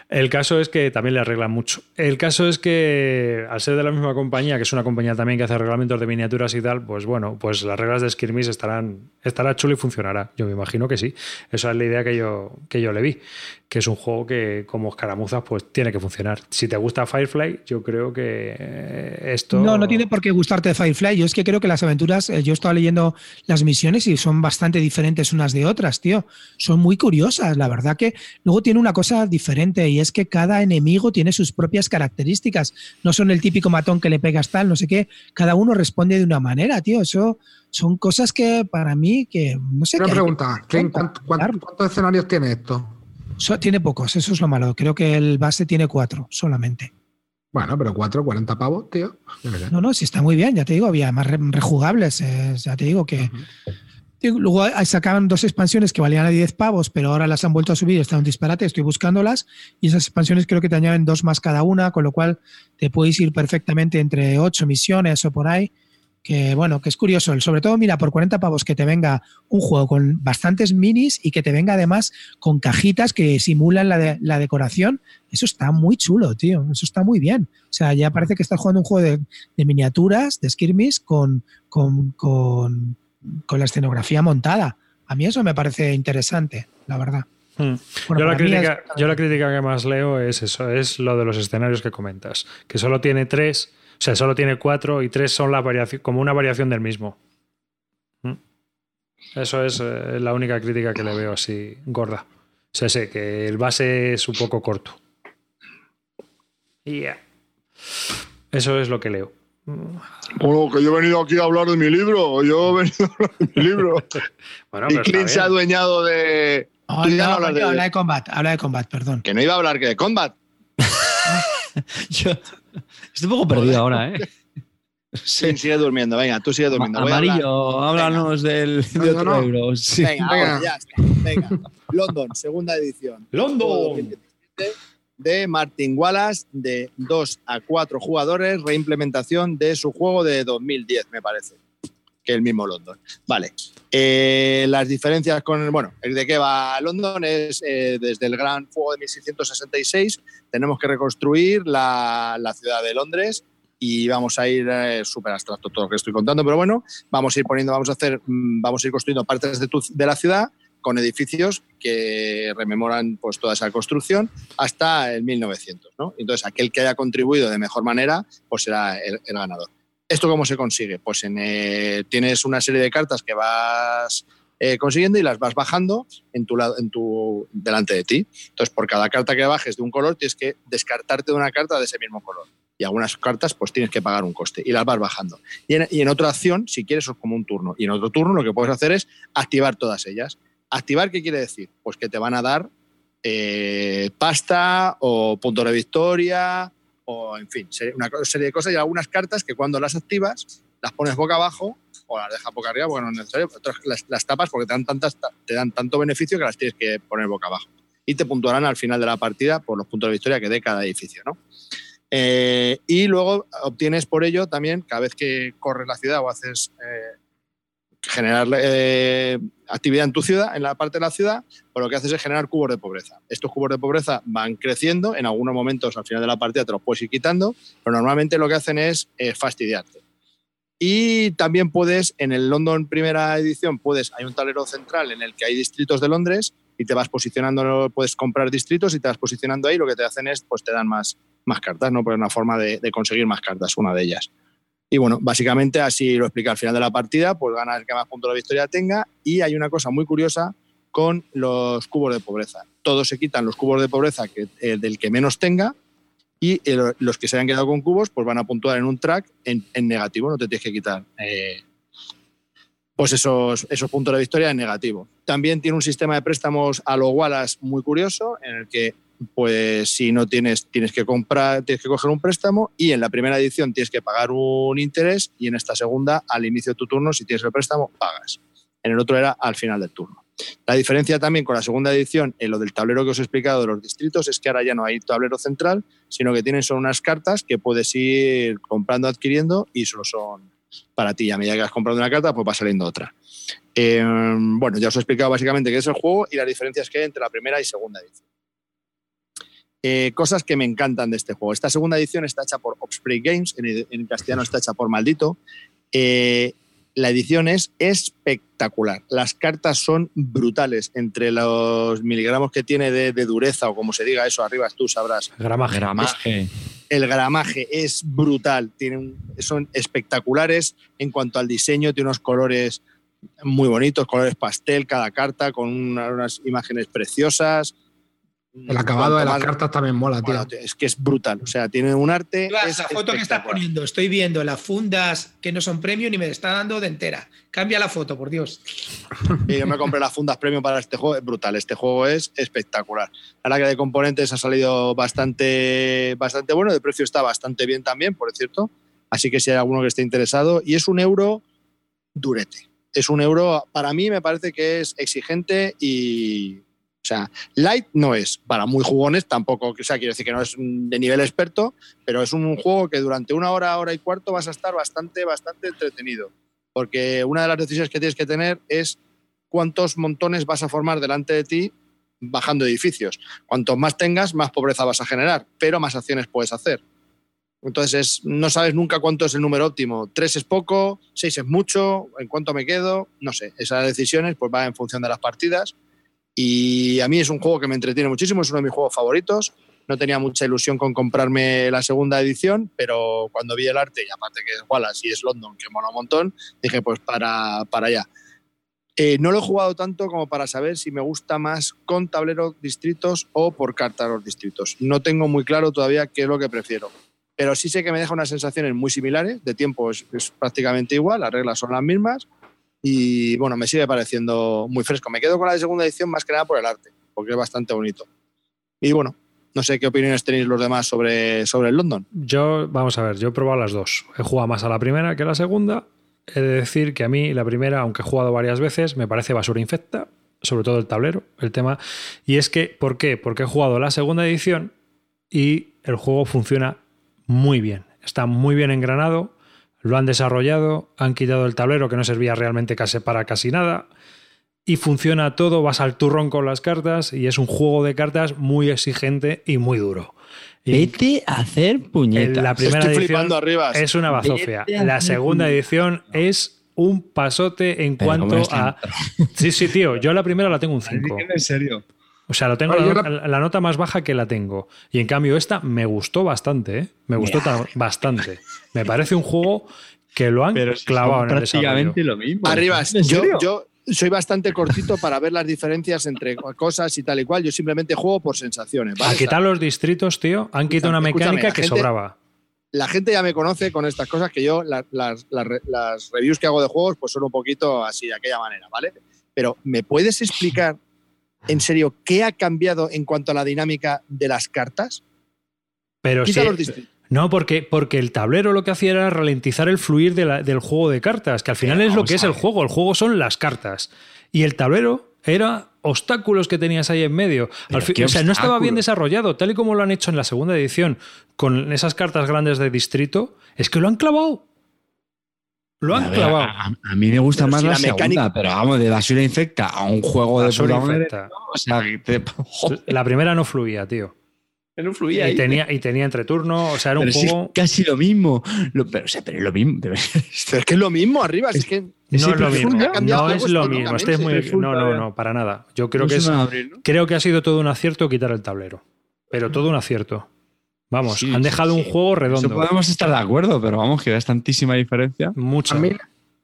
El caso es que también le arreglan mucho. El caso es que, al ser de la misma compañía, que es una compañía también que hace reglamentos de miniaturas y tal, pues bueno, pues las reglas de Skirmish estarán, estará chulo y funcionará. Yo me imagino que sí. Esa es la idea que yo, que yo le vi. Que es un juego que, como escaramuzas, pues tiene que funcionar. Si te gusta Firefly, yo creo que eh, esto. No, no tiene por qué gustarte Firefly. Yo es que creo que las aventuras, eh, yo he estado leyendo las misiones y son bastante diferentes unas de otras, tío. Son muy curiosas, la verdad que luego tiene una cosa diferente y es que cada enemigo tiene sus propias características. No son el típico matón que le pegas tal, no sé qué. Cada uno responde de una manera, tío. Eso son cosas que para mí que no sé Una qué. pregunta, Clint, ¿cuánto- cuánto- ¿cuántos escenarios tiene esto? tiene pocos, eso es lo malo. Creo que el base tiene cuatro solamente. Bueno, pero 4, 40 pavos, tío. No, no, sí está muy bien, ya te digo, había más re- rejugables, eh, ya te digo que... Luego sacaban dos expansiones que valían a 10 pavos, pero ahora las han vuelto a subir, está un disparate, estoy buscándolas, y esas expansiones creo que te añaden dos más cada una, con lo cual te puedes ir perfectamente entre ocho misiones o por ahí, que bueno, que es curioso, sobre todo mira, por 40 pavos que te venga un juego con bastantes minis y que te venga además con cajitas que simulan la, de- la decoración, eso está muy chulo, tío, eso está muy bien. O sea, ya parece que estás jugando un juego de, de miniaturas, de skirmish, con, con, con, con la escenografía montada. A mí eso me parece interesante, la verdad. Hmm. Bueno, yo, la crítica, es- yo la crítica que más leo es eso, es lo de los escenarios que comentas, que solo tiene tres, o sea, solo tiene cuatro y tres son la variación, como una variación del mismo. Hmm. Eso es eh, la única crítica que le veo así gorda. O sea, sé que el base es un poco corto. Y ya. Eso es lo que leo. Bueno, que yo he venido aquí a hablar de mi libro. Yo he venido a hablar de mi libro. Bueno, y Clint se ha adueñado de. No no, hablas coño, de- habla de combat, habla de combat, perdón. Que no iba a hablar que de combat. Yo estoy un poco perdido ahora, ¿eh? Sí. Clint sigue durmiendo. Venga, tú sigue durmiendo. Voy a hablar- Amarillo, háblanos del, de No, no, otro no. Sí. Venga, Venga. ahora, ya está. Venga. London, segunda edición. London. Juego 2017 De Martin Wallace, de 2 a 4 jugadores, reimplementación de su juego de 2010, me parece. Que el mismo London. Vale. Eh, las diferencias con. Bueno, el de qué va London es eh, desde el gran fuego de 1666. Tenemos que reconstruir la, la ciudad de Londres y vamos a ir eh, súper abstracto todo lo que estoy contando, pero bueno, vamos a ir poniendo, vamos a hacer, mm, vamos a ir construyendo partes de, tu- de la ciudad con edificios que rememoran pues toda esa construcción hasta el 1900, ¿no? Entonces, aquel que haya contribuido de mejor manera, pues será el, ganador. ¿Esto cómo se consigue? Pues eh, tienes una serie de cartas que vas eh, consiguiendo y las vas bajando en tu, en tu, delante de ti. Entonces, por cada carta que bajes de un color, tienes que descartarte de una carta de ese mismo color. Y algunas cartas, pues tienes que pagar un coste y las vas bajando. Y en, y en otra acción, si quieres, es como un turno. Y en otro turno, lo que puedes hacer es activar todas ellas. ¿Activar qué quiere decir? Pues que te van a dar eh, pasta o punto de victoria o, en fin, una serie de cosas y algunas cartas que cuando las activas las pones boca abajo o las dejas boca arriba porque no es necesario, otras las, las tapas porque te dan, tantas, te dan tanto beneficio que las tienes que poner boca abajo. y te puntuarán al final de la partida por los puntos de victoria que dé cada edificio. ¿no? Eh, y luego obtienes por ello también, cada vez que corres la ciudad o haces eh, generar eh, actividad en tu ciudad, en la parte de la ciudad, pues lo que haces es generar cubos de pobreza. Estos cubos de pobreza van creciendo, en algunos momentos al final de la partida te los puedes ir quitando, pero normalmente lo que hacen es fastidiarte. Y también puedes, en el London primera edición, puedes, hay un tablero central en el que hay distritos de Londres y te vas posicionando, puedes comprar distritos y te vas posicionando ahí, lo que te hacen es, pues te dan más, más cartas, ¿no? Pues una forma de conseguir más cartas, una de ellas. Y bueno, básicamente así lo explica al final de la partida, pues gana el que más puntos de victoria tenga. Y hay una cosa muy curiosa con los cubos de pobreza. Todos se quitan los cubos de pobreza que, eh, del que menos tenga y los que se hayan quedado con cubos pues van a puntuar en un track en, negativo, no te tienes que quitar eh, pues esos, esos puntos de victoria en negativo. También tiene un sistema de préstamos a lo Wallace muy curioso, en el que pues si no tienes, tienes que comprar, tienes que coger un préstamo y en la primera edición tienes que pagar un interés y en esta segunda, al inicio de tu turno, si tienes el préstamo, pagas. En el otro era al final del turno. La diferencia también con la segunda edición, en lo del tablero que os he explicado de los distritos, es que ahora ya no hay tablero central, sino que tienen solo unas cartas que puedes ir comprando, adquiriendo y solo son para ti. A medida que vas comprando una carta, pues va saliendo otra. Eh, bueno, ya os he explicado básicamente qué es el juego y las diferencias que hay entre la primera y segunda edición. Eh, cosas que me encantan de este juego. Esta segunda edición está hecha por Offspring Games, en, castellano está hecha por Maldito. Eh, la edición es espectacular. Las cartas son brutales. Entre los miligramos que tiene de, dureza, o como se diga eso arriba, tú sabrás. Gramaje. El gramaje es brutal. Tienen, son espectaculares en cuanto al diseño. Tiene unos colores muy bonitos, colores pastel, cada carta, con unas imágenes preciosas. El acabado de las cartas también mola, tío. Es que es brutal. O sea, tiene un arte. esa foto que estás poniendo, estoy viendo las fundas que no son premium y me está dando de entera. Cambia la foto, por Dios. yo me compré las fundas premium para este juego. Es brutal. Este juego es espectacular. La que de componentes ha salido bastante, bastante bueno. De precio está bastante bien también, por cierto. Así que si hay alguno que esté interesado. Y es un euro durete. Es un euro, para mí me parece que es exigente y light no es para muy jugones, tampoco, o quiero decir que no es de nivel experto, pero es un juego que durante una hora, hora y cuarto vas a estar bastante, bastante entretenido. Porque una de las decisiones que tienes que tener es cuántos montones vas a formar delante de ti bajando edificios. Cuanto más tengas, más pobreza vas a generar, pero más acciones puedes hacer. Entonces, no sabes nunca cuánto es el número óptimo. Tres es poco, seis es mucho, en cuánto me quedo, no sé. Esas decisiones pues van en función de las partidas y a mí es un juego que me entretiene muchísimo, es uno de mis juegos favoritos. No tenía mucha ilusión con comprarme la segunda edición, pero cuando vi el arte, y aparte que es Wallace y es London, que mola un montón, dije pues para, para allá. Eh, no lo he jugado tanto como para saber si me gusta más con tablero distritos o por carta los distritos. No tengo muy claro todavía qué es lo que prefiero. Pero sí sé que me deja unas sensaciones muy similares, de tiempo es prácticamente igual, las reglas son las mismas, y bueno, me sigue pareciendo muy fresco. Me quedo con la segunda edición más que nada por el arte, porque es bastante bonito. Y bueno, no sé qué opiniones tenéis los demás sobre, sobre el London. Yo, vamos a ver, yo he probado las dos. He jugado más a la primera que a la segunda. He de decir que a mí la primera, aunque he jugado varias veces, me parece basura infecta, sobre todo el tablero, el tema. Y es que, ¿por qué? Porque he jugado la segunda edición y el juego funciona muy bien. Está muy bien engranado lo han desarrollado, han quitado el tablero que no servía realmente casi para casi nada y funciona todo, vas al turrón con las cartas y es un juego de cartas muy exigente y muy duro. Vete a hacer puñetas. La primera edición arriba. es una bazofia. La segunda edición es un pasote en cuanto a... Sí, sí, tío. Yo la primera la tengo un 5. En serio. O sea, lo tengo la, nota más baja que la tengo. Y en cambio, esta me gustó bastante, ¿eh? Me gustó bastante. Me parece un juego que lo han clavado en el prácticamente lo mismo. Arriba, yo, yo, soy bastante cortito para ver las diferencias entre cosas y tal y cual. Yo simplemente juego por sensaciones. ¿vale? A quitar los distritos, tío, han quitado una mecánica que sobraba. La gente ya me conoce con estas cosas que yo, las, las, reviews que hago de juegos, pues son un poquito así, de aquella manera, ¿vale? Pero, ¿me puedes explicar en serio, ¿qué ha cambiado en cuanto a la dinámica de las cartas? Pero sí, no, porque, porque el tablero lo que hacía era ralentizar el fluir del juego de cartas, que al final es lo que es el juego. El juego son las cartas. Y el tablero Era obstáculos que tenías ahí en medio. Al fin- o sea, no estaba bien desarrollado, tal y como lo han hecho en la segunda edición, con esas cartas grandes de distrito, es que lo han clavado. Lo han A ver, clavado. A, a mí me gusta Pero más si la, la segunda, mecánica- pero vamos, de basura infecta a un juego Basura de madre, infecta. O sea, te, La primera no fluía, tío. no fluía Y ahí. tenía, y tenía entreturno, o sea, era un sí, juego. casi lo mismo. Lo- pero, o sea, pero es lo mismo. Pero es que es lo mismo arriba, es, que No es lo mismo. No el es lo mismo. Este es muy. No, no, no, para nada. Yo creo No que es. Creo que ha sido todo un acierto quitar el tablero. Pero todo un acierto. Vamos, Sí, han sí, dejado un sí. juego Eso redondo. podemos estar de acuerdo, pero vamos, que es tantísima diferencia. Mucho. A mí,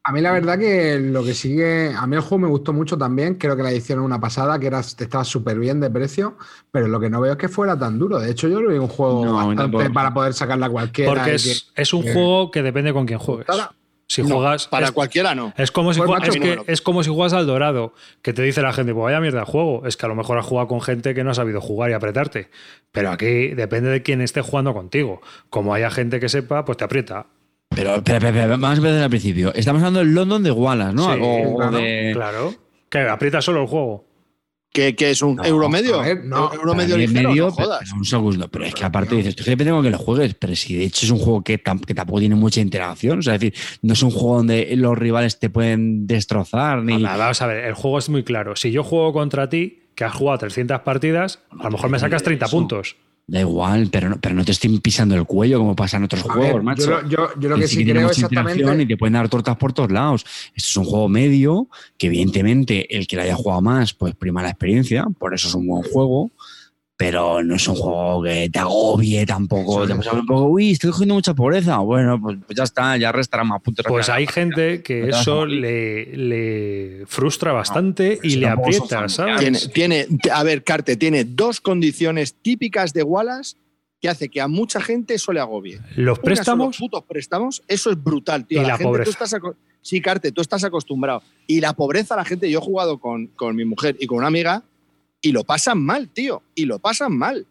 a mí la verdad que lo que sigue, a mí el juego me gustó mucho también, creo que la edición es una pasada, que era, estaba súper bien de precio, pero lo que no veo es que fuera tan duro. De hecho, yo lo veo un juego No, bastante para poder sacarla cualquiera. Porque es, que- es un que- juego que depende con quién juegues. Si No, juegas. para es, cualquiera no. es como si Pues, juegas, es, que es como si juegas al dorado, que te dice la gente, pues vaya mierda de juego. Es que a lo mejor has jugado con gente que no ha sabido jugar y apretarte. Pero aquí depende de quién esté jugando contigo. Como haya gente que sepa, pues te aprieta. Pero, espera, espera, vamos a empezar al principio. Estamos hablando del London de Wallace, ¿no? Sí, o, o claro, de. Claro. Que aprieta solo el juego. ¿Que, que es un No, euro medio? ver, no, euro medio ligero, medio, no jodas. un segundo. Pero es que aparte dices, que depende con que lo juegues, pero si de hecho es un juego que, tam- que tampoco tiene mucha interacción. O sea, es decir, no es un juego donde los rivales te pueden destrozar ni. Anda, Vamos a ver, el juego es muy claro. Si yo juego contra ti, que has jugado 300 partidas, a lo mejor me sacas 30 Eso. puntos. Da igual, pero no, pero no te estoy pisando el cuello como pasa en otros A juegos, ver, macho. yo, lo- yo- yo lo que sí, tiene creo mucha exactamente. y te pueden dar tortas por todos lados. Esto es un juego medio que evidentemente el que lo haya jugado más, pues prima la experiencia, por eso es un buen juego, pero no es un juego que te agobie tampoco. Sí. Te pasas un poco, uy, estoy cogiendo mucha pobreza. Bueno, pues, pues ya está, ya restará más puntos. Pues hay gente que eso le, le frustra bastante y si le aprieta. ¿sabes? Tiene, tiene, a ver, Carte, tiene dos condiciones típicas de Wallace que hace que a mucha gente eso le agobie. Los son los préstamos, putos préstamos, eso es brutal, tío. Y la gente, pobreza. Tú estás sí, Carte, tú estás acostumbrado. Y la pobreza, la gente, yo he jugado con, con mi mujer y con una amiga y lo pasan mal, tío. Y lo pasan mal.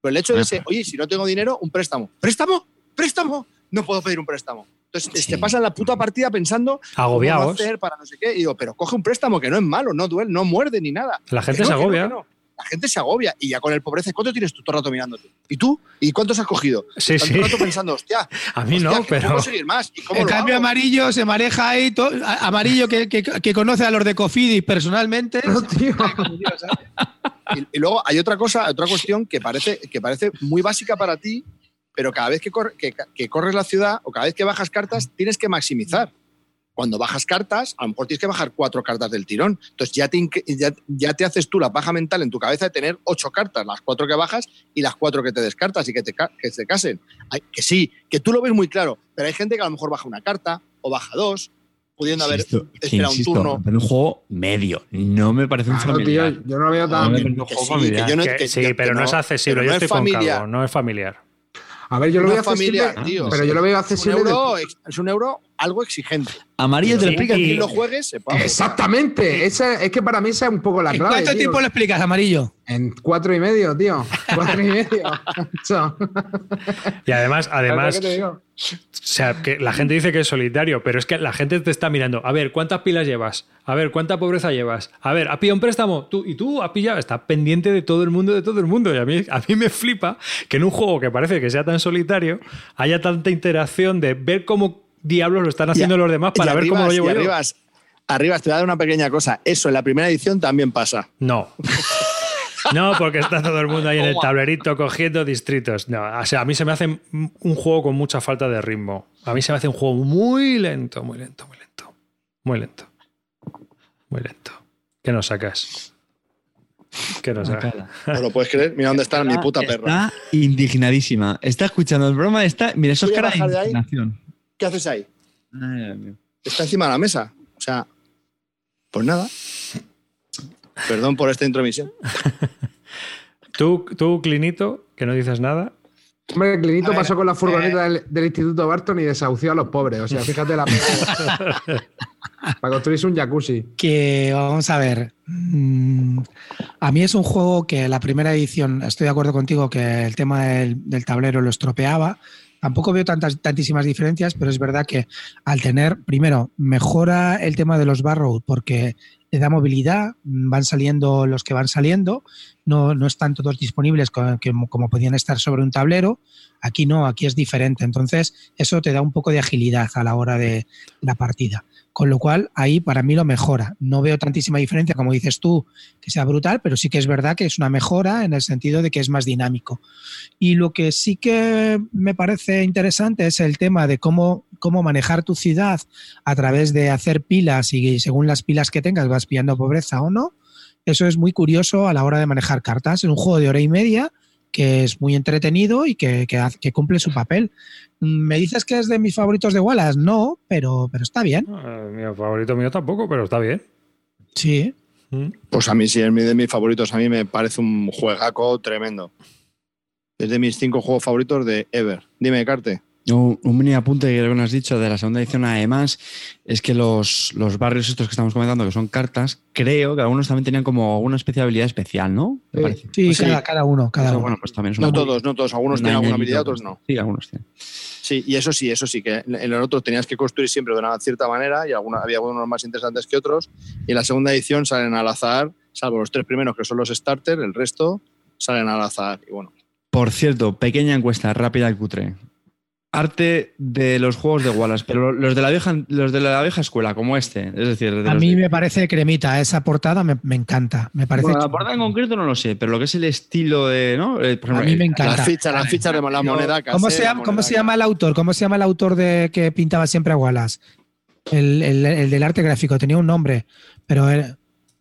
Pero el hecho de ser, oye, si no tengo dinero, un préstamo. ¿Préstamo? ¿Préstamo? No puedo pedir un préstamo. Entonces Sí. te pasan la puta partida pensando ¿Cómo va a agobiados. hacer para no sé qué? Y digo, pero coge un préstamo que no es malo, no duele, no muerde ni nada. La gente no, se no, agobia. no. La gente se agobia y ya con el pobreza, ¿cuánto tienes tú todo el rato mirándote? ¿Y tú? ¿Y cuántos has cogido? Sí, sí. todo el rato pensando, hostia, A mí hostia, no, pero. puedo seguir más. ¿Y cómo En lo cambio, hago? amarillo se maneja ahí, to- amarillo que, que- que conoce a los de Cofidis personalmente. No, tío. Y, y luego hay otra cosa, otra cuestión que parece, que parece muy básica para ti, pero cada vez que, corre- que- que corres la ciudad o cada vez que bajas cartas, tienes que maximizar. Cuando bajas cartas, a lo mejor tienes que bajar cuatro cartas del tirón. Entonces ya te, ya, ya te haces tú la paja mental en tu cabeza de tener ocho cartas, las cuatro que bajas y las cuatro que te descartas y que te, que te casen. Hay- que sí, que tú lo ves muy claro, pero hay gente que a lo mejor baja una carta o baja dos, pudiendo haber Insisto, esperado un turno. parece un juego medio. No me parece un Claro, tío, familiar. yo no lo veo No tan. me un juego sí, que familiar. yo no- Que que- sí, que pero no, es accesible. pero Yo no estoy es con familiar. No es familiar. A ver, yo lo veo accesible. tío. Pero yo lo veo un, accesible. euro, es un euro algo exigente. Amarillo te lo explica. y- Quien lo juegue, sepa. Exactamente. Esa, es que para mí esa es un poco la ¿En clave. cuánto tío. tiempo lo explicas, amarillo? En cuatro y medio, tío. Cuatro y medio. Y además, además. O sea, que la gente dice que es solitario, pero es que la gente te está mirando. A ver, ¿cuántas pilas llevas? A ver, ¿cuánta pobreza llevas? A ver, ¿ha pillado un préstamo? ¿Tú, y tú has pillado. Está pendiente de todo el mundo, de todo el mundo. Y a mí, a mí me flipa que en un juego que parece que sea tan solitario haya tanta interacción de ver cómo diablos lo están haciendo Y los demás para ver cómo lo llevo yo. arribas, arribas, te voy a dar una pequeña cosa. Eso en la primera edición también pasa. No. No, porque está todo el mundo ahí en el tablerito cogiendo distritos. No, o sea, a mí se me hace un juego con mucha falta de ritmo. A mí se me hace un juego muy lento, muy lento, muy lento. Muy lento. Muy lento. ¿Qué nos sacas? ¿Qué nos sacas? ¿No lo puedes creer? Mira dónde está mi puta perra. Está indignadísima. Está escuchando el broma. Está, mira, eso es cara de indignación. ¿Qué haces ahí? Ay. Está encima de la mesa. O sea, pues nada. Perdón por esta intromisión. Tú, tú, Clinito, que no dices nada. Hombre, Clinito ver, pasó con la furgoneta eh. del, del Instituto Barton y desahució a los pobres. O sea, fíjate la. Para construirse un jacuzzi. que vamos a ver. mm, A mí es un juego que la primera edición, estoy de acuerdo contigo que el tema del, del tablero lo estropeaba. Tampoco veo tantas, tantísimas diferencias, pero es verdad que al tener, primero, mejora el tema de los barrow porque te da movilidad, van saliendo los que van saliendo, no, no están todos disponibles como, como podían estar sobre un tablero, aquí no, aquí es diferente, entonces eso te da un poco de agilidad a la hora de la partida. Con lo cual, ahí para mí lo mejora. No veo tantísima diferencia, como dices tú, que sea brutal, pero sí que es verdad que es una mejora en el sentido de que es más dinámico. Y lo que sí que me parece interesante es el tema de cómo, cómo manejar tu ciudad a través de hacer pilas y según las pilas que tengas vas pillando pobreza o no. Eso es muy curioso a la hora de manejar cartas. En un juego de hora y media que es muy entretenido y que, que, cumple su papel. ¿Me dices que es de mis favoritos de Wallace? No, pero, pero está bien. Ah, mi favorito mío tampoco, pero está bien. Sí. Mm. Pues a mí sí, es de mis favoritos. A mí me parece un juegaco tremendo. Es de mis cinco juegos favoritos de Ever. Dime, Carte. Un, mini apunte que creo que has dicho de la segunda edición, además, es que los, los, barrios estos que estamos comentando, que son cartas, creo que algunos también tenían como una especie de habilidad especial, ¿no? Sí, cada, uno. Cada uno. Pues no todos, no todos. Algunos tienen alguna habilidad, otros no. Sí, algunos tienen. Sí, y eso sí, eso sí, que en los otros tenías que construir siempre de una cierta manera y alguna, había algunos más interesantes que otros. Y en la segunda edición salen al azar, salvo los tres primeros que son los starters, el resto salen al azar. Y bueno. Por cierto, pequeña encuesta rápida y cutre arte de los juegos de Wallace, pero los de la vieja, los de la vieja escuela, como este. Es decir, a mí me parece cremita, esa portada me, encanta. Me parece la portada en concreto no lo sé, pero lo que es el estilo de. ¿no? Eh, a mí me encanta. Las fichas, las fichas de la moneda. ¿Cómo, se, llama, ¿cómo se llama el autor? ¿Cómo se llama el autor de que pintaba siempre a Wallace? El, el, del arte gráfico, tenía un nombre, pero.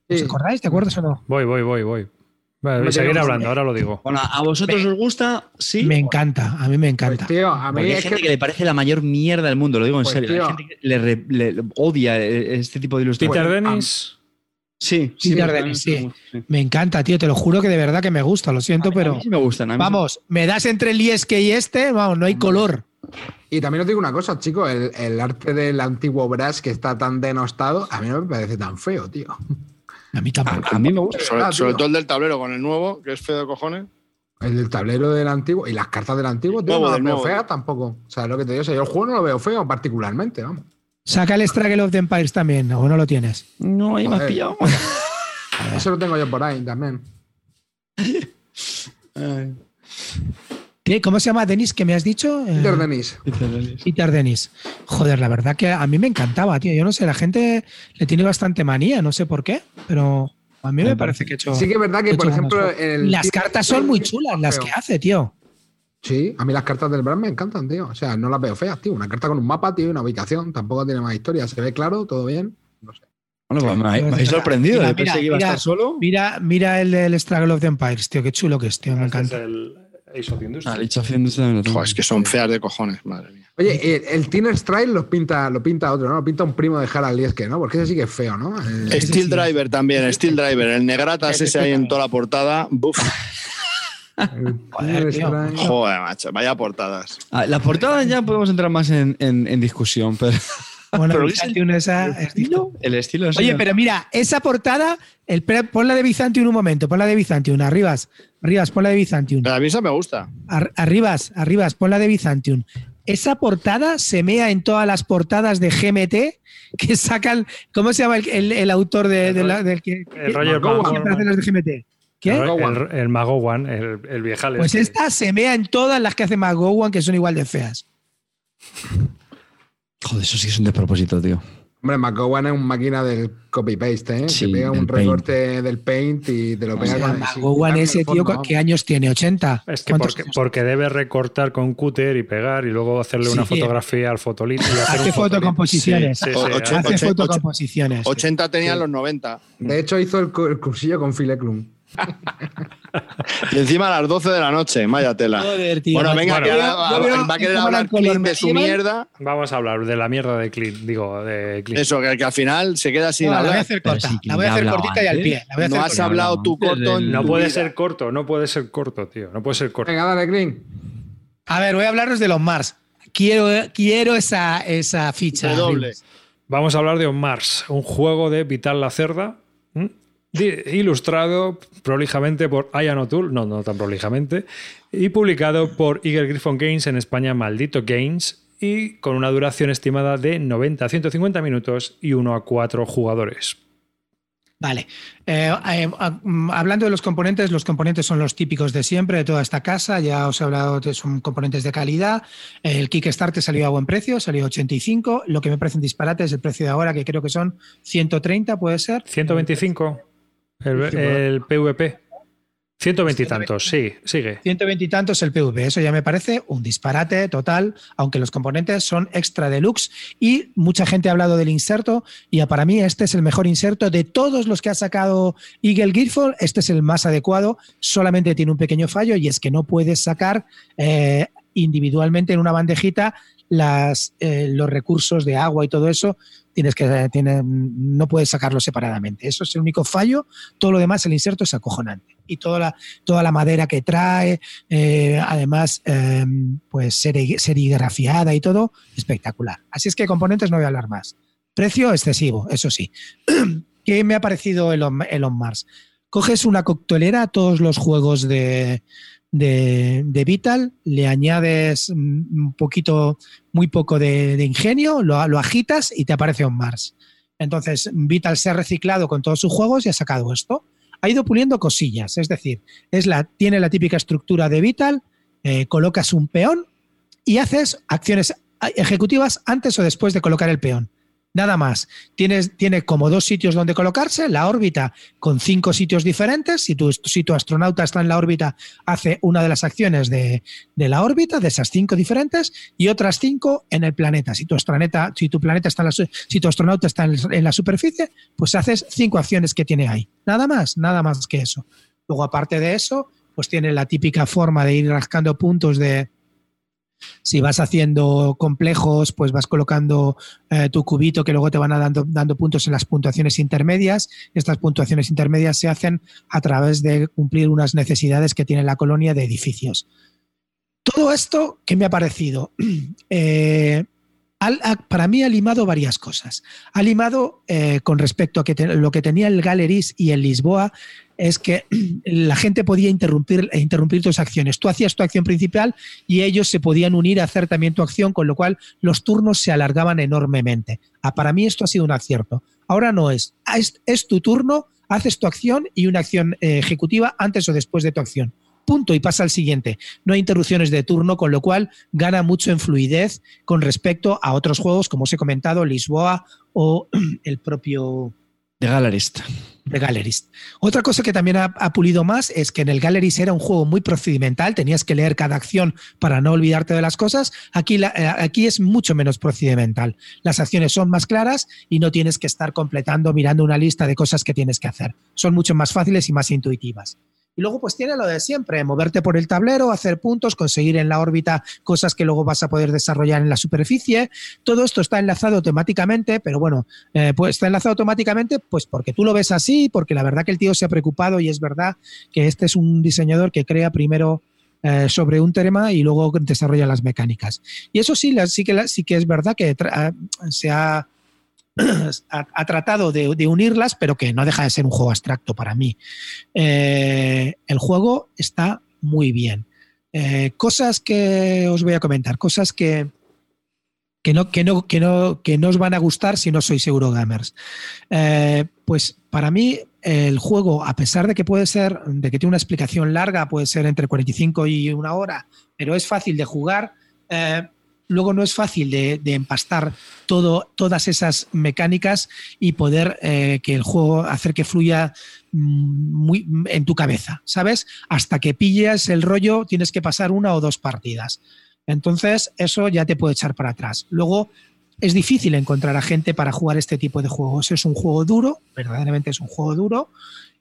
¿Os acordáis? ¿Te acuerdas o no? Voy, voy, voy, voy. Vale, seguir hablando, ahora lo digo. Bueno, ¿a vosotros os gusta? Sí. Me encanta, a mí me encanta. Pues, a mí hay gente que... le parece la mayor mierda del mundo, lo digo en pues, serio. hay gente que le, odia este tipo de ilustraciones. Peter Dennis. Sí, sí, Peter Dennis, sí. Me encanta, tío, te lo juro que de verdad que me gusta, lo siento, pero. sí me gustan. vamos, me das entre el ISK y este, vamos, no hay color. Y también os digo una cosa, chicos, el, el arte del antiguo Brass que está tan denostado, a mí no me parece tan feo, tío. A mí tampoco. A, mí me gusta. Sobre, todo el del tablero con el nuevo, que es feo de cojones. El del tablero del antiguo y las cartas del antiguo, tío, no las veo feas tampoco. O sea, lo que te digo, o sea, yo el juego no lo veo feo particularmente, vamos. Saca el Struggle of the Empires también, ¿o no lo tienes? No, ahí me has pillado. Eso lo tengo yo por ahí también. ¿Cómo se llama Denis que me has dicho? Eh, Peter Denis. Peter Denis. Joder, la verdad que a mí me encantaba, tío. Yo no sé, la gente le tiene bastante manía, no sé por qué, pero a mí me, parece que he hecho. Sí, que es verdad que, por ejemplo. las cartas son muy chulas, las que hace, tío. Sí, a mí las cartas del brand me encantan, tío. O sea, no las veo feas, tío. Una carta con un mapa, tío, una ubicación, tampoco tiene más historia. Se ve claro, todo bien. No sé. Bueno, pues me, habéis sorprendido. Mira, mira, que iba a estar solo. Mira, mira el del Struggle of the Empires, tío. Qué chulo que es, tío. Me este encanta. Age of Industry. Ah, Age of Industry es que son feas de cojones, madre mía. Oye, el, el Tiner Strike lo pinta, lo pinta otro, ¿no? Lo pinta un primo de Harald Lieske, ¿no? Porque ese sí que es feo, ¿no? Steel Driver también, Steel Driver. El Negratas ese ahí en toda la portada. Buf. Joder, macho, vaya portadas. Ah, la portada ya podemos entrar más en, en, discusión, pero. Bueno, pero el, esa, estilo, el estilo Oye, pero mira, esa portada, el, ponla de Byzantium un momento, ponla de Byzantium, arribas, arribas, ponla de Byzantium. a mí esa me gusta. arribas, arribas, ponla de Byzantium. Esa portada se mea en todas las portadas de GMT que sacan. ¿Cómo se llama el, el, autor de, de la, del que, el Roger de GMT? ¿Qué? El, el, Magowan, el, el viejales. Pues esta se mea en todas las que hace Magowan, que son igual de feas. Joder, eso sí es un despropósito, tío. Hombre, McGowan es un máquina del copy-paste, ¿eh? Sí, pega un recorte del paint y te lo pega con McGowan ese tío, ¿qué años tiene? ¿80? Es que porque, debe recortar con cúter y pegar y luego hacerle una fotografía al fotolito. Y hacer hace fotocomposiciones. hace fotocomposiciones. 80 tenían los 90. De hecho, hizo el, cursillo con Fileclum y encima a las 12 de la noche, vaya tela. bueno, venga, va a querer hablar Clint de su mierda. Vamos a hablar de la mierda de Clint, digo, de Clint. Eso, que, al final se queda sin hablar. La voy a hacer corta, la voy a hacer cortita y al pie. no has hablado tú corto. No puede ser corto, no puede ser corto, tío. No puede ser corto. Venga, dale, Clint. A ver, voy a hablaros de los Mars. Quiero, quiero esa, esa ficha. doble. Vamos a hablar de On Mars, un juego de Vital La Cerda ilustrado prolijamente por Ian O'Toole, no, no tan prolijamente, y publicado por Eagle Griffon Games en España, Maldito Games, y con una duración estimada de 90 a 150 minutos y 1 a 4 jugadores. Vale. Eh, eh, mm, hablando de los componentes, los componentes son los típicos de siempre de toda esta casa. Ya os he hablado de son componentes de calidad. El Kickstarter salió a buen precio, salió a 85. Lo que me parece un disparate es el precio de ahora, que creo que son 130, puede ser. 125. El, el PVP. 120 y tantos, sí, sigue. 120 y tantos el PV, eso ya me parece un disparate total, aunque los componentes son extra deluxe y mucha gente ha hablado del inserto y para mí este es el mejor inserto de todos los que ha sacado Eagle Gearfall, este es el más adecuado, solamente tiene un pequeño fallo y es que no puedes sacar eh, individualmente en una bandejita las, eh, los recursos de agua y todo eso, tienes que, tiene, no puedes sacarlo separadamente. Eso es el único fallo. Todo lo demás, el inserto es acojonante. Y toda la, toda la madera que trae, eh, además, eh, pues serigrafiada y todo, espectacular. Así es que componentes no voy a hablar más. Precio excesivo, eso sí. ¿Qué me ha parecido Elon, Elon Mars? Coges una coctelera todos los juegos de, de, Vital, le añades un poquito, muy poco de, ingenio, lo, agitas y te aparece un Mars. Entonces, Vital se ha reciclado con todos sus juegos y ha sacado esto. Ha ido puliendo cosillas, es decir, es la, tiene la típica estructura de Vital, eh, colocas un peón y haces acciones ejecutivas antes o después de colocar el peón. Nada más. Tienes, tiene como dos sitios donde colocarse, la órbita con cinco sitios diferentes. Si tu, si tu astronauta está en la órbita, hace una de las acciones de, la órbita, de esas cinco diferentes, y otras cinco en el planeta. Si tu, si tu planeta está en la, si tu astronauta está en la superficie, pues haces cinco acciones que tiene ahí. Nada más, nada más que eso. Luego, aparte de eso, pues tiene la típica forma de ir rascando puntos de, si vas haciendo complejos, pues vas colocando eh, tu cubito que luego te van dando, dando puntos en las puntuaciones intermedias. Estas puntuaciones intermedias se hacen a través de cumplir unas necesidades que tiene la colonia de edificios. Todo esto, ¿qué me ha parecido? Eh, para mí ha limado varias cosas. Ha limado eh, con respecto a lo que tenía el Galeries y el Lisboa es que la gente podía interrumpir, interrumpir tus acciones. Tú hacías tu acción principal y ellos se podían unir a hacer también tu acción, con lo cual los turnos se alargaban enormemente. Ah, para mí esto ha sido un acierto. Ahora no es. Es, tu turno, haces tu acción y una acción eh, ejecutiva antes o después de tu acción punto y pasa al siguiente. No hay interrupciones de turno, con lo cual gana mucho en fluidez con respecto a otros juegos, como os he comentado, Lisboa o el propio... De Gallerist. De. Otra cosa que también ha, pulido más es que en el Gallerist era un juego muy procedimental, tenías que leer cada acción para no olvidarte de las cosas. Aquí, eh, aquí es mucho menos procedimental. Las acciones son más claras y no tienes que estar completando, mirando una lista de cosas que tienes que hacer. Son mucho más fáciles y más intuitivas. Y luego pues tiene lo de siempre, moverte por el tablero, hacer puntos, conseguir en la órbita cosas que luego vas a poder desarrollar en la superficie. Todo esto está enlazado automáticamente, pero bueno, eh, pues está enlazado automáticamente pues porque tú lo ves así, porque la verdad que el tío se ha preocupado y es verdad que este es un diseñador que crea primero eh, sobre un tema y luego desarrolla las mecánicas. Y eso sí, sí que, sí que es verdad que se ha ha, tratado de, unirlas, pero que no deja de ser un juego abstracto para mí. Eh, el juego está muy bien. Eh, cosas que os voy a comentar, cosas que, que no, que, no, que, no, que no os van a gustar si no sois Eurogamers. Eh, pues para mí el juego, a pesar de que puede ser, de que tiene una explicación larga, puede ser entre 45 y una hora, pero es fácil de jugar, luego no es fácil de, empastar todas esas mecánicas y poder eh, que el juego hacer que fluya mm, muy en tu cabeza, ¿sabes? Hasta que pilles el rollo tienes que pasar una o dos partidas. Entonces, eso ya te puede echar para atrás. Luego, es difícil encontrar a gente para jugar este tipo de juegos. Es un juego duro, verdaderamente es un juego duro,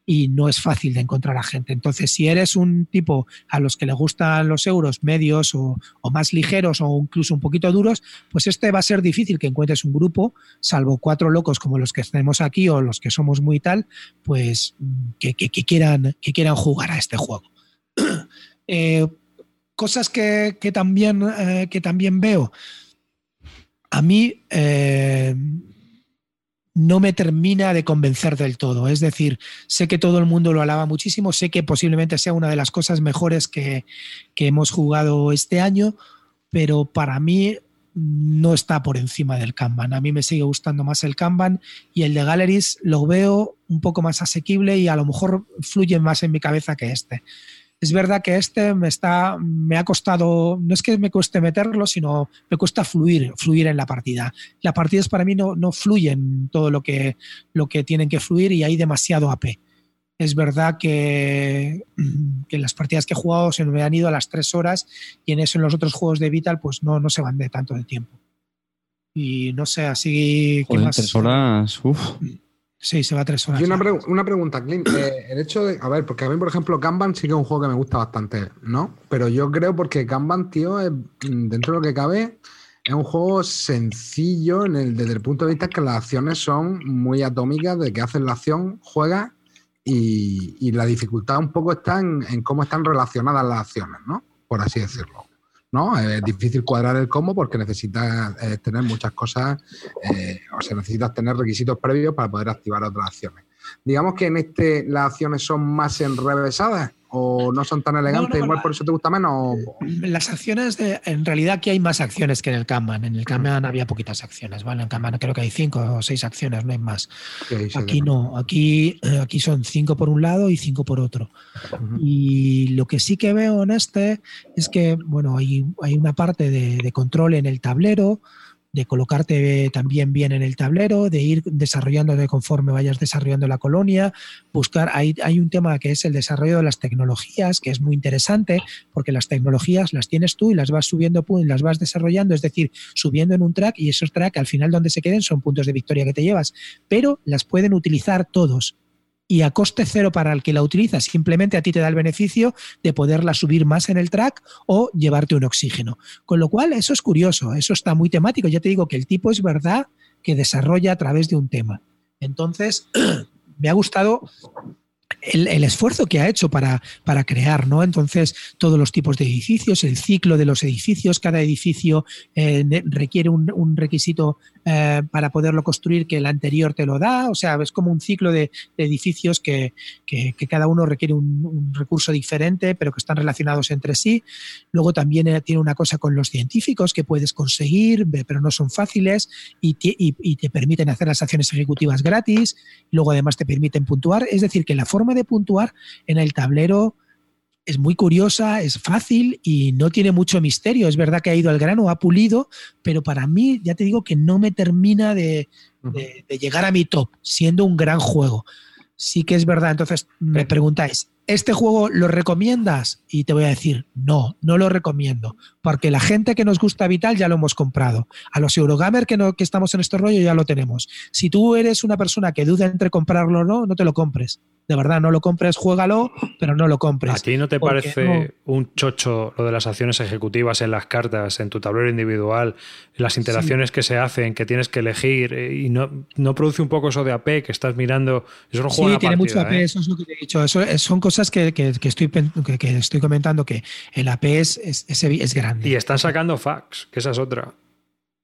y no es fácil de encontrar a gente. Entonces, si eres un tipo a los que le gustan los euros medios o, más ligeros o incluso un poquito duros, pues este va a ser difícil que encuentres un grupo, salvo cuatro locos como los que tenemos aquí o los que somos muy tal, pues que, quieran, que quieran jugar a este juego. Eh, cosas que, también, eh, que también veo. A mí eh, no me termina de convencer del todo. Es decir, sé que todo el mundo lo alaba muchísimo, sé que posiblemente sea una de las cosas mejores que, hemos jugado este año, pero para mí no está por encima del Kanban. A mí me sigue gustando más el Kanban y el de Galleries lo veo un poco más asequible y a lo mejor fluye más en mi cabeza que este. Es verdad que este me está, me ha costado, no es que me cueste meterlo, sino me cuesta fluir, fluir en la partida. Las partidas para mí no, no fluyen todo lo que, lo que tienen que fluir y hay demasiado AP. Es verdad que, que las partidas que he jugado se me han ido a las tres horas y en eso en los otros juegos de Vital pues no, no se van de tanto de tiempo. Y no sé, así... ¿qué Joder, más? tres horas. Uf. Sí, se va a tres horas. Y una, pregu- una pregunta, Clint. Eh, el hecho de. A ver, porque a mí, por ejemplo, Kanban sí que es un juego que me gusta bastante, ¿no? Pero yo creo porque Kanban, tío, es, dentro de lo que cabe, es un juego sencillo en el, desde el punto de vista que las acciones son muy atómicas, de que haces la acción, juegas y, y la dificultad un poco está en, en cómo están relacionadas las acciones, ¿no? Por así decirlo. ¿No? Es difícil cuadrar el combo porque necesitas eh, tener muchas cosas, eh, o sea, necesitas tener requisitos previos para poder activar otras acciones. Digamos que en este las acciones son más enrevesadas o no son tan elegantes, no, igual por eso te gusta menos. Las acciones, de, en realidad aquí hay más acciones que en el Kanban. En el Kanban había poquitas acciones, ¿vale? En Kanban creo que hay cinco o seis acciones, no hay más. Sí, sí, Aquí no, aquí, eh, aquí son cinco por un lado y cinco por otro. Y lo que sí que veo en este es que, bueno, hay, hay una parte de, de control en el tablero, de colocarte también bien en el tablero, de ir desarrollándote conforme vayas desarrollando la colonia, buscar, hay, hay un tema que es el desarrollo de las tecnologías, que es muy interesante, porque las tecnologías las tienes tú y las vas subiendo, pum, las vas desarrollando, es decir, subiendo en un track y esos track al final donde se queden son puntos de victoria que te llevas, pero las pueden utilizar todos y a coste cero para el que la utiliza, simplemente a ti te da el beneficio de poderla subir más en el track o llevarte un oxígeno. Con lo cual, eso es curioso, eso está muy temático. Ya te digo que el tipo es verdad que desarrolla a través de un tema. Entonces, me ha gustado el, esfuerzo que ha hecho para, para crear, ¿no? Entonces, todos los tipos de edificios, el ciclo de los edificios, cada edificio eh, requiere un, requisito eh, para poderlo construir que el anterior te lo da, o sea, es como un ciclo de, edificios que, que- cada uno requiere un, recurso diferente, pero que están relacionados entre sí. Luego también eh, tiene una cosa con los científicos que puedes conseguir, pero no son fáciles y- y te permiten hacer las acciones ejecutivas gratis. Luego además te permiten puntuar. Es decir, que la forma de puntuar en el tablero es muy curiosa, es fácil y no tiene mucho misterio. Es verdad que ha ido al grano, ha pulido, pero para mí ya te digo que no me termina de, de- de llegar a mi top, siendo un gran juego. Sí que es verdad. Entonces me preguntáis, ¿este juego lo recomiendas? Y te voy a decir, no, no lo recomiendo. Porque la gente que nos gusta Vital ya lo hemos comprado. A los Eurogamer que, no, que estamos en este rollo ya lo tenemos. Si tú eres una persona que duda entre comprarlo o no, no te lo compres. De verdad, no lo compres, juégalo, pero no lo ¿A compres. ti no te parece no- un chocho lo de las acciones ejecutivas en las cartas, en tu tablero individual, las interacciones que se hacen, que tienes que elegir eh, y no, no produce un poco eso de AP que estás mirando? Eso no Sí, juega una tiene partida, mucho AP, ¿eh? eso es lo que te he dicho. Eso son cosas que, que- que estoy, que, que estoy comentando, que el AP es, es, grande. Y están sacando fax, que esa es otra.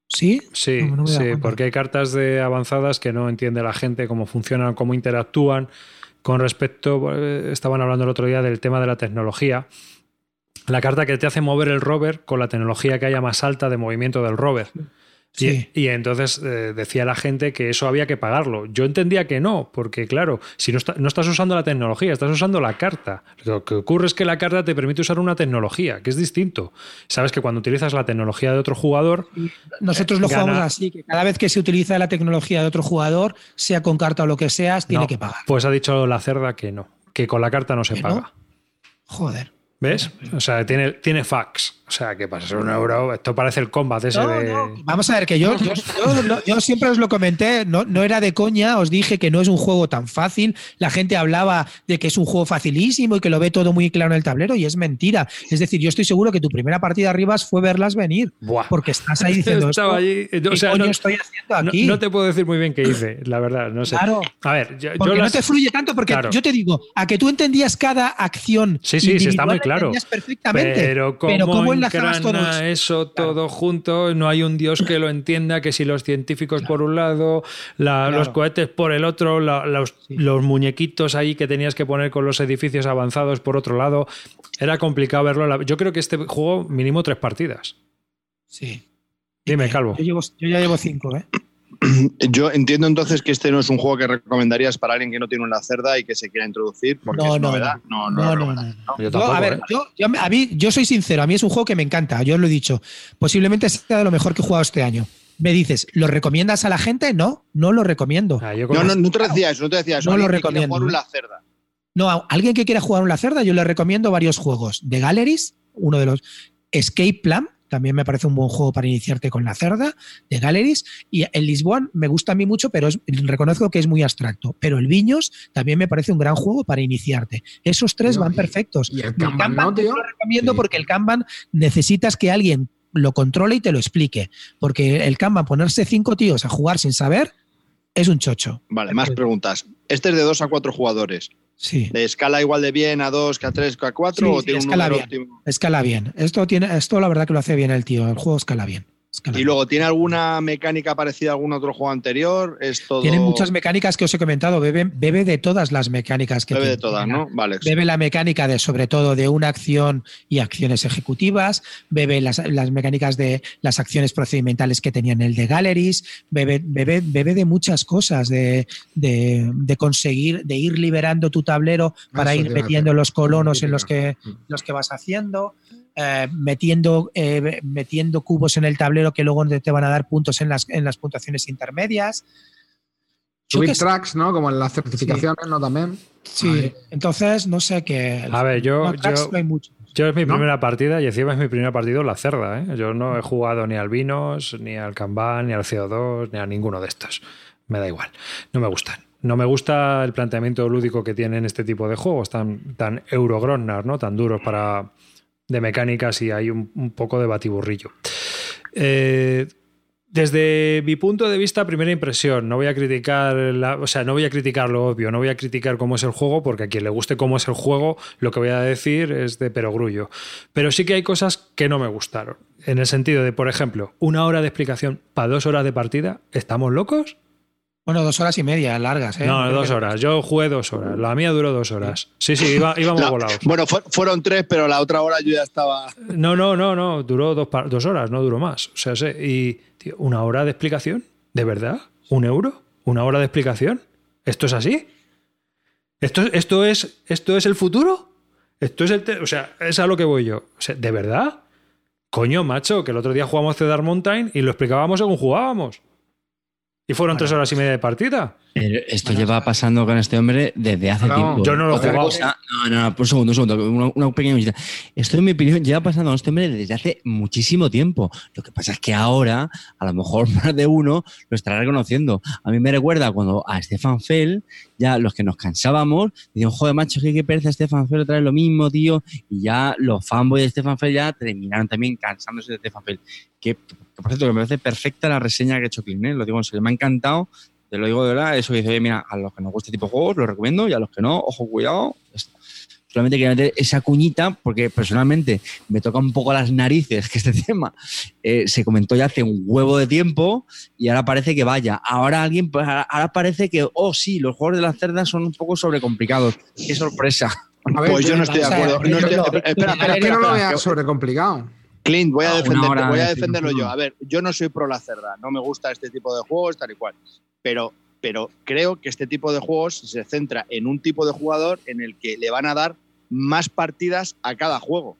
¿Sí? Sí, No, no sí, porque hay cartas de avanzadas que no entiende la gente cómo funcionan, cómo interactúan. Con respecto, eh, estaban hablando el otro día del tema de la tecnología. La carta que te hace mover el rover con la tecnología que haya más alta de movimiento del rover. Sí. Y, y entonces eh, decía la gente que eso había que pagarlo. Yo entendía que no, porque claro, si no, está- no estás usando la tecnología, estás usando la carta. Lo que ocurre es que la carta te permite usar una tecnología, que es distinto. Sabes que cuando utilizas la tecnología de otro jugador, Nosotros lo Gana. jugamos así, que cada vez que se utiliza la tecnología de otro jugador, sea con carta o lo que seas, tiene no, que pagar. Pues ha dicho la cerda que no, que con la carta no se paga. Joder. ¿Ves? O sea, tiene, tiene fax. O sea, que pasa ser un euro. Esto parece el combat ese No, de. no, Vamos a ver, que yo, yo, yo- siempre os lo comenté, no, no era de coña, os dije que no es un juego tan fácil. La gente hablaba de que es un juego facilísimo y que lo ve todo muy claro en el tablero, y es mentira. Es decir, yo estoy seguro que tu primera partida arriba fue verlas venir, Buah. porque estás ahí diciendo Estaba allí. ¿qué O sea, coño estoy haciendo aquí? no te puedo decir muy bien qué hice, la verdad. No sé. Claro. A ver, yo, yo Porque las- no te fluye tanto, porque Claro. yo te digo, a que tú entendías cada acción. Sí, sí, sí, está muy claro. perfectamente. Pero cómo, cómo enlazabas engrana todos. Eso Claro. todo junto, no hay un dios que lo entienda, que si los científicos por un lado, la- Claro. los cohetes por el otro, la- los, Sí. los muñequitos ahí que tenías que poner con los edificios avanzados por otro lado, era complicado verlo. Yo creo que este juego mínimo tres partidas. Sí. Dime, Calvo. Yo, llevo, yo ya llevo cinco, ¿eh? Yo entiendo entonces que este no es un juego que recomendarías para alguien que no tiene una cerda y que se quiera introducir porque No, es no, novedad. No, no, No, es no, novedad, no. ¿no? Yo tampoco, a ver, ¿eh? yo, yo- a mí, yo soy sincero, a mí es un juego que me encanta, yo os lo he dicho. Posiblemente sea de lo mejor que he jugado este año. Me dices, ¿lo recomiendas a la gente? No, no lo recomiendo. Ah, yo No, no, no te decía eso, no te decía eso. No lo recomiendo, jugar una cerda. No, a alguien que quiera jugar un la cerda, yo le recomiendo varios juegos. De Galleries, uno de los Escape Plan, también me parece un buen juego para iniciarte con la cerda, de Galleries. Y el Lisboa me gusta a mí mucho, pero es- reconozco que es muy abstracto. Pero el Viños también me parece un gran juego para iniciarte. Esos tres van y- perfectos. y el el Kanban, ¿no, te lo recomiendo Sí. porque el Kanban necesitas que alguien lo controle y te lo explique. Porque el Kanban, ponerse cinco tíos a jugar sin saber, es un chocho. Vale, más preguntas. ¿Este es de 2 a 4 jugadores? Sí. ¿De escala igual de bien a 2 que a 3 que a 4? Sí, ¿O tiene escala bien. óptimo? Escala bien. Esto tiene, esto la verdad que lo hace bien el tío. El juego escala bien. Y luego, ¿tiene alguna mecánica parecida a algún otro juego anterior? ¿Es todo. Tiene muchas mecánicas que os he comentado. Bebe, bebe de todas las mecánicas que Bebe de todas, ¿no? Vale. Bebe la mecánica de, sobre todo, de una acción y acciones ejecutivas. Bebe las, las mecánicas de las acciones procedimentales que tenían el de Galleries. Bebe, bebe, bebe de muchas cosas, de, de, de conseguir, de ir liberando tu tablero para Eso ir metiendo los colonos en los que, los que vas haciendo. Eh, metiendo, eh, metiendo cubos en el tablero que luego te van a dar puntos en las, en las puntuaciones intermedias. Subir tracks, ¿no? Como en las certificaciones, ¿no? También. Sí, Ahí. entonces no sé qué. A ver, yo- No, tracks yo- no hay mucho. Yo es mi ¿No? primera partida y encima es mi primera partida la cerda. ¿eh? Yo no he jugado ni al Vinos, ni al Kanban, ni al CO2, ni a ninguno de estos. Me da igual. No me gustan. No me gusta el planteamiento lúdico que tienen este tipo de juegos tan, tan Eurogrosnar, ¿no? Tan duros para de mecánicas y hay un, un poco de batiburrillo. Eh, desde mi punto de vista, primera impresión, no voy a criticar, la- o sea, no voy a criticar lo obvio, no voy a criticar cómo es el juego, porque a quien le guste cómo es el juego, lo que voy a decir es de perogrullo. Pero sí que hay cosas que no me gustaron. En el sentido de, por ejemplo, una hora de explicación para dos horas de partida, ¿estamos locos? Bueno, dos horas y media largas, ¿eh? No, dos horas. Yo jugué dos horas. La mía duró dos horas. Sí, sí, iba- íbamos No, volados. bueno, fu- fueron tres, pero la otra hora yo ya estaba. No, no, no, no. Duró dos, par- dos horas, no duró más. O sea, sé- y tío, una hora de explicación, ¿de verdad? ¿Un euro? ¿Una hora de explicación? ¿Esto es así? ¿Esto, esto, es, esto es el futuro? ¿Esto es el o sea, es a lo que voy yo. O sea, ¿de verdad? Coño, macho, que el otro día jugamos Cedar Mountain y lo explicábamos según jugábamos. Y fueron Bueno, tres horas y media de partida. Pero esto lleva pasando con este hombre desde hace No, tiempo. yo no lo he Otra jugado. cosa- no, no, no, un segundo, un segundo. Una, una pequeña visita. Esto, en mi opinión, lleva pasando con este hombre desde hace muchísimo tiempo. Lo que pasa es que ahora, a lo mejor más de uno lo estará reconociendo. A mí me recuerda cuando a Stefan Fell, ya los que nos cansábamos, decían, joder, macho, que qué pereza Stefan Fell otra vez lo mismo, tío. Y ya los fanboys de Stefan Fell ya terminaron también cansándose de Stefan Fell. Que, que, por cierto, que me parece perfecta la reseña que ha hecho Clean, ¿eh? lo digo en serio, me ha encantado te lo digo de verdad, eso que dice, oye, mira, a los que nos gusta este tipo de juegos, lo recomiendo, y a los que no, ojo, cuidado. ya está. Solamente quería meter esa cuñita, porque personalmente me toca un poco las narices que este tema eh, se comentó ya hace un huevo de tiempo, y ahora parece que vaya. Ahora alguien, pues, ahora, parece que, oh sí, los juegos de las cerdas son un poco sobrecomplicados. Qué sorpresa. A ver, Pues yo no estoy de acuerdo. No estoy- yo- espera, espera, Pero es que espera, no lo espera. veas sobrecomplicado. Clint, voy a, Ah, defenderte, voy a de defenderlo yo. A ver, yo no soy pro la cerda, no me gusta este tipo de juegos, tal y cual. Pero, pero creo que este tipo de juegos se centra en un tipo de jugador en el que le van a dar más partidas a cada juego.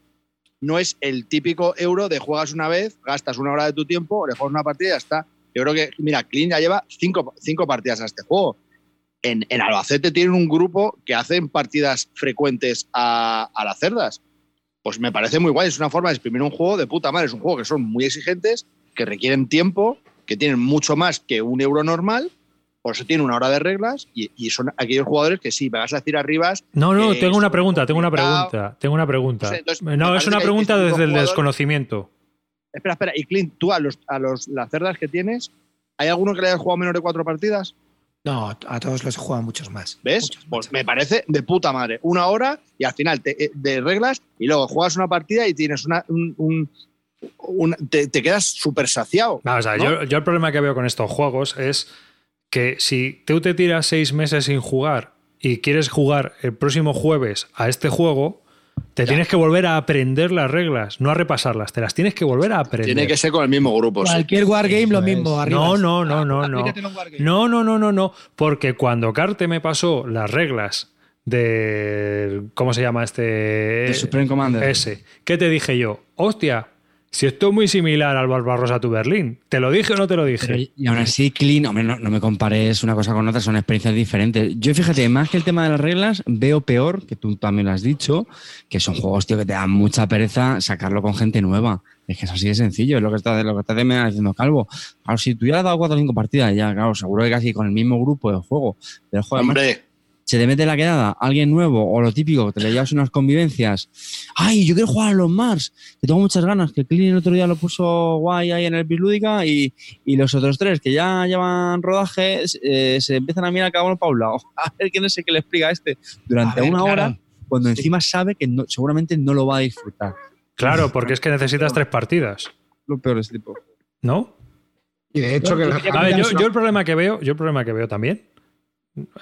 No es el típico euro de juegas una vez, gastas una hora de tu tiempo, le juegas una partida y ya está. Yo creo que, mira, Clint ya lleva cinco, cinco partidas a este juego. En, en Albacete tienen un grupo que hacen partidas frecuentes a, a las cerdas pues me parece muy guay. Es una forma de exprimir un juego de puta madre. Es un juego que son muy exigentes, que requieren tiempo, que tienen mucho más que un euro normal. Por eso tiene una hora de reglas y, y son aquellos jugadores que sí, me vas a decir arribas. No, no, tengo una pregunta, tengo una pregunta, tengo una pregunta. No entonces, es una pregunta desde el desconocimiento. Espera, espera. Y Clint, tú a, los, a los, las cerdas que tienes, ¿hay alguno que le haya jugado menos de cuatro partidas? No, a todos los he jugado muchos más. ¿Ves? Muchos, Pues muchos. me parece de puta madre. Una hora y al final te- eh, de reglas y luego juegas una partida y tienes una, un, un- una- te, te quedas súper saciado. Vamos a ver, ¿no? yo, yo el problema que veo con estos juegos es que si tú te tiras seis meses sin jugar y quieres jugar el próximo jueves a este juego, Te tienes que volver a aprender las reglas, no a repasarlas, te las tienes que volver a aprender. Tiene que ser con el mismo grupo. sí. Cualquier wargame lo mismo. No, no, no, no, no. No, no, no, no, no. Porque cuando Carte me pasó las reglas de. ¿Cómo se llama este? De Supreme Commander. Ese. ¿Qué te dije yo? Hostia, si esto es muy similar al Barbarossa tu Berlín. ¿Te lo dije o no te lo dije? Pero, y aún así, Clean, hombre, no, no me compares una cosa con otra, son experiencias diferentes. Yo, fíjate, más que el tema de las reglas, veo peor, que tú también lo has dicho, que son juegos, tío, que te dan mucha pereza sacarlo con gente nueva. Es que es así de sencillo, es lo que está, lo que está diciendo Calvo. Claro, si tú ya le has dado cuatro o cinco partidas, ya, claro, seguro que casi con el mismo grupo de juego. Pero, joder, Hombre, se te mete la quedada alguien nuevo o lo típico, que te le llevas unas convivencias. Ay, yo quiero jugar a los Mars, que tengo muchas ganas, que Clean el otro día lo puso guay ahí en el Bislúdica y, y los otros tres que ya llevan rodaje eh, se empiezan a mirar cada uno para un lado. A ver quién es el que le explica a este durante A ver, una claro. hora, cuando encima sabe que no- seguramente no lo va a disfrutar. Claro, porque es que necesitas tres partidas, Lo peor de este tipo. ¿no? Y de hecho, que A ver, yo, yo el problema que veo, yo el problema que veo también,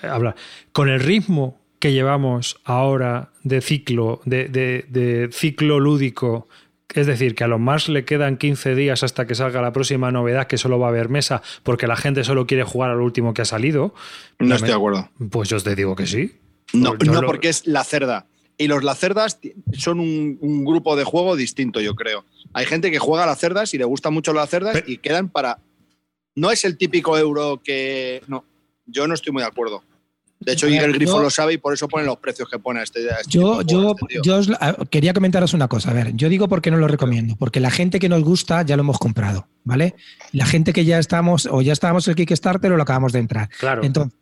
eh, habla, con el ritmo que llevamos ahora de ciclo, de, de- de ciclo lúdico, es decir, que a los más le quedan 15 días hasta que salga la próxima novedad, que solo va a haber mesa, porque la gente solo quiere jugar al último que ha salido, no estoy de acuerdo. pues yo te digo que sí. No, Pues no lo- porque es la cerda. Y los lacerdas son un, un grupo de juego distinto, yo creo. Hay gente que juega a las cerdas y le gustan mucho las cerdas Pero- y quedan para. No es el típico euro que. No, yo no estoy muy de acuerdo. De hecho, A ver, el Grifo yo- lo sabe y por eso pone los precios que pone a este. a este Yo, yo, este yo os- ah, quería comentaros una cosa. A ver, yo digo por qué no lo recomiendo. Porque la gente que nos gusta ya lo hemos comprado, ¿vale? La gente que ya estamos o ya estábamos en el Kickstarter o lo acabamos de entrar. Claro. Entonces,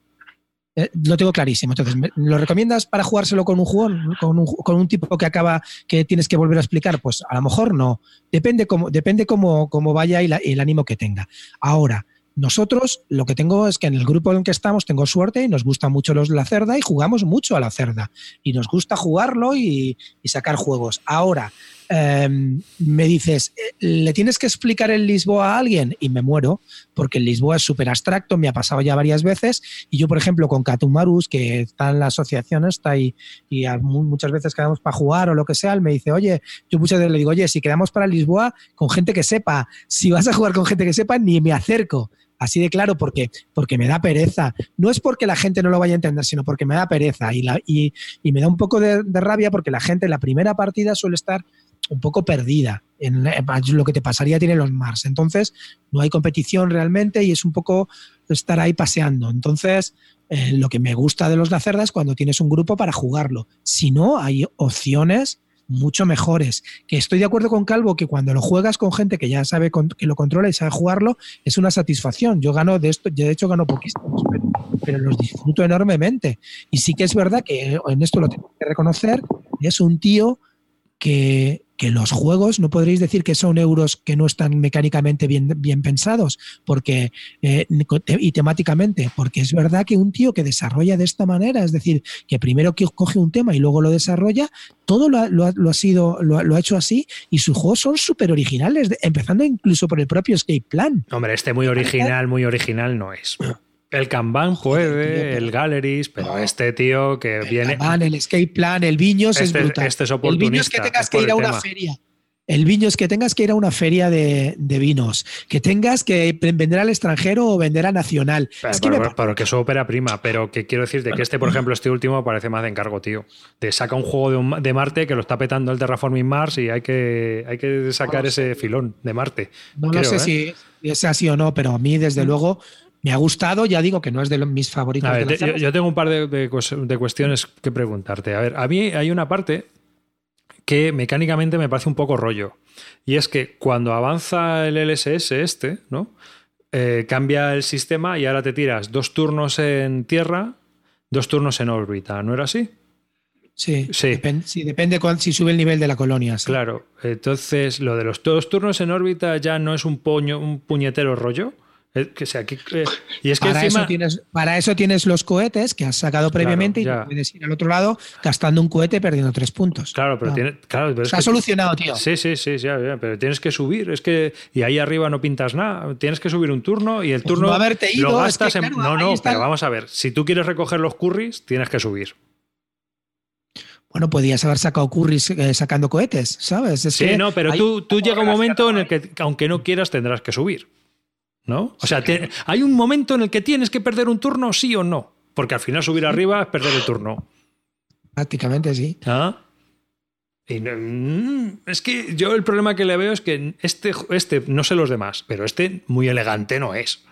eh, lo tengo clarísimo. Entonces, ¿me- ¿lo recomiendas para jugárselo con un jugón? ¿Con un, con un tipo que acaba, que tienes que volver a explicar? Pues a lo mejor no. Depende cómo, depende cómo, cómo vaya y la- el ánimo que tenga. Ahora, nosotros lo que tengo es que en el grupo en el que estamos tengo suerte y nos gusta mucho los la cerda y jugamos mucho a la cerda. Y nos gusta jugarlo y, sacar juegos. Ahora, em, me dices, eh, ¿le tienes que explicar el Lisboa a alguien? Y me muero, porque el Lisboa es súper abstracto, me ha pasado ya varias veces. Y yo, por ejemplo, con Catumarus, que está en la asociación esta y, y muchas veces quedamos para jugar o lo que sea, él me dice, oye, yo muchas veces le digo, oye, si quedamos para Lisboa con gente que sepa, si vas a jugar con gente que sepa, ni me acerco. Así de claro, porque, porque me da pereza. No es porque la gente no lo vaya a entender, sino porque me da pereza. Y, la, y, y me da un poco de, rabia porque la gente en la primera partida suele estar un poco perdida en lo que te pasaría tiene los Mars. Entonces, no hay competición realmente y es un poco estar ahí paseando. Entonces, eh, lo que me gusta de los Lacerda es cuando tienes un grupo para jugarlo. Si no, hay opciones mucho mejores. Que estoy de acuerdo con Calvo que cuando lo juegas con gente que ya sabe que lo controla y sabe jugarlo, es una satisfacción. Yo gano de esto, yo de hecho gano poquísimos, pero, pero los disfruto enormemente. Y sí que es verdad que en esto lo tengo que reconocer, es un tío que, que los juegos no podréis decir que son euros que no están mecánicamente bien, bien pensados porque eh, y temáticamente, porque es verdad que un tío que desarrolla de esta manera, es decir, que primero que coge un tema y luego lo desarrolla, todo lo ha, lo ha- lo ha sido, lo, ha- lo ha hecho así y sus juegos son súper originales, empezando incluso por el propio Escape Plan. Hombre, este muy original, muy original no es. El Kanban puede, el Galleries, pero este tío que viene. Van, el Escape Plan, el Viños es Este- brutal. este es el Viños que tengas es que ir a el una tema. feria. El viño es que tengas que ir a una feria de, de vinos, que tengas que vender al extranjero o vender a nacional. Pero, es que me pero- que es ópera prima, pero que quiero decir de que este, por ejemplo, este último parece más de encargo, tío. Te saca un juego de, un- de Marte que lo está petando el Terraforming Mars y hay que, hay que sacar ese filón de Marte. No creo, sé ¿eh? si es así o no, pero a mí, desde luego, me ha gustado. Ya digo que no es de los, mis favoritos. Ver, de la yo, yo tengo un par de, de cues- de cuestiones que preguntarte. A ver, a mí hay una parte que mecánicamente me parece un poco rollo. Y es que cuando avanza el LSS este, ¿no? Eh, cambia el sistema y ahora te tiras dos turnos en tierra, dos turnos en órbita. ¿No era así? Sí, Sí. sí, depende si sube el nivel de la colonia. sí. Claro. Entonces, lo de los dos turnos en órbita ya no es un, puño, un puñetero rollo. Es que, o sea, que- eh, y es que para, encima. eso tienes, para eso tienes los cohetes que has sacado previamente y no puedes ir al otro lado gastando un cohete perdiendo tres puntos. Claro, pero No. tiene. Claro, pero es Está que- solucionado, tío. Sí, sí, sí, sí, pero tienes que subir, es que y ahí arriba no pintas nada, tienes que subir un turno y el Pues turno no haberte ido, lo es que, gastas en claro, no, no, pero vamos a ver, si tú quieres recoger los curries, tienes que subir. bueno, podías haber sacado curris eh, sacando cohetes, ¿sabes? Es Sí, que no, pero tú, tú llega un momento en el que, aunque no quieras, tendrás que subir. ¿No? O sea, te- hay un momento en el que tienes que perder un turno, sí o no. Porque al final subir arriba es perder el turno. Prácticamente sí. ¿Ah? Y no- mm, es que yo el problema que le veo es que este, este, no sé los demás, pero este muy elegante no es.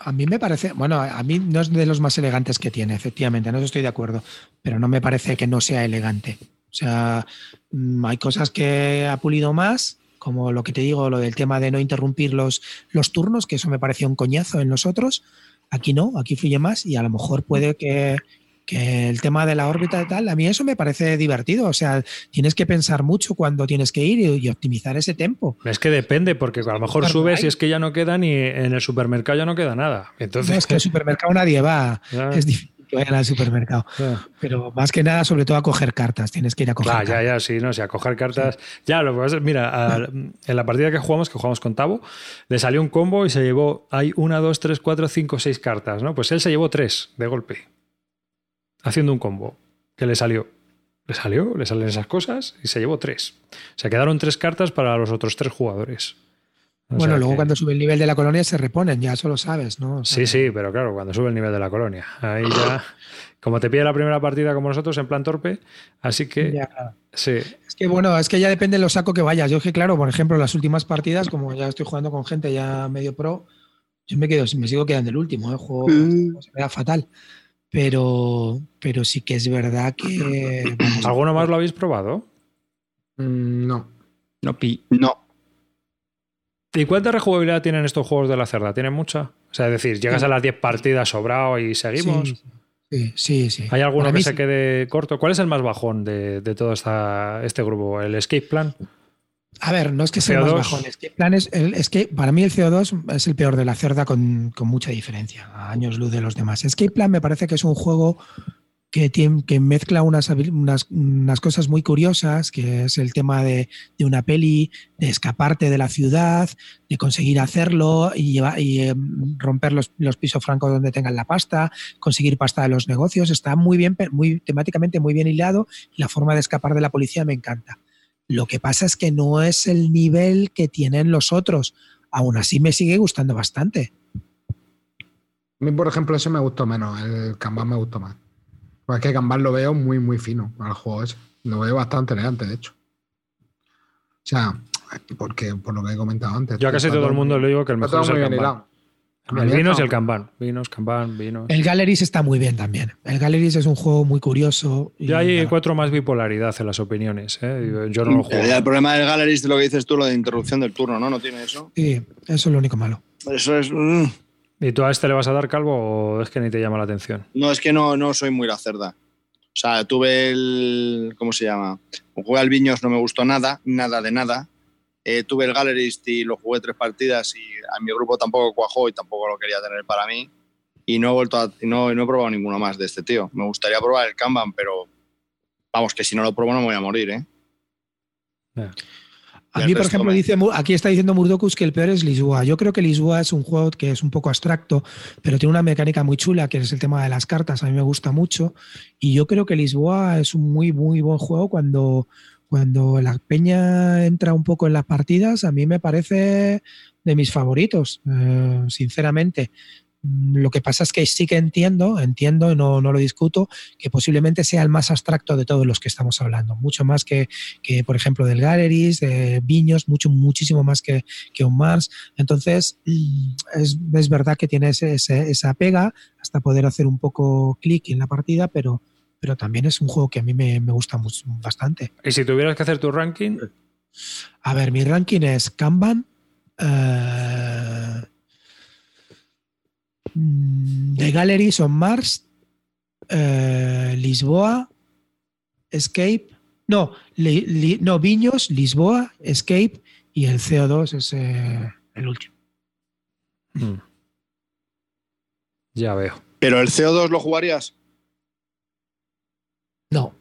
A mí me parece, bueno, a mí no es de los más elegantes que tiene, efectivamente, no estoy de acuerdo, pero no me parece que no sea elegante. O sea, mm, hay cosas que ha pulido más, como lo que te digo, lo del tema de no interrumpir los, los turnos, que eso me pareció un coñazo en los otros. Aquí no, aquí fluye más y a lo mejor puede que, que el tema de la órbita y tal, a mí eso me parece divertido. O sea, tienes que pensar mucho cuando tienes que ir y, y optimizar ese tiempo. Es que depende, porque a lo mejor subes y es que ya no queda ni en el supermercado ya no queda nada. Entonces, No, es que al supermercado nadie va, Ya. es difícil vayan al supermercado. Ya. Pero más que nada, sobre todo a coger cartas. Tienes que ir a coger Claro, ya, cartas. ya, sí, no, o sea, coger cartas. Ya, lo que pasa es, mira, en la partida que jugamos, que jugamos con Tavo, le salió un combo y se llevó, hay una, dos, tres, cuatro, cinco, seis cartas, ¿no? Pues él se llevó tres de golpe, haciendo un combo, que le salió. Le salió, le salen esas cosas y se llevó tres. O sea, quedaron tres cartas para los otros tres jugadores. O Bueno, luego que- cuando sube el nivel de la colonia se reponen, ya eso lo sabes, ¿no? O sea, Sí, sí, pero claro, cuando sube el nivel de la colonia. Ahí ya. Como te pide la primera partida como nosotros, en plan torpe. Así que. ya. Sí. Es que bueno, es que ya depende de lo saco que vayas. Yo es que, claro, por ejemplo, las últimas partidas, como ya estoy jugando con gente ya medio pro, yo me quedo, me sigo quedando el último, ¿eh? Juego, Mm. se me da fatal. Pero, pero sí que es verdad que. vamos, ¿Alguno más lo habéis probado? Mm, no. No, pi. No. ¿Y cuánta rejugabilidad tienen estos juegos de la cerda? ¿Tienen mucha? O sea, es decir, llegas a las 10 partidas sobrado y seguimos. Sí, sí, sí. ¿Hay alguno Para que se sí. quede corto? ¿Cuál es el más bajón de, de todo esta, este grupo? ¿El Escape Plan? A ver, no es que sea más CO2. bajón, es que, plan es, el- es que para mí el CO2 es el peor de la cerda con, con mucha diferencia, a años luz de los demás. Escape Plan me parece que es un juego que, tiene, que mezcla unas, unas, unas cosas muy curiosas, que es el tema de, una peli, de escaparte de la ciudad, de conseguir hacerlo y, lleva- y eh, romper los, pisos francos donde tengan la pasta, conseguir pasta de los negocios. Está muy bien, muy temáticamente muy bien hilado la forma de escapar de la policía me encanta. Lo que pasa es que no es el nivel que tienen los otros. Aún así me sigue gustando bastante. A mí, por ejemplo, ese me gustó menos. El Kanban me gustó más. Pues es que Kanban lo veo muy, muy fino al juego ese. Lo veo bastante elegante, de hecho. O sea, porque por lo que he comentado antes. Yo a casi todo el mundo le digo que el mejor es el muy bien Kanban. El vinos y el Kanban. Vinos, Kanban, vinos. El Galleries está muy bien también. El Galleries es un juego muy curioso. y- Ya hay cuatro más bipolaridad en las opiniones. ¿eh? Yo no lo juego. El problema del Galleries de lo que dices tú, lo de interrupción del turno, ¿no? No tiene eso. Sí, eso es lo único malo. Eso es. mm. ¿Y tú a este le vas a dar calvo o es que ni te llama la atención? No, es que no, no soy muy la cerda. O sea, tuve el. ¿Cómo se llama? Jugué al Viños, no me gustó nada, nada de nada. Eh, tuve el Gallerist y lo jugué tres partidas y a mi grupo tampoco cuajó y tampoco lo quería tener para mí. Y no he vuelto a, no, no he probado ninguno más de este tío. Me gustaría probar el Kanban, pero vamos, que si no lo pruebo no me voy a morir, ¿eh? A mí, por ejemplo, me- dice, aquí está diciendo Murdocus que el peor es Lisboa. Yo creo que Lisboa es un juego que es un poco abstracto, pero tiene una mecánica muy chula, que es el tema de las cartas. A mí me gusta mucho. Y yo creo que Lisboa es un muy, muy buen juego cuando, cuando la peña entra un poco en las partidas. A mí me parece de mis favoritos, eh, sinceramente. Mm, Lo que pasa es que sí que entiendo, entiendo y no, no lo discuto, que posiblemente sea el más abstracto de todos los que estamos hablando. Mucho más que, que, por ejemplo, del Galleries, de Viños, mucho, muchísimo más que, que un Mars. Entonces, mm, es, es verdad que tiene ese- ese- esa pega hasta poder hacer un poco clic en la partida, pero, pero también es un juego que a mí me, me gusta mucho, bastante. Y si tuvieras que hacer tu ranking, A ver, mi ranking es Kanban, eh, The Galleries on Mars, eh, Lisboa, Escape, no, Li- Li- no, Viños, Lisboa, Escape y el CO2 es eh, el último. mm. ya veo. Pero el CO2 lo jugarías. No,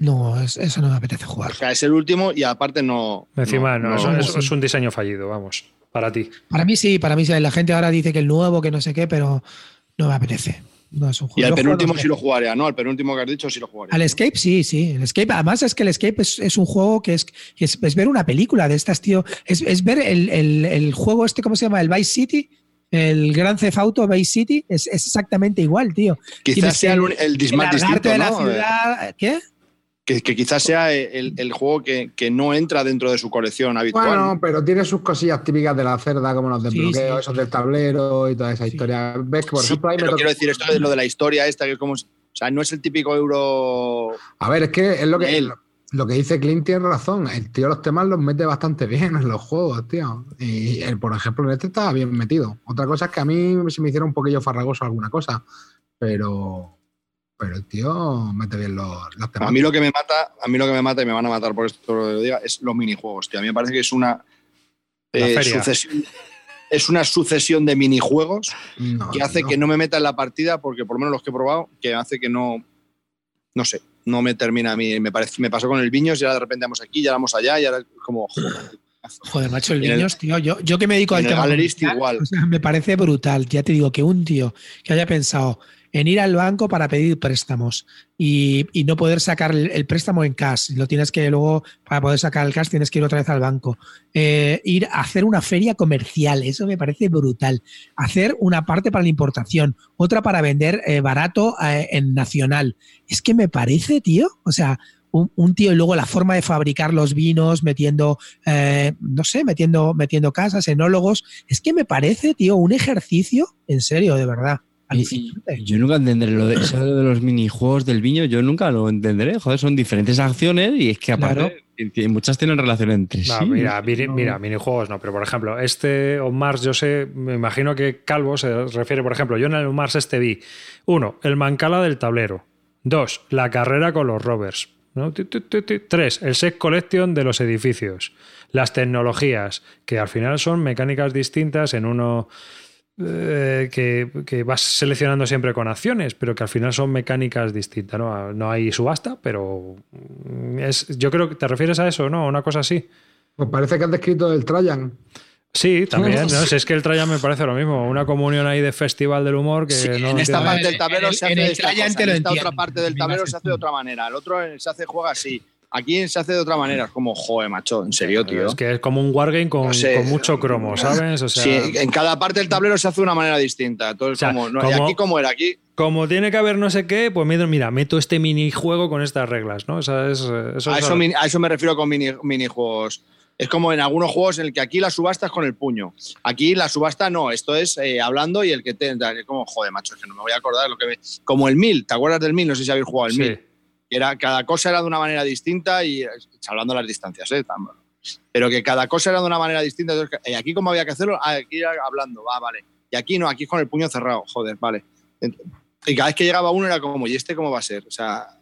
no, es- eso no me apetece jugar. O sea, es el último y aparte no. Encima, no, eso, no- eso es un diseño fallido, vamos, para ti. Para mí sí, para mí sí. La gente ahora dice que el nuevo, que no sé qué, pero no me apetece. No es un Y juego. al Yo penúltimo juego sí lo jugaría, ¿no? Al penúltimo que has dicho sí lo jugaría. Al Escape, sí, sí. El Escape, además es que el Escape es, es un juego que es, es, es ver una película de estas, tío. Es, es ver el, el- el juego este, ¿cómo se llama? El Vice City. El Gran Theft Auto Vice City es, es exactamente igual, tío. Quizás tienes sea el, el dis- más largarte distinto, de la ciudad. ¿Qué? Que, que quizás sea el, el juego que, que no entra dentro de su colección habitual. Bueno, ¿no? pero tiene sus cosillas típicas de la cerda, como los desbloqueos, sí. esos del tablero y toda esa Sí. historia. Ves que, por Sí, ejemplo, ahí me pero toca- quiero decir, esto de lo de la historia esta, que es como... O sea, no es el típico euro... A ver, es que es lo que, Él. lo que dice Clint tiene razón. El tío los temas los mete bastante bien en los juegos, tío. Y él, por ejemplo, en este estaba bien metido. Otra cosa es que a mí se me hiciera un poquillo farragoso alguna cosa. Pero, pero el tío mete bien los, los temas. A mí lo que me mata, a mí lo que me mata, y me van a matar por esto lo diga, es los minijuegos, tío. A mí me parece que es una eh, sucesión. Es una sucesión de minijuegos No, que hace que no me meta en la partida, porque por lo menos los que he probado, que hace que no. No sé, no me termina a mí. Me, parece, me pasó con el Viños y ahora de repente vamos aquí, ya vamos allá, y ahora es como. joder. Joder, macho, el Viños, tío. Yo, yo que me dedico al el tema. Igual. o sea, me parece brutal. Ya te digo que un tío que haya pensado en ir al banco para pedir préstamos y, no poder sacar el, préstamo en cash. Lo tienes que luego, para poder sacar el cash, tienes que ir otra vez al banco. Eh, ir a hacer una feria comercial, eso me parece brutal. Hacer una parte para la importación, otra para vender eh, barato eh, en nacional. Es que me parece, tío, o sea, un, tío y luego la forma de fabricar los vinos, metiendo, no sé, metiendo, metiendo casas, enólogos. Es que me parece, tío, un ejercicio, en serio, de verdad. Y- alucinante. y yo nunca entenderé lo de, eso de los minijuegos del viño, yo nunca lo entenderé. Joder, son diferentes acciones y es que aparte Claro. muchas tienen relación entre No, sí. mira, mira, minijuegos no, pero por ejemplo, este On Mars, yo sé, me imagino que Calvo se refiere, por ejemplo, yo en el On Mars este vi, uno, el mancala del tablero, dos, la carrera con los rovers, ¿no? Tres, el set collection de los edificios, las tecnologías, que al final son mecánicas distintas en uno eh, que, que vas seleccionando siempre con acciones, pero que al final son mecánicas distintas, ¿no? No hay subasta, pero es, yo creo que te refieres a eso, ¿no? Una cosa así. Pues parece que has descrito el Trajan. Sí, también. ¿no? Si es que el Trajan me parece lo mismo. Una comunión ahí de festival del humor que Sí, no en esta parte del En tablero se hace esta cosa, en esta otra parte del tablero se hace de otra manera. El otro se hace juega así. Aquí se hace de otra manera. Es como, joder, macho, en serio, tío. Es que es como un wargame con, No sé. con mucho cromo, ¿sabes? O sea, Sí, en cada parte del tablero se hace de una manera distinta. Entonces, O sea, como, no, ¿y como- aquí cómo era? Aquí como tiene que haber no sé qué, pues mira, mira, meto este minijuego con estas reglas, ¿no? O sea, es, eso a, es- eso, a eso me refiero con mini, minijuegos. Es como en algunos juegos en el que aquí la subasta es con el puño. Aquí la subasta no, esto es eh, hablando y el que te. es Como, joder, macho, es que no me voy a acordar de lo que me. Como el mil, ¿te acuerdas del mil? No sé si habéis jugado al sí. Era, cada cosa era de una manera distinta y. Hablando de las distancias, ¿eh? Pero que cada cosa era de una manera distinta. Entonces, ¿y aquí cómo había que hacerlo? Ah, aquí hablando, va, vale. Y aquí no, aquí con el puño cerrado, joder, vale. Y cada vez que llegaba uno era como, ¿y este cómo va a ser? O sea,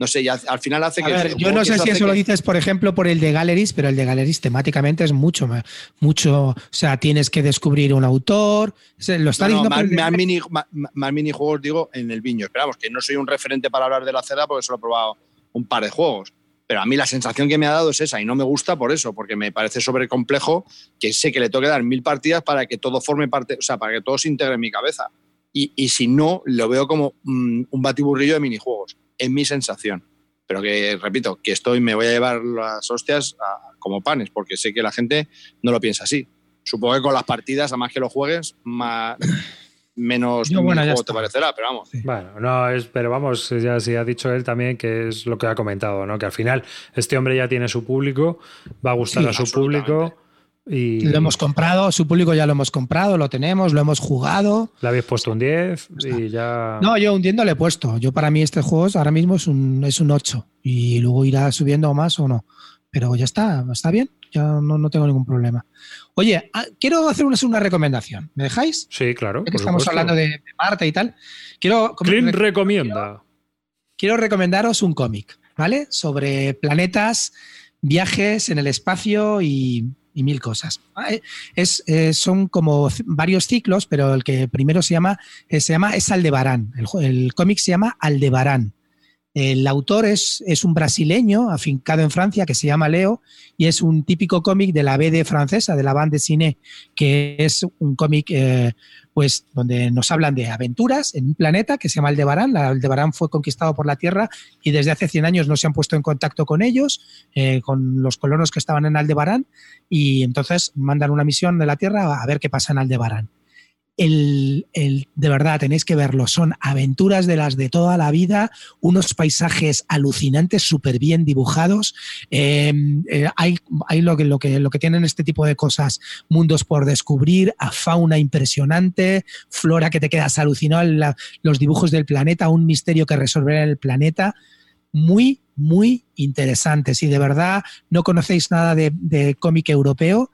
no sé, y al al final hace A que. ver, yo no sé si eso lo dices, por ejemplo, por el de Galleries, pero el de Galleries temáticamente es mucho, ma- mucho, o sea, tienes que descubrir un autor, lo está No, no, diciendo más, de más Galleries. mini, más, más minijuegos, digo, en el viño. Esperamos, que no soy un referente para hablar de la cerda porque solo he probado un par de juegos. Pero a mí la sensación que me ha dado es esa y no me gusta por eso, porque me parece sobrecomplejo que sé que le tengo que dar mil partidas para que todo forme parte, o sea, para que todo se integre en mi cabeza. Y, y si no, lo veo como mm, un batiburrillo de minijuegos, en mi sensación. Pero que, repito, que estoy, me voy a llevar las hostias a- como panes, porque sé que la gente no lo piensa así. Supongo que con las partidas, a más que lo juegues, más, menos Yo, bueno, ya te parecerá, pero vamos. Bueno, no, es, pero vamos, ya sí ha dicho él también que es lo que ha comentado, ¿no? Que al final este hombre ya tiene su público, va a gustar Sí, a su público y Lo hemos comprado, su público ya lo hemos comprado, lo tenemos, lo hemos jugado. le habéis puesto un 10 y ya. No, yo hundiendo le he puesto. Yo para mí este juego ahora mismo es un, es un 8 y luego irá subiendo más o no. Pero ya está, está bien, ya no, no tengo ningún problema. Oye, ah, quiero hacer una, una recomendación. ¿Me dejáis? Sí, claro. Ya que estamos supuesto. hablando de, de Marte y tal. Quiero, Clint recomienda. quiero recomendaros un cómic, ¿vale? Sobre planetas, viajes en el espacio y, mil cosas. Ah, eh, Es, eh, son como varios ciclos, pero el que primero se llama, eh, se llama es Aldebarán. El cómic se llama Aldebarán. El autor es, es, un brasileño afincado en Francia que se llama Leo y es un típico cómic de la BD francesa, de la bande cine, que es un cómic eh, pues, donde nos hablan de aventuras en un planeta que se llama Aldebarán. Aldebarán fue conquistado por la Tierra y desde hace 100 años no se han puesto en contacto con ellos, eh, con los colonos que estaban en Aldebarán y entonces mandan una misión de la Tierra a ver qué pasa en Aldebarán el, de verdad tenéis que verlo, son aventuras de las de toda la vida, unos paisajes alucinantes, súper bien dibujados. Em, eh, hay, hay lo, que, lo, que, lo que tienen este tipo de cosas, mundos por descubrir, a fauna impresionante, flora que te quedas alucinado, los dibujos del planeta, un misterio que resolver en el planeta. Muy, muy interesante. Si de verdad no conocéis nada de cómic europeo,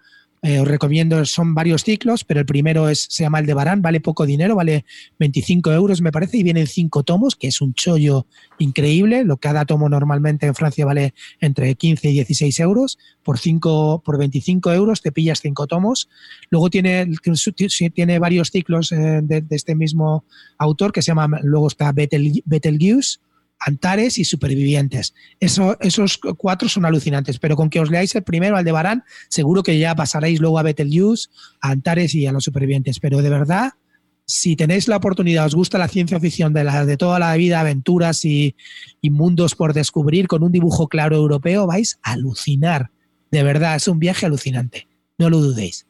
eh, os recomiendo, son varios ciclos, pero el primero es, se llama el de Barán, vale poco dinero, vale 25 euros me parece, y vienen cinco tomos, que es un chollo increíble. Lo cada tomo normalmente en Francia vale entre 15 y 16 euros. Por, cinco, por 25 euros te pillas cinco tomos. Luego tiene, tiene varios ciclos eh, de, este mismo autor que se llama, luego está Betelgeuse, Antares y Supervivientes. Eso, esos cuatro son alucinantes, pero con que os leáis el primero, Aldebarán, seguro que ya pasaréis luego a Betelgeuse, a Antares y a los Supervivientes. Pero de verdad, si tenéis la oportunidad, os gusta la ciencia ficción de, la, de toda la vida, aventuras y, y mundos por descubrir con un dibujo claro europeo, vais a alucinar. De verdad, es un viaje alucinante. No lo dudéis.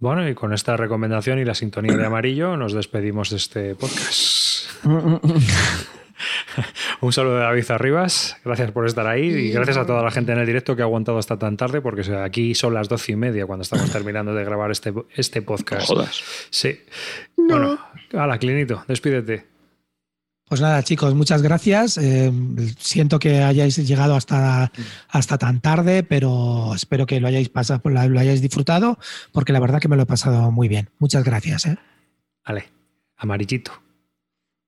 Bueno, y con esta recomendación y la sintonía de amarillo nos despedimos de este podcast. Un saludo de David Arribas, gracias por estar ahí y gracias a toda la gente en el directo que ha aguantado hasta tan tarde, porque aquí son las doce y media cuando estamos terminando de grabar este, este podcast. Jodas. Sí. Bueno, a la Clinito, despídete. Pues nada, chicos, muchas gracias. Eh, siento que hayáis llegado hasta, hasta tan tarde, pero espero que lo hayáis pasado, lo hayáis disfrutado, porque la verdad que me lo he pasado muy bien. Muchas gracias. ¿eh? Vale, amarillito.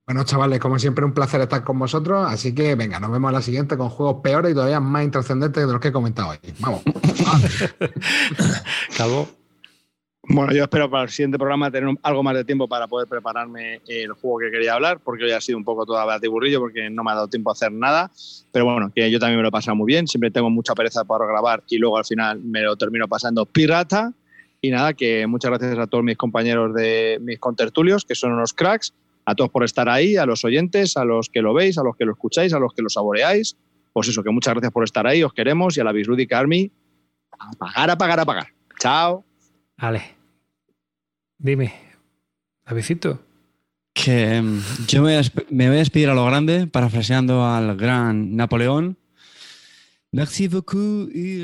Bueno, chavales, como siempre, un placer estar con vosotros. Así que venga, nos vemos a la siguiente con juegos peores y todavía más intrascendentes de los que he comentado hoy. Vamos. Calvo. Bueno, yo espero para el siguiente programa tener algo más de tiempo para poder prepararme el juego que quería hablar, porque hoy ha sido un poco toda burrillo porque no me ha dado tiempo a hacer nada. Pero bueno, que yo también me lo he pasado muy bien. Siempre tengo mucha pereza para grabar y luego al final me lo termino pasando pirata. Y nada, que muchas gracias a todos mis compañeros de mis contertulios, que son unos cracks a todos por estar ahí, a los oyentes, a los que lo veis, a los que lo escucháis, a los que lo saboreáis. Pues eso, que muchas gracias por estar ahí, os queremos y a la Bisludic Army, a pagar, a pagar, a pagar. Chao. Vale. Dime, Davidito. Que mm, yo me voy a despedir a lo grande, parafraseando al gran Napoleón. Merci beaucoup y